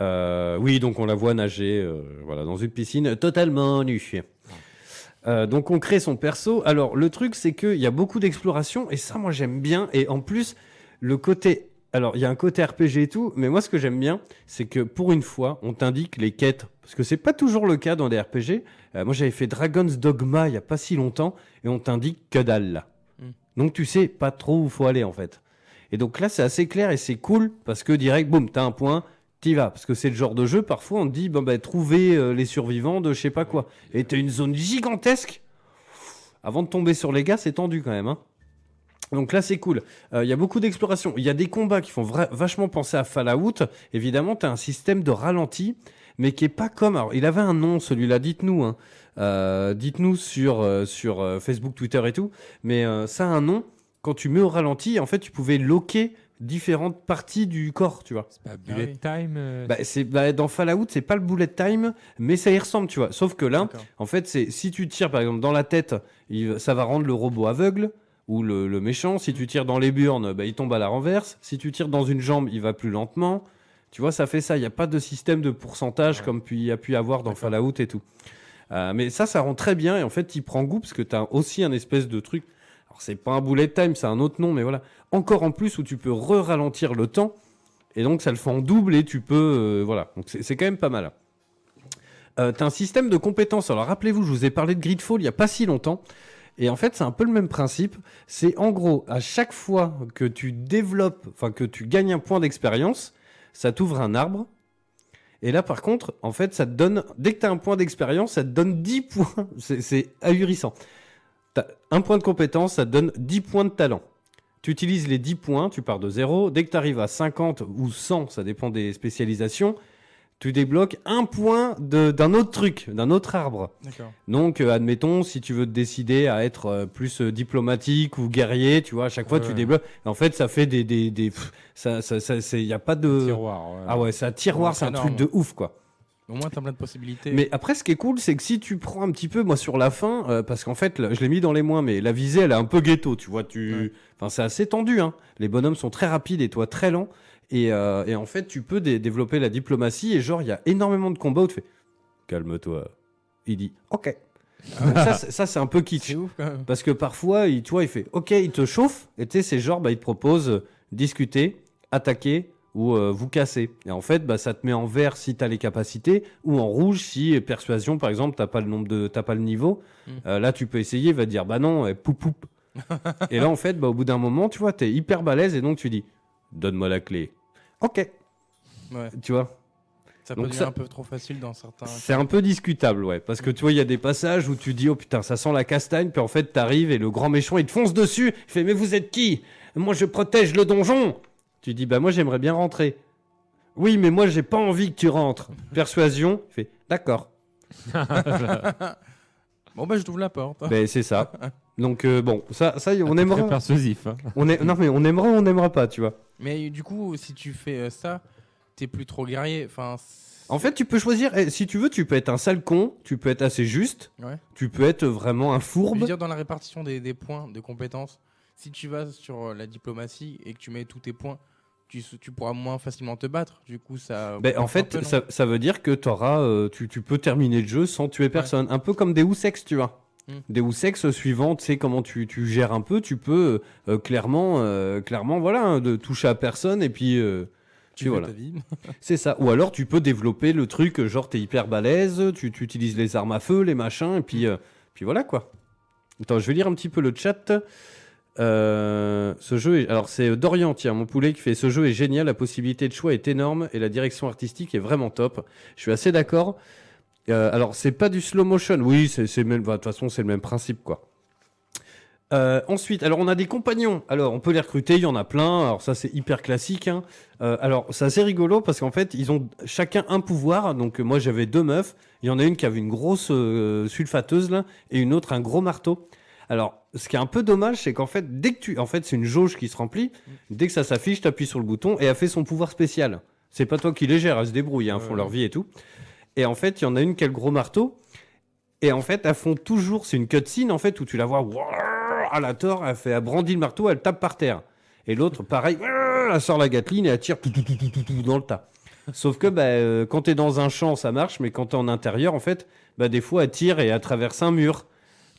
Euh, oui, donc on la voit nager euh, voilà, dans une piscine totalement nue. Euh, donc on crée son perso. Alors le truc c'est qu'il y a beaucoup d'exploration et ça moi j'aime bien. Et en plus le côté... Alors il y a un côté RPG et tout, mais moi ce que j'aime bien c'est que pour une fois on t'indique les quêtes. Parce que c'est pas toujours le cas dans des RPG. Euh, moi j'avais fait Dragon's Dogma il y a pas si longtemps et on t'indique que dalle là. Mm. Donc tu sais pas trop où faut aller en fait. Et donc là, c'est assez clair et c'est cool parce que direct, boum, t'as un point, t'y vas. Parce que c'est le genre de jeu, parfois, on te dit, bon, bah, trouver euh, les survivants de je sais pas quoi. Et t'as une zone gigantesque. Avant de tomber sur les gars, c'est tendu quand même. Hein. Donc là, c'est cool. Euh, Il y a beaucoup d'exploration. Il y a des combats qui font vachement penser à Fallout. Évidemment, t'as un système de ralenti, mais qui est pas comme. Alors, il avait un nom, celui-là. Dites-nous. Hein. Euh, Dites-nous sur, euh, sur euh, Facebook, Twitter et tout. Mais euh, ça a un nom quand tu mets au ralenti, en fait, tu pouvais loquer différentes parties du corps, tu vois. C'est pas Bullet oui. Time euh, Bah, c'est, bah, dans Fallout, c'est pas le bullet time, mais ça y ressemble, tu vois. Sauf que là, en fait, c'est si tu tires par exemple dans la tête, il- ça va rendre le robot aveugle ou le, le méchant. Si tu tires dans les burnes, bah, il tombe à la renverse. Si tu tires dans une jambe, il va plus lentement. Tu vois, ça fait ça. Il n'y a pas de système de pourcentage comme il y a pu y avoir dans. Fallout et tout. Euh, mais ça, ça rend très bien. Et en fait, il prend goût parce que tu as aussi un espèce de truc. Alors, c'est pas un bullet time, c'est un autre nom, mais voilà. Encore en plus où tu peux re-ralentir le temps. Et donc, ça le fait en double et tu peux. euh, voilà. Donc, c'est quand même pas mal. Euh, tu as un système de compétences. Alors, rappelez-vous, je vous ai parlé de Gridfall il y a pas si longtemps. Et en fait, c'est un peu le même principe. C'est en gros, à chaque fois que tu développes, enfin que tu gagnes un point d'expérience, ça t'ouvre un arbre. Et là, par contre, en fait, ça te donne, dès que tu as un point d'expérience, ça te donne 10 points. C'est- ahurissant. T'as un point de compétence, ça te donne 10 points de talent. Tu utilises les 10 points, tu pars de zéro. Dès que tu arrives à 50 ou 100, ça dépend des spécialisations, tu débloques un point d'un autre truc, d'un autre arbre. Donc, euh, admettons, si tu veux te décider à être euh, plus euh, diplomatique ou guerrier, tu vois, à chaque fois, Ouais, tu ouais. débloques. En fait, ça fait des. des, des pff, ça, ça, ça, c'est- y a pas de. Tiroir, ouais. Ah ouais, c'est un tiroir, c'est un truc de ouf, quoi. Au moins, t'as plein de possibilités. Mais après, ce qui est cool, c'est que si tu prends un petit peu, moi, sur la fin, euh, parce qu'en fait, là, je l'ai mis dans les moins, mais la visée, elle est un peu ghetto, tu vois. Tu... Ouais. Enfin, c'est assez tendu, hein. Les bonhommes sont très rapides et toi très lent. Et, euh, et en fait, tu peux dé- développer la diplomatie. Et genre, il y a énormément de combats où tu fais Calme-toi. Il dit Ok. Ça, c'est- ça, c'est un peu kitsch. c'est ouf quand même. Parce que parfois, il, tu vois, il fait OK, il te chauffe. Et tu sais, c'est genre, bah, il te propose euh, discuter, attaquer ou euh, vous casser. Et en fait, bah, ça te met en vert si tu as les capacités ou en rouge si euh, persuasion, par exemple, t'as pas le nombre de, t'as pas le niveau. Mm. Euh, là, tu peux essayer, il va te dire bah non, euh, poup poup. et là, en fait, bah, au bout d'un moment, tu vois, tu es hyper balèze et donc tu dis donne-moi la clé. OK, Ouais. tu vois. Ça peut Donc devenir ça- un peu trop facile dans certains. C'est un peu discutable, ouais. Parce que tu vois, il y a des passages où tu dis, oh putain, ça sent la castagne, puis en fait, t'arrives et le grand méchant, il te fonce dessus. Il fait, mais vous êtes qui? Moi, je protège le donjon. Tu dis, bah moi, j'aimerais bien rentrer. Oui, mais moi, j'ai pas envie que tu rentres. Persuasion. Il fait, d'accord. Bon, bah, je t'ouvre la porte. Ben, c'est ça. Donc, euh, bon, ça, ça, on Très aimera. persuasif. hein. On est... Non, mais on aimera ou on n'aimera pas, tu vois. Mais du coup, si tu fais euh, ça, t'es plus trop guerrier. Enfin. En fait, tu peux choisir, eh, si tu veux, tu peux être un sale con, tu peux être assez juste, Ouais. tu peux être vraiment un Je fourbe. veux dire, dans la répartition des, des points de compétences, si tu vas sur euh, la diplomatie et que tu mets tous tes points, tu, tu pourras moins facilement te battre. Du coup, ça. Ben, en fait, peu, ça, ça veut dire que t'auras, euh, tu, tu peux terminer le jeu sans tuer personne. Un peu comme Deus Ex, tu vois. Mm. Deus Ex, suivant, tu sais comment tu, tu gères un peu, tu peux euh, clairement, euh, clairement, voilà, hein, de toucher à personne et puis. euh, tu voilà. C'est ça. Ou alors tu peux développer le truc, euh, genre t'es hyper balèze, tu, tu utilises les armes à feu, les machins, et puis, euh, puis voilà quoi. Attends, je vais lire un petit peu le chat. Euh, ce jeu est... Alors c'est Dorian, tiens, mon poulet qui fait ce jeu est génial, la possibilité de choix est énorme et la direction artistique est vraiment top. Je suis assez d'accord. Euh, alors c'est pas du slow motion, oui, c'est même, bah, de toute façon c'est le même principe quoi. Euh, ensuite, alors on a des compagnons. Alors on peut les recruter, il y en a plein. Alors ça c'est hyper classique. hein. Euh, alors c'est assez rigolo parce qu'en fait ils ont chacun un pouvoir. Donc euh, moi j'avais deux meufs. Il y en a une qui avait une grosse euh, sulfateuse là et une autre un gros marteau. Alors ce qui est un peu dommage c'est qu'en fait dès que tu, en fait c'est une jauge qui se remplit. Dès que ça s'affiche, t'appuies sur le bouton et elle fait son pouvoir spécial. C'est pas toi qui les gères, elles se débrouillent, hein, font leur vie et tout. Et en fait il y en a une qui a le gros marteau. Et en fait, elles font toujours, c'est une cutscene en fait où tu la vois à la tort, elle fait, elle brandit le marteau, elle tape par terre. Et l'autre, pareil, elle sort la gatline et elle tire tout, tout, tout, tout, tout, tout dans le tas. Sauf que bah, euh, quand t'es dans un champ, ça marche, mais quand t'es en intérieur, en fait, bah, des fois, elle tire et elle traverse un mur.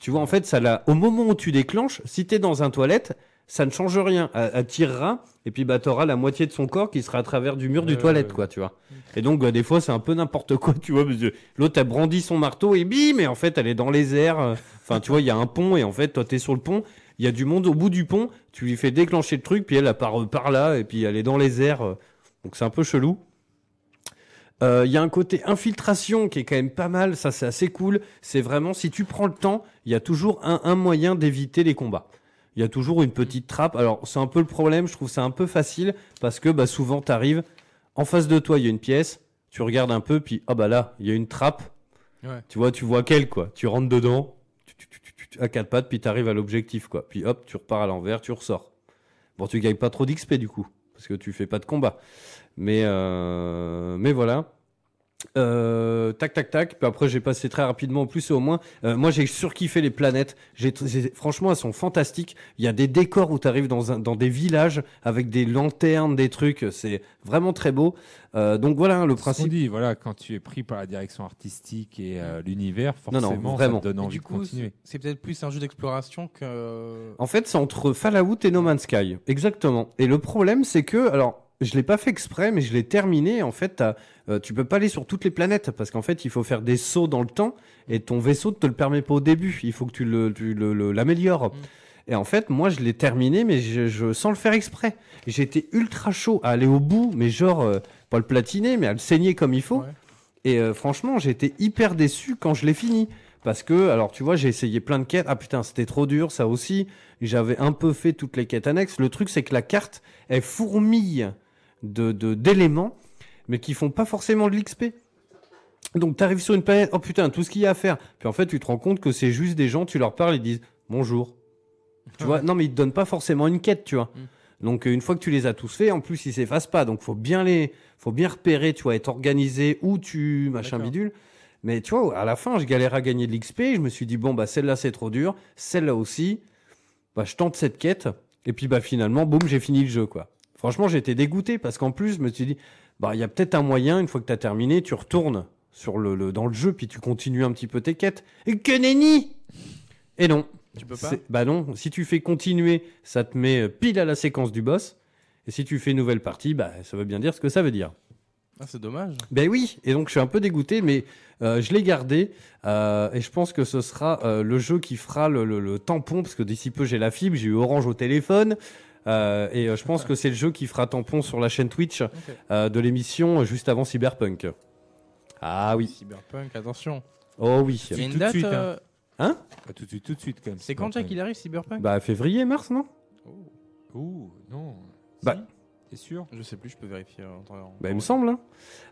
Tu vois, en fait, ça l'a. Au moment où tu déclenches, si t'es dans un toilette, ça ne change rien. Elle, elle tirera, et puis bah, t'auras la moitié de son corps qui sera à travers du mur du toilette, ouais. quoi, tu vois. Et donc, bah, des fois, c'est un peu n'importe quoi, tu vois, l'autre a brandi son marteau et bim, et en fait, elle est dans les airs. Enfin, tu vois, il y a un pont, et en fait, toi, t'es sur le pont, il y a du monde au bout du pont, tu lui fais déclencher le truc, puis elle, elle part euh, par là, et puis elle est dans les airs. donc, c'est un peu chelou. Euh, Il y a un côté infiltration qui est quand même pas mal, ça c'est assez cool. C'est vraiment, si tu prends le temps, il y a toujours un, un moyen d'éviter les combats. Il y a toujours une petite trappe. Alors c'est un peu le problème, je trouve ça un peu facile parce que bah, souvent tu arrives, en face de toi il y a une pièce, tu regardes un peu, puis ah bah là il y a une trappe. Ouais. Tu vois, tu vois quelle quoi. Tu rentres dedans, tu- tu- tu- à quatre pattes, puis tu arrives à l'objectif quoi. Puis hop, tu repars à l'envers, tu ressors. Bon, tu gagnes pas trop d'XP du coup, parce que tu fais pas de combat. Mais, euh, mais voilà. Euh, tac tac tac puis après j'ai passé très rapidement en plus et au moins euh, moi j'ai surkiffé les planètes j'ai franchement elles sont fantastiques il y a des décors où tu arrives dans, un, dans des villages avec des lanternes des trucs c'est vraiment très beau Euh, donc voilà hein, le principe dit, voilà, quand tu es pris par la direction artistique et euh, l'univers, Non, non, forcément, vraiment. ça te donne envie du de continuer. c'est c'est peut-être plus un jeu d'exploration que. En fait, c'est entre Fallout et No Man's Sky. Exactement. Et le problème, c'est que, alors, je l'ai pas fait exprès, mais je l'ai terminé. En fait, euh, tu peux pas aller sur toutes les planètes parce qu'en fait, il faut faire des sauts dans le temps et ton vaisseau ne te le permet pas au début. Il faut que tu le, tu le- le- l'améliores. Mm. Et en fait, moi, je l'ai terminé, mais je, je- sans le faire exprès. J'étais ultra chaud à aller au bout, mais genre, euh, pas le platiner, mais à le saigner comme il faut. Ouais. Et euh, franchement, j'étais hyper déçu quand je l'ai fini. Parce que, alors tu vois, j'ai essayé plein de quêtes. Ah putain, c'était trop dur, ça aussi. J'avais un peu fait toutes les quêtes annexes. Le truc, c'est que la carte, elle fourmille de d'éléments, mais qui font pas forcément de l'XP. Donc tu arrives sur une planète, oh putain, tout ce qu'il y a à faire. Puis en fait, tu te rends compte que c'est juste des gens, tu leur parles, ils disent bonjour. Tu vois, non, mais ils te donnent pas forcément une quête, tu vois. Donc euh, une fois que tu les as tous faits, en plus ils s'effacent pas. Donc faut bien les, faut bien repérer, tu vois, être organisé où tu machin bidule. Mais tu vois, à la fin, je galérais à gagner de l'XP. Je me suis dit bon bah celle-là c'est trop dur, celle-là aussi. Bah je tente cette quête. Et puis bah finalement, boum, j'ai fini le jeu quoi. Franchement, j'étais dégoûté parce qu'en plus, je me suis dit bah il y a peut-être un moyen. Une fois que tu as terminé, tu retournes sur le, le- dans le jeu puis tu continues un petit peu tes quêtes. Et que nenni Et non. Tu peux pas? Bah non, si tu fais continuer, ça te met pile à la séquence du boss. Et si tu fais une nouvelle partie, bah ça veut bien dire ce que ça veut dire. Ah, c'est dommage. Ben oui, et donc je suis un peu dégoûté, mais euh, je l'ai gardé. euh, et je pense que ce sera euh, le jeu qui fera le, le- le tampon, parce que d'ici peu j'ai la fibre, j'ai eu Orange au téléphone. Euh, et euh, je pense que c'est le jeu qui fera tampon sur la chaîne Twitch euh, de l'émission juste avant Cyberpunk. Ah oui. Cyberpunk, attention. Oh oui. Il y a une Tout de date. suite, hein? euh, Hein tout de suite, tout de suite quand même. C'est quand Jack il arrive, Cyberpunk? Bah février, mars, non? Ouh, non. Bah, Si T'es sûr? Je sais plus, je peux vérifier. en temps- en Bah, il me semble. hein.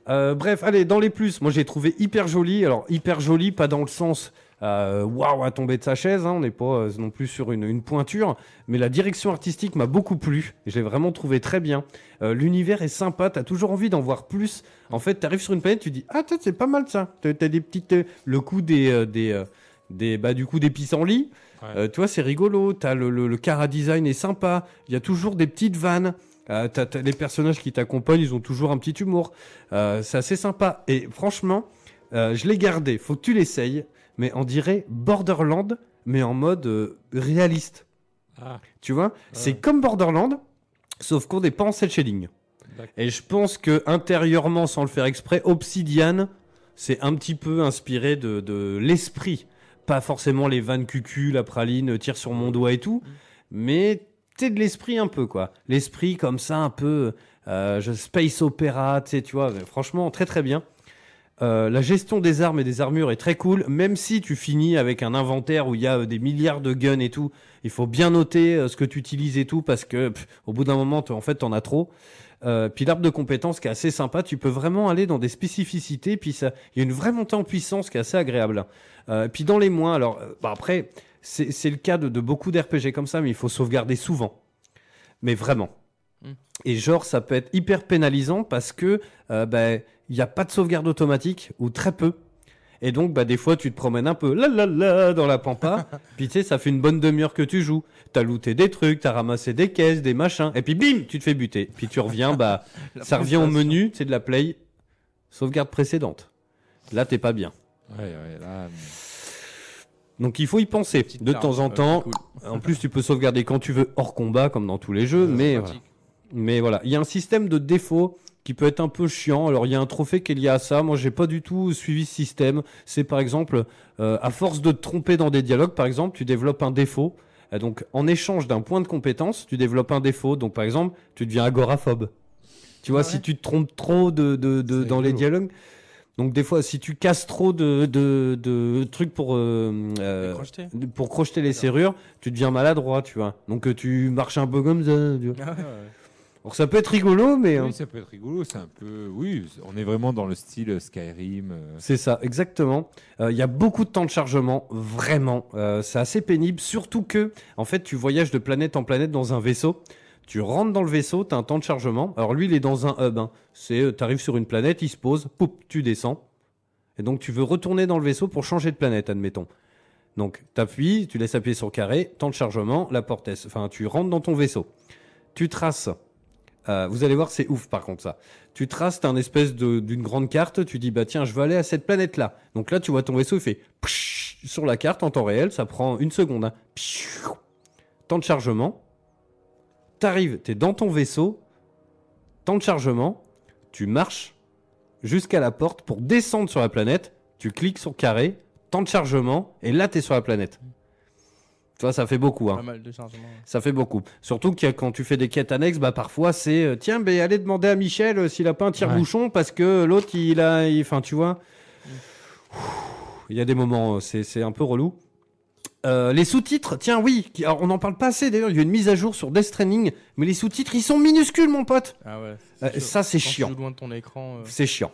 Euh, bref, allez, dans les plus, moi j'ai trouvé hyper joli. Alors, hyper joli, pas dans le sens euh, waouh à tomber de sa chaise, hein, on n'est pas euh, non plus sur une, une pointure, mais la direction artistique m'a beaucoup plu. Je l'ai vraiment trouvé très bien. Euh, L'univers est sympa, t'as toujours envie d'en voir plus. En fait, t'arrives sur une planète, tu dis Ah, tiens, c'est pas mal ça. T'as t'as des petites. euh, le coup des. euh, des euh, des, bah, du coup, des pissenlits. Ouais. Euh, tu vois, c'est rigolo. T'as le, le, le cara design est sympa. Il y a toujours des petites vannes. Euh, les personnages qui t'accompagnent, ils ont toujours un petit humour. Euh, c'est assez sympa. Et franchement, euh, je l'ai gardé. Faut que tu l'essayes. Mais on dirait Borderland, mais en mode réaliste. Ah, Tu vois? C'est comme Borderland, sauf qu'on n'est pas en cel shading. Et je pense que intérieurement, sans le faire exprès, Obsidian, c'est un petit peu inspiré de, de l'esprit. Pas forcément les vannes cucu, la praline, tire sur mon doigt et tout, mais de l'esprit un peu, quoi. L'esprit comme ça, un peu euh, space opéra, tu vois. Franchement, très très bien. Euh, la gestion des armes et des armures est très cool, même si tu finis avec un inventaire où il y a euh, des milliards de guns et tout. Il faut bien noter euh, ce que tu utilises et tout parce que au bout d'un moment, en fait, t'en as trop. Puis l'arbre de compétences qui est assez sympa, tu peux vraiment aller dans des spécificités. Puis ça, il y a une vraie montée en puissance qui est assez agréable. Puis dans les mois, alors bah après, c'est le cas de, de beaucoup d'RPG comme ça, mais il faut sauvegarder souvent. Mais vraiment. Mm. Et genre, ça peut être hyper pénalisant parce que euh, bah, il n'y a pas de sauvegarde automatique ou très peu. Et donc, bah, des fois, tu te promènes un peu là, là, là, dans la pampa. puis tu sais, ça fait une bonne demi-heure que tu joues. T'as looté des trucs, t'as ramassé des caisses, des machins. Et puis, bim, tu te fais buter. Puis tu reviens, bah, La ça revient au menu, c'est de la play. Sauvegarde précédente. Là, t'es pas bien. ouais, ouais, là. Donc il faut y penser Petite de temps en ouais, temps. cool. En plus, tu peux sauvegarder quand tu veux hors combat, comme dans tous les jeux. Euh, mais, voilà. mais voilà, il y a un système de défaut qui peut être un peu chiant. Alors il y a un trophée qui est lié à ça. Moi, j'ai pas du tout suivi ce système. C'est par exemple, euh, à force de te tromper dans des dialogues, par exemple, tu développes un défaut. Et donc, en échange d'un point de compétence, tu développes un défaut. Donc, par exemple, tu deviens agoraphobe. Tu vois, Ah ouais si tu te trompes trop de, de, dans les dialogues. Donc, des fois, si tu casses trop de, de, de trucs pour, euh, euh, Crocheté. pour crocheter les serrures, tu deviens maladroit, tu vois. Donc, euh, tu marches un peu comme ça. tu vois. Ah ouais. Alors, ça peut être rigolo, mais. hein, Oui, ça peut être rigolo. C'est un peu. Oui, on est vraiment dans le style Skyrim. C'est ça, exactement. Euh, Il y a beaucoup de temps de chargement, vraiment. Euh, c'est assez pénible, surtout que, en fait, tu voyages de planète en planète dans un vaisseau. Tu rentres dans le vaisseau, tu as un temps de chargement. Alors lui, il est dans un hub. hein. C'est, tu arrives sur une planète, il se pose, poup, tu descends. Et donc tu veux retourner dans le vaisseau pour changer de planète, admettons. Donc tu appuies, tu laisses appuyer sur carré, temps de chargement, la porte, est- enfin tu rentres dans ton vaisseau. Tu traces. Euh, vous allez voir, c'est ouf par contre ça. Tu traces, t'as un espèce d'une grande carte, tu dis bah tiens, je veux aller à cette planète là. Donc là, tu vois ton vaisseau, il fait sur la carte en temps réel, ça prend une seconde. hein. Temps de chargement. T'arrives, t'es dans ton vaisseau. Temps de chargement. Tu marches jusqu'à la porte pour descendre sur la planète. Tu cliques sur carré. Temps de chargement. Et là, t'es sur la planète. Tu vois, ça fait beaucoup. Hein. Pas mal de chargements. Ça fait beaucoup. Surtout que quand tu fais des quêtes annexes, bah parfois c'est euh, tiens, ben allez demander à Michel euh, s'il a pas un tire-bouchon parce que l'autre il a, enfin tu vois, il y a des moments, euh, c'est c'est un peu relou. Euh, les sous-titres, tiens oui, qui- alors, on n'en parle pas assez d'ailleurs. Il y a une mise à jour sur Death Stranding, mais les sous-titres ils sont minuscules, mon pote. Ah ouais. Euh, ça, c'est chiant. joues loin de ton écran. euh, C'est chiant.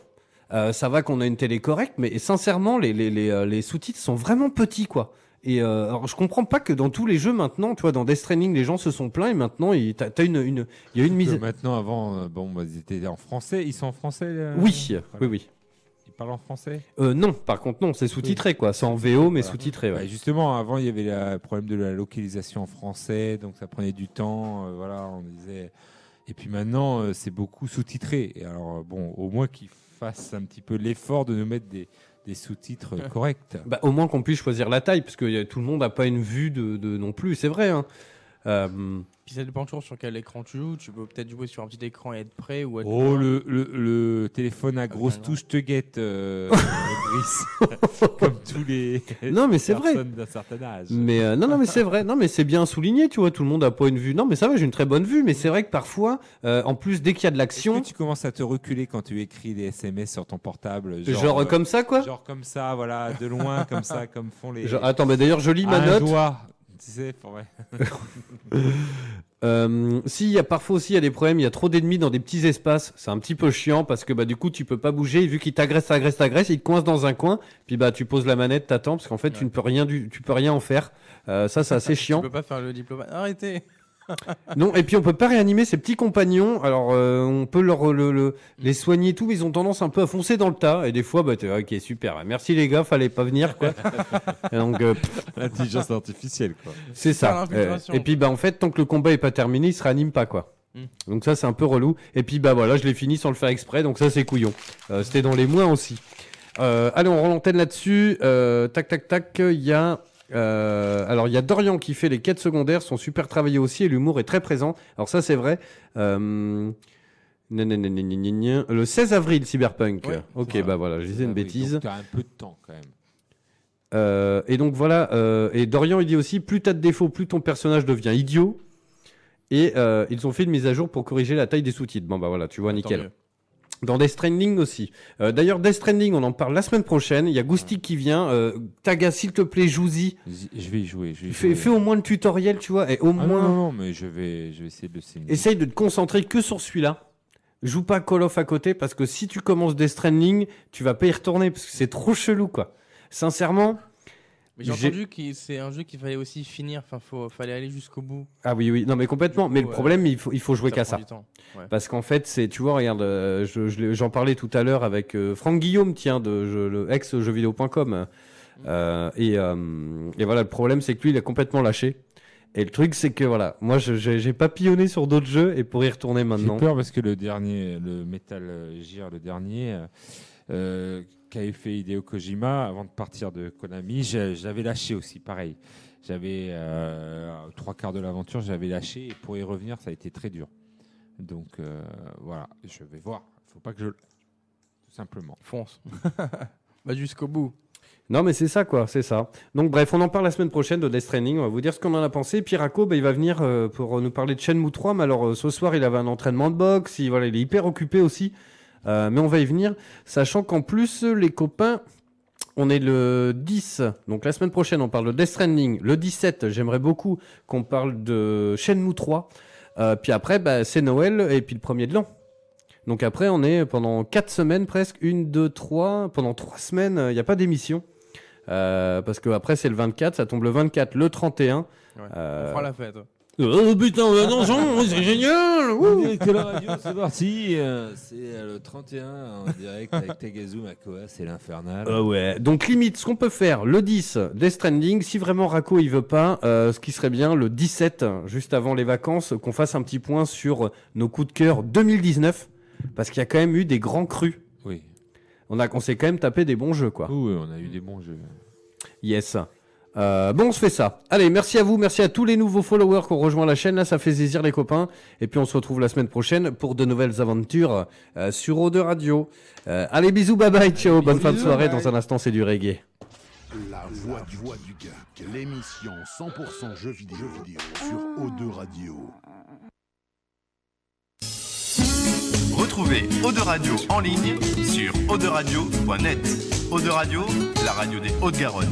Euh, ça va qu'on a une télé correcte, mais sincèrement, les, les, les, les sous-titres sont vraiment petits, quoi. Et euh, alors, je comprends pas que dans tous les jeux maintenant, tu vois, dans Death Stranding, les gens se sont plaints et maintenant, il t'as t'as une, une, il y a une mise. Maintenant, avant, bon, bah, ils étaient en français. Ils sont en français euh, Oui, voilà. oui, oui. Ils parlent en français? Euh, non, par contre, non, c'est sous-titré, quoi. C'est en VO, mais Voilà. sous-titré, ouais. Ouais, justement, avant, il y avait le problème de la localisation en français, donc ça prenait du temps. euh, voilà, on disait. Et puis maintenant, euh, c'est beaucoup sous-titré. Et alors, bon, au moins qu'ils fassent un petit peu l'effort de nous mettre des, des sous-titres corrects. Bah, au moins qu'on puisse choisir la taille, parce que tout le monde n'a pas une vue de, de non plus, c'est vrai. Hein. Euh, Puis ça dépend toujours sur quel écran tu joues. Tu peux peut-être jouer sur un petit écran et être prêt ou être. Oh, le, le, le téléphone à grosse touche te guette, euh, Brice. Comme tous les. Non, mais c'est vrai. personnes d'un certain âge. Mais euh, non, non, mais c'est vrai. Non, mais c'est bien souligné, tu vois. Tout le monde a pas une vue. Non, mais ça va, j'ai une très bonne vue. Mais c'est vrai que parfois, euh, en plus, dès qu'il y a de Est-ce l'action, que tu commences à te reculer quand tu écris des SMS sur ton portable Genre, genre, euh, comme ça, quoi. Genre comme ça, voilà, de loin, comme ça, comme font les. Genre- attends, mais d'ailleurs, je lis ma Un note. doigt, tu sais, pour-. Euh, si, il y a parfois aussi il y a des problèmes, il y a trop d'ennemis dans des petits espaces, c'est un petit peu chiant parce que bah du coup tu peux pas bouger, et vu qu'ils t'agressent, t'agressent, t'agressent, ils te coincent dans un coin, puis bah tu poses la manette, t'attends parce qu'en fait tu ne peux rien du, tu peux rien en faire. Euh, ça c'est assez Tu chiant. peux pas faire le diplomate. Arrêtez. Non, et puis on peut pas réanimer ces petits compagnons. Alors euh, on peut leur le, le- les soigner et tout, mais ils ont tendance un peu à foncer dans le tas. Et des fois, bah t'es ok super, merci les gars, fallait pas venir quoi. Et donc euh, L'intelligence artificielle, quoi. c'est ça. Euh, et puis bah en fait tant que le combat est pas terminé, il se réanime pas quoi. Mm. Donc ça c'est un peu relou. Et puis bah voilà, je l'ai fini sans le faire exprès, donc ça c'est couillon. Euh, C'était dans les mois aussi. Euh, allez, on rend l'antenne là-dessus. Euh, tac tac tac, il y a euh, alors il y a Dorian qui fait les quêtes secondaires, sont super travaillés aussi et l'humour est très présent. Alors ça c'est vrai. Euh. Le 16 avril Cyberpunk. Ouais, ok bah voilà, je disais une bêtise. donc T'as un peu de temps quand même. Euh, et donc voilà, et Dorian il dit aussi plus t'as de défauts, plus ton personnage devient idiot. Et ils ont fait une mise à jour pour corriger la taille des sous-titres. Bon bah voilà, tu vois, Tant nickel. mieux. Dans Death Stranding aussi. Euh, D'ailleurs, Death Stranding, on en parle la semaine prochaine. Il y a Goustic qui vient. Euh, Taga, s'il te plaît, joue-y. J- Je vais y jouer. Je vais y Fais, jouer. fais au moins le tutoriel, tu vois, et au Ah moins non, non, non, mais je vais, je vais essayer de le signer. essaye de te concentrer que sur celui-là. Joue pas Call of à côté parce que si tu commences Death Stranding, tu vas pas y retourner parce que c'est trop chelou, quoi. Sincèrement, Mais j'ai J'ai- entendu que c'est un jeu qu'il fallait aussi finir. Enfin, faut, fallait aller jusqu'au bout. ah oui, oui, non, mais complètement. Mais le euh, problème, il faut, il faut jouer qu'à ça. Ouais. Parce qu'en fait, c'est, tu vois, regarde, euh, je- je l'ai- j'en parlais tout à l'heure avec euh, Franck Guillaume, tiens, de je- le ex jeuxvideo.com. Euh, et, euh, et voilà, le problème, c'est que lui, il a complètement lâché. Et le truc, c'est que voilà, moi, je- j'ai j'ai papillonné sur d'autres jeux et pour y retourner J'ai maintenant. peur parce que le dernier, le Metal Gear, le dernier, euh, qu'avait fait Hideo Kojima avant de partir de Konami, j'avais lâché aussi, pareil. J'avais euh, trois quarts de l'aventure, j'avais lâché et pour y revenir, ça a été très dur. Donc euh, voilà, je vais voir. Il faut pas que je, tout simplement. Fonce. Va jusqu'au bout. Non, mais c'est ça, quoi, c'est ça. Donc, bref, on en parle la semaine prochaine de Death Stranding. On va vous dire ce qu'on en a pensé. Piraco, bah, il va venir euh, pour nous parler de Shenmue 3. Mais alors, euh, ce soir, il avait un entraînement de boxe. Il, voilà, il est hyper occupé aussi. Euh, mais on va y venir. Sachant qu'en plus, les copains, on est le 10. Donc, la semaine prochaine, on parle de Death Stranding. Le 17, j'aimerais beaucoup qu'on parle de Shenmue 3. Euh, puis après, bah, c'est Noël et puis le premier de l'an. Donc après, on est pendant 4 semaines presque, une, deux, trois, pendant 3 semaines, il n'y a pas d'émission. Euh, parce que après c'est le 24, ça tombe le 24, le 31. Ouais. Euh, On fera la fête. Oh putain, mais attention, c'est génial que la radio, c'est parti. c'est le 31 en direct avec Tegazu Makoa, c'est l'infernal. Ah ouais. Donc limite, ce qu'on peut faire, le 10, Death Stranding, si vraiment Rako il veut pas, euh, ce qui serait bien, le 17, juste avant les vacances, qu'on fasse un petit point sur nos coups de cœur 2019, parce qu'il y a quand même eu des grands crus. Oui. On, a, on s'est quand même tapé des bons jeux, quoi. Oui, on a eu des bons jeux. Yes. Euh, bon, on se fait ça. Allez, merci à vous, merci à tous les nouveaux followers qui ont rejoint la chaîne. Là, ça fait plaisir, les copains. Et puis, on se retrouve la semaine prochaine pour de nouvelles aventures euh, sur Eau de Radio. Euh, allez, bisous, bye bye, ciao. Bonne fin de soirée. Dans un instant, c'est du reggae. La voix du, voix du gars, l'émission 100% jeux vidéo, jeux vidéo sur O2 Radio. Retrouvez O2 Radio en ligne sur o2radio.net. O2 Radio, la radio des Hauts-de-Garonne.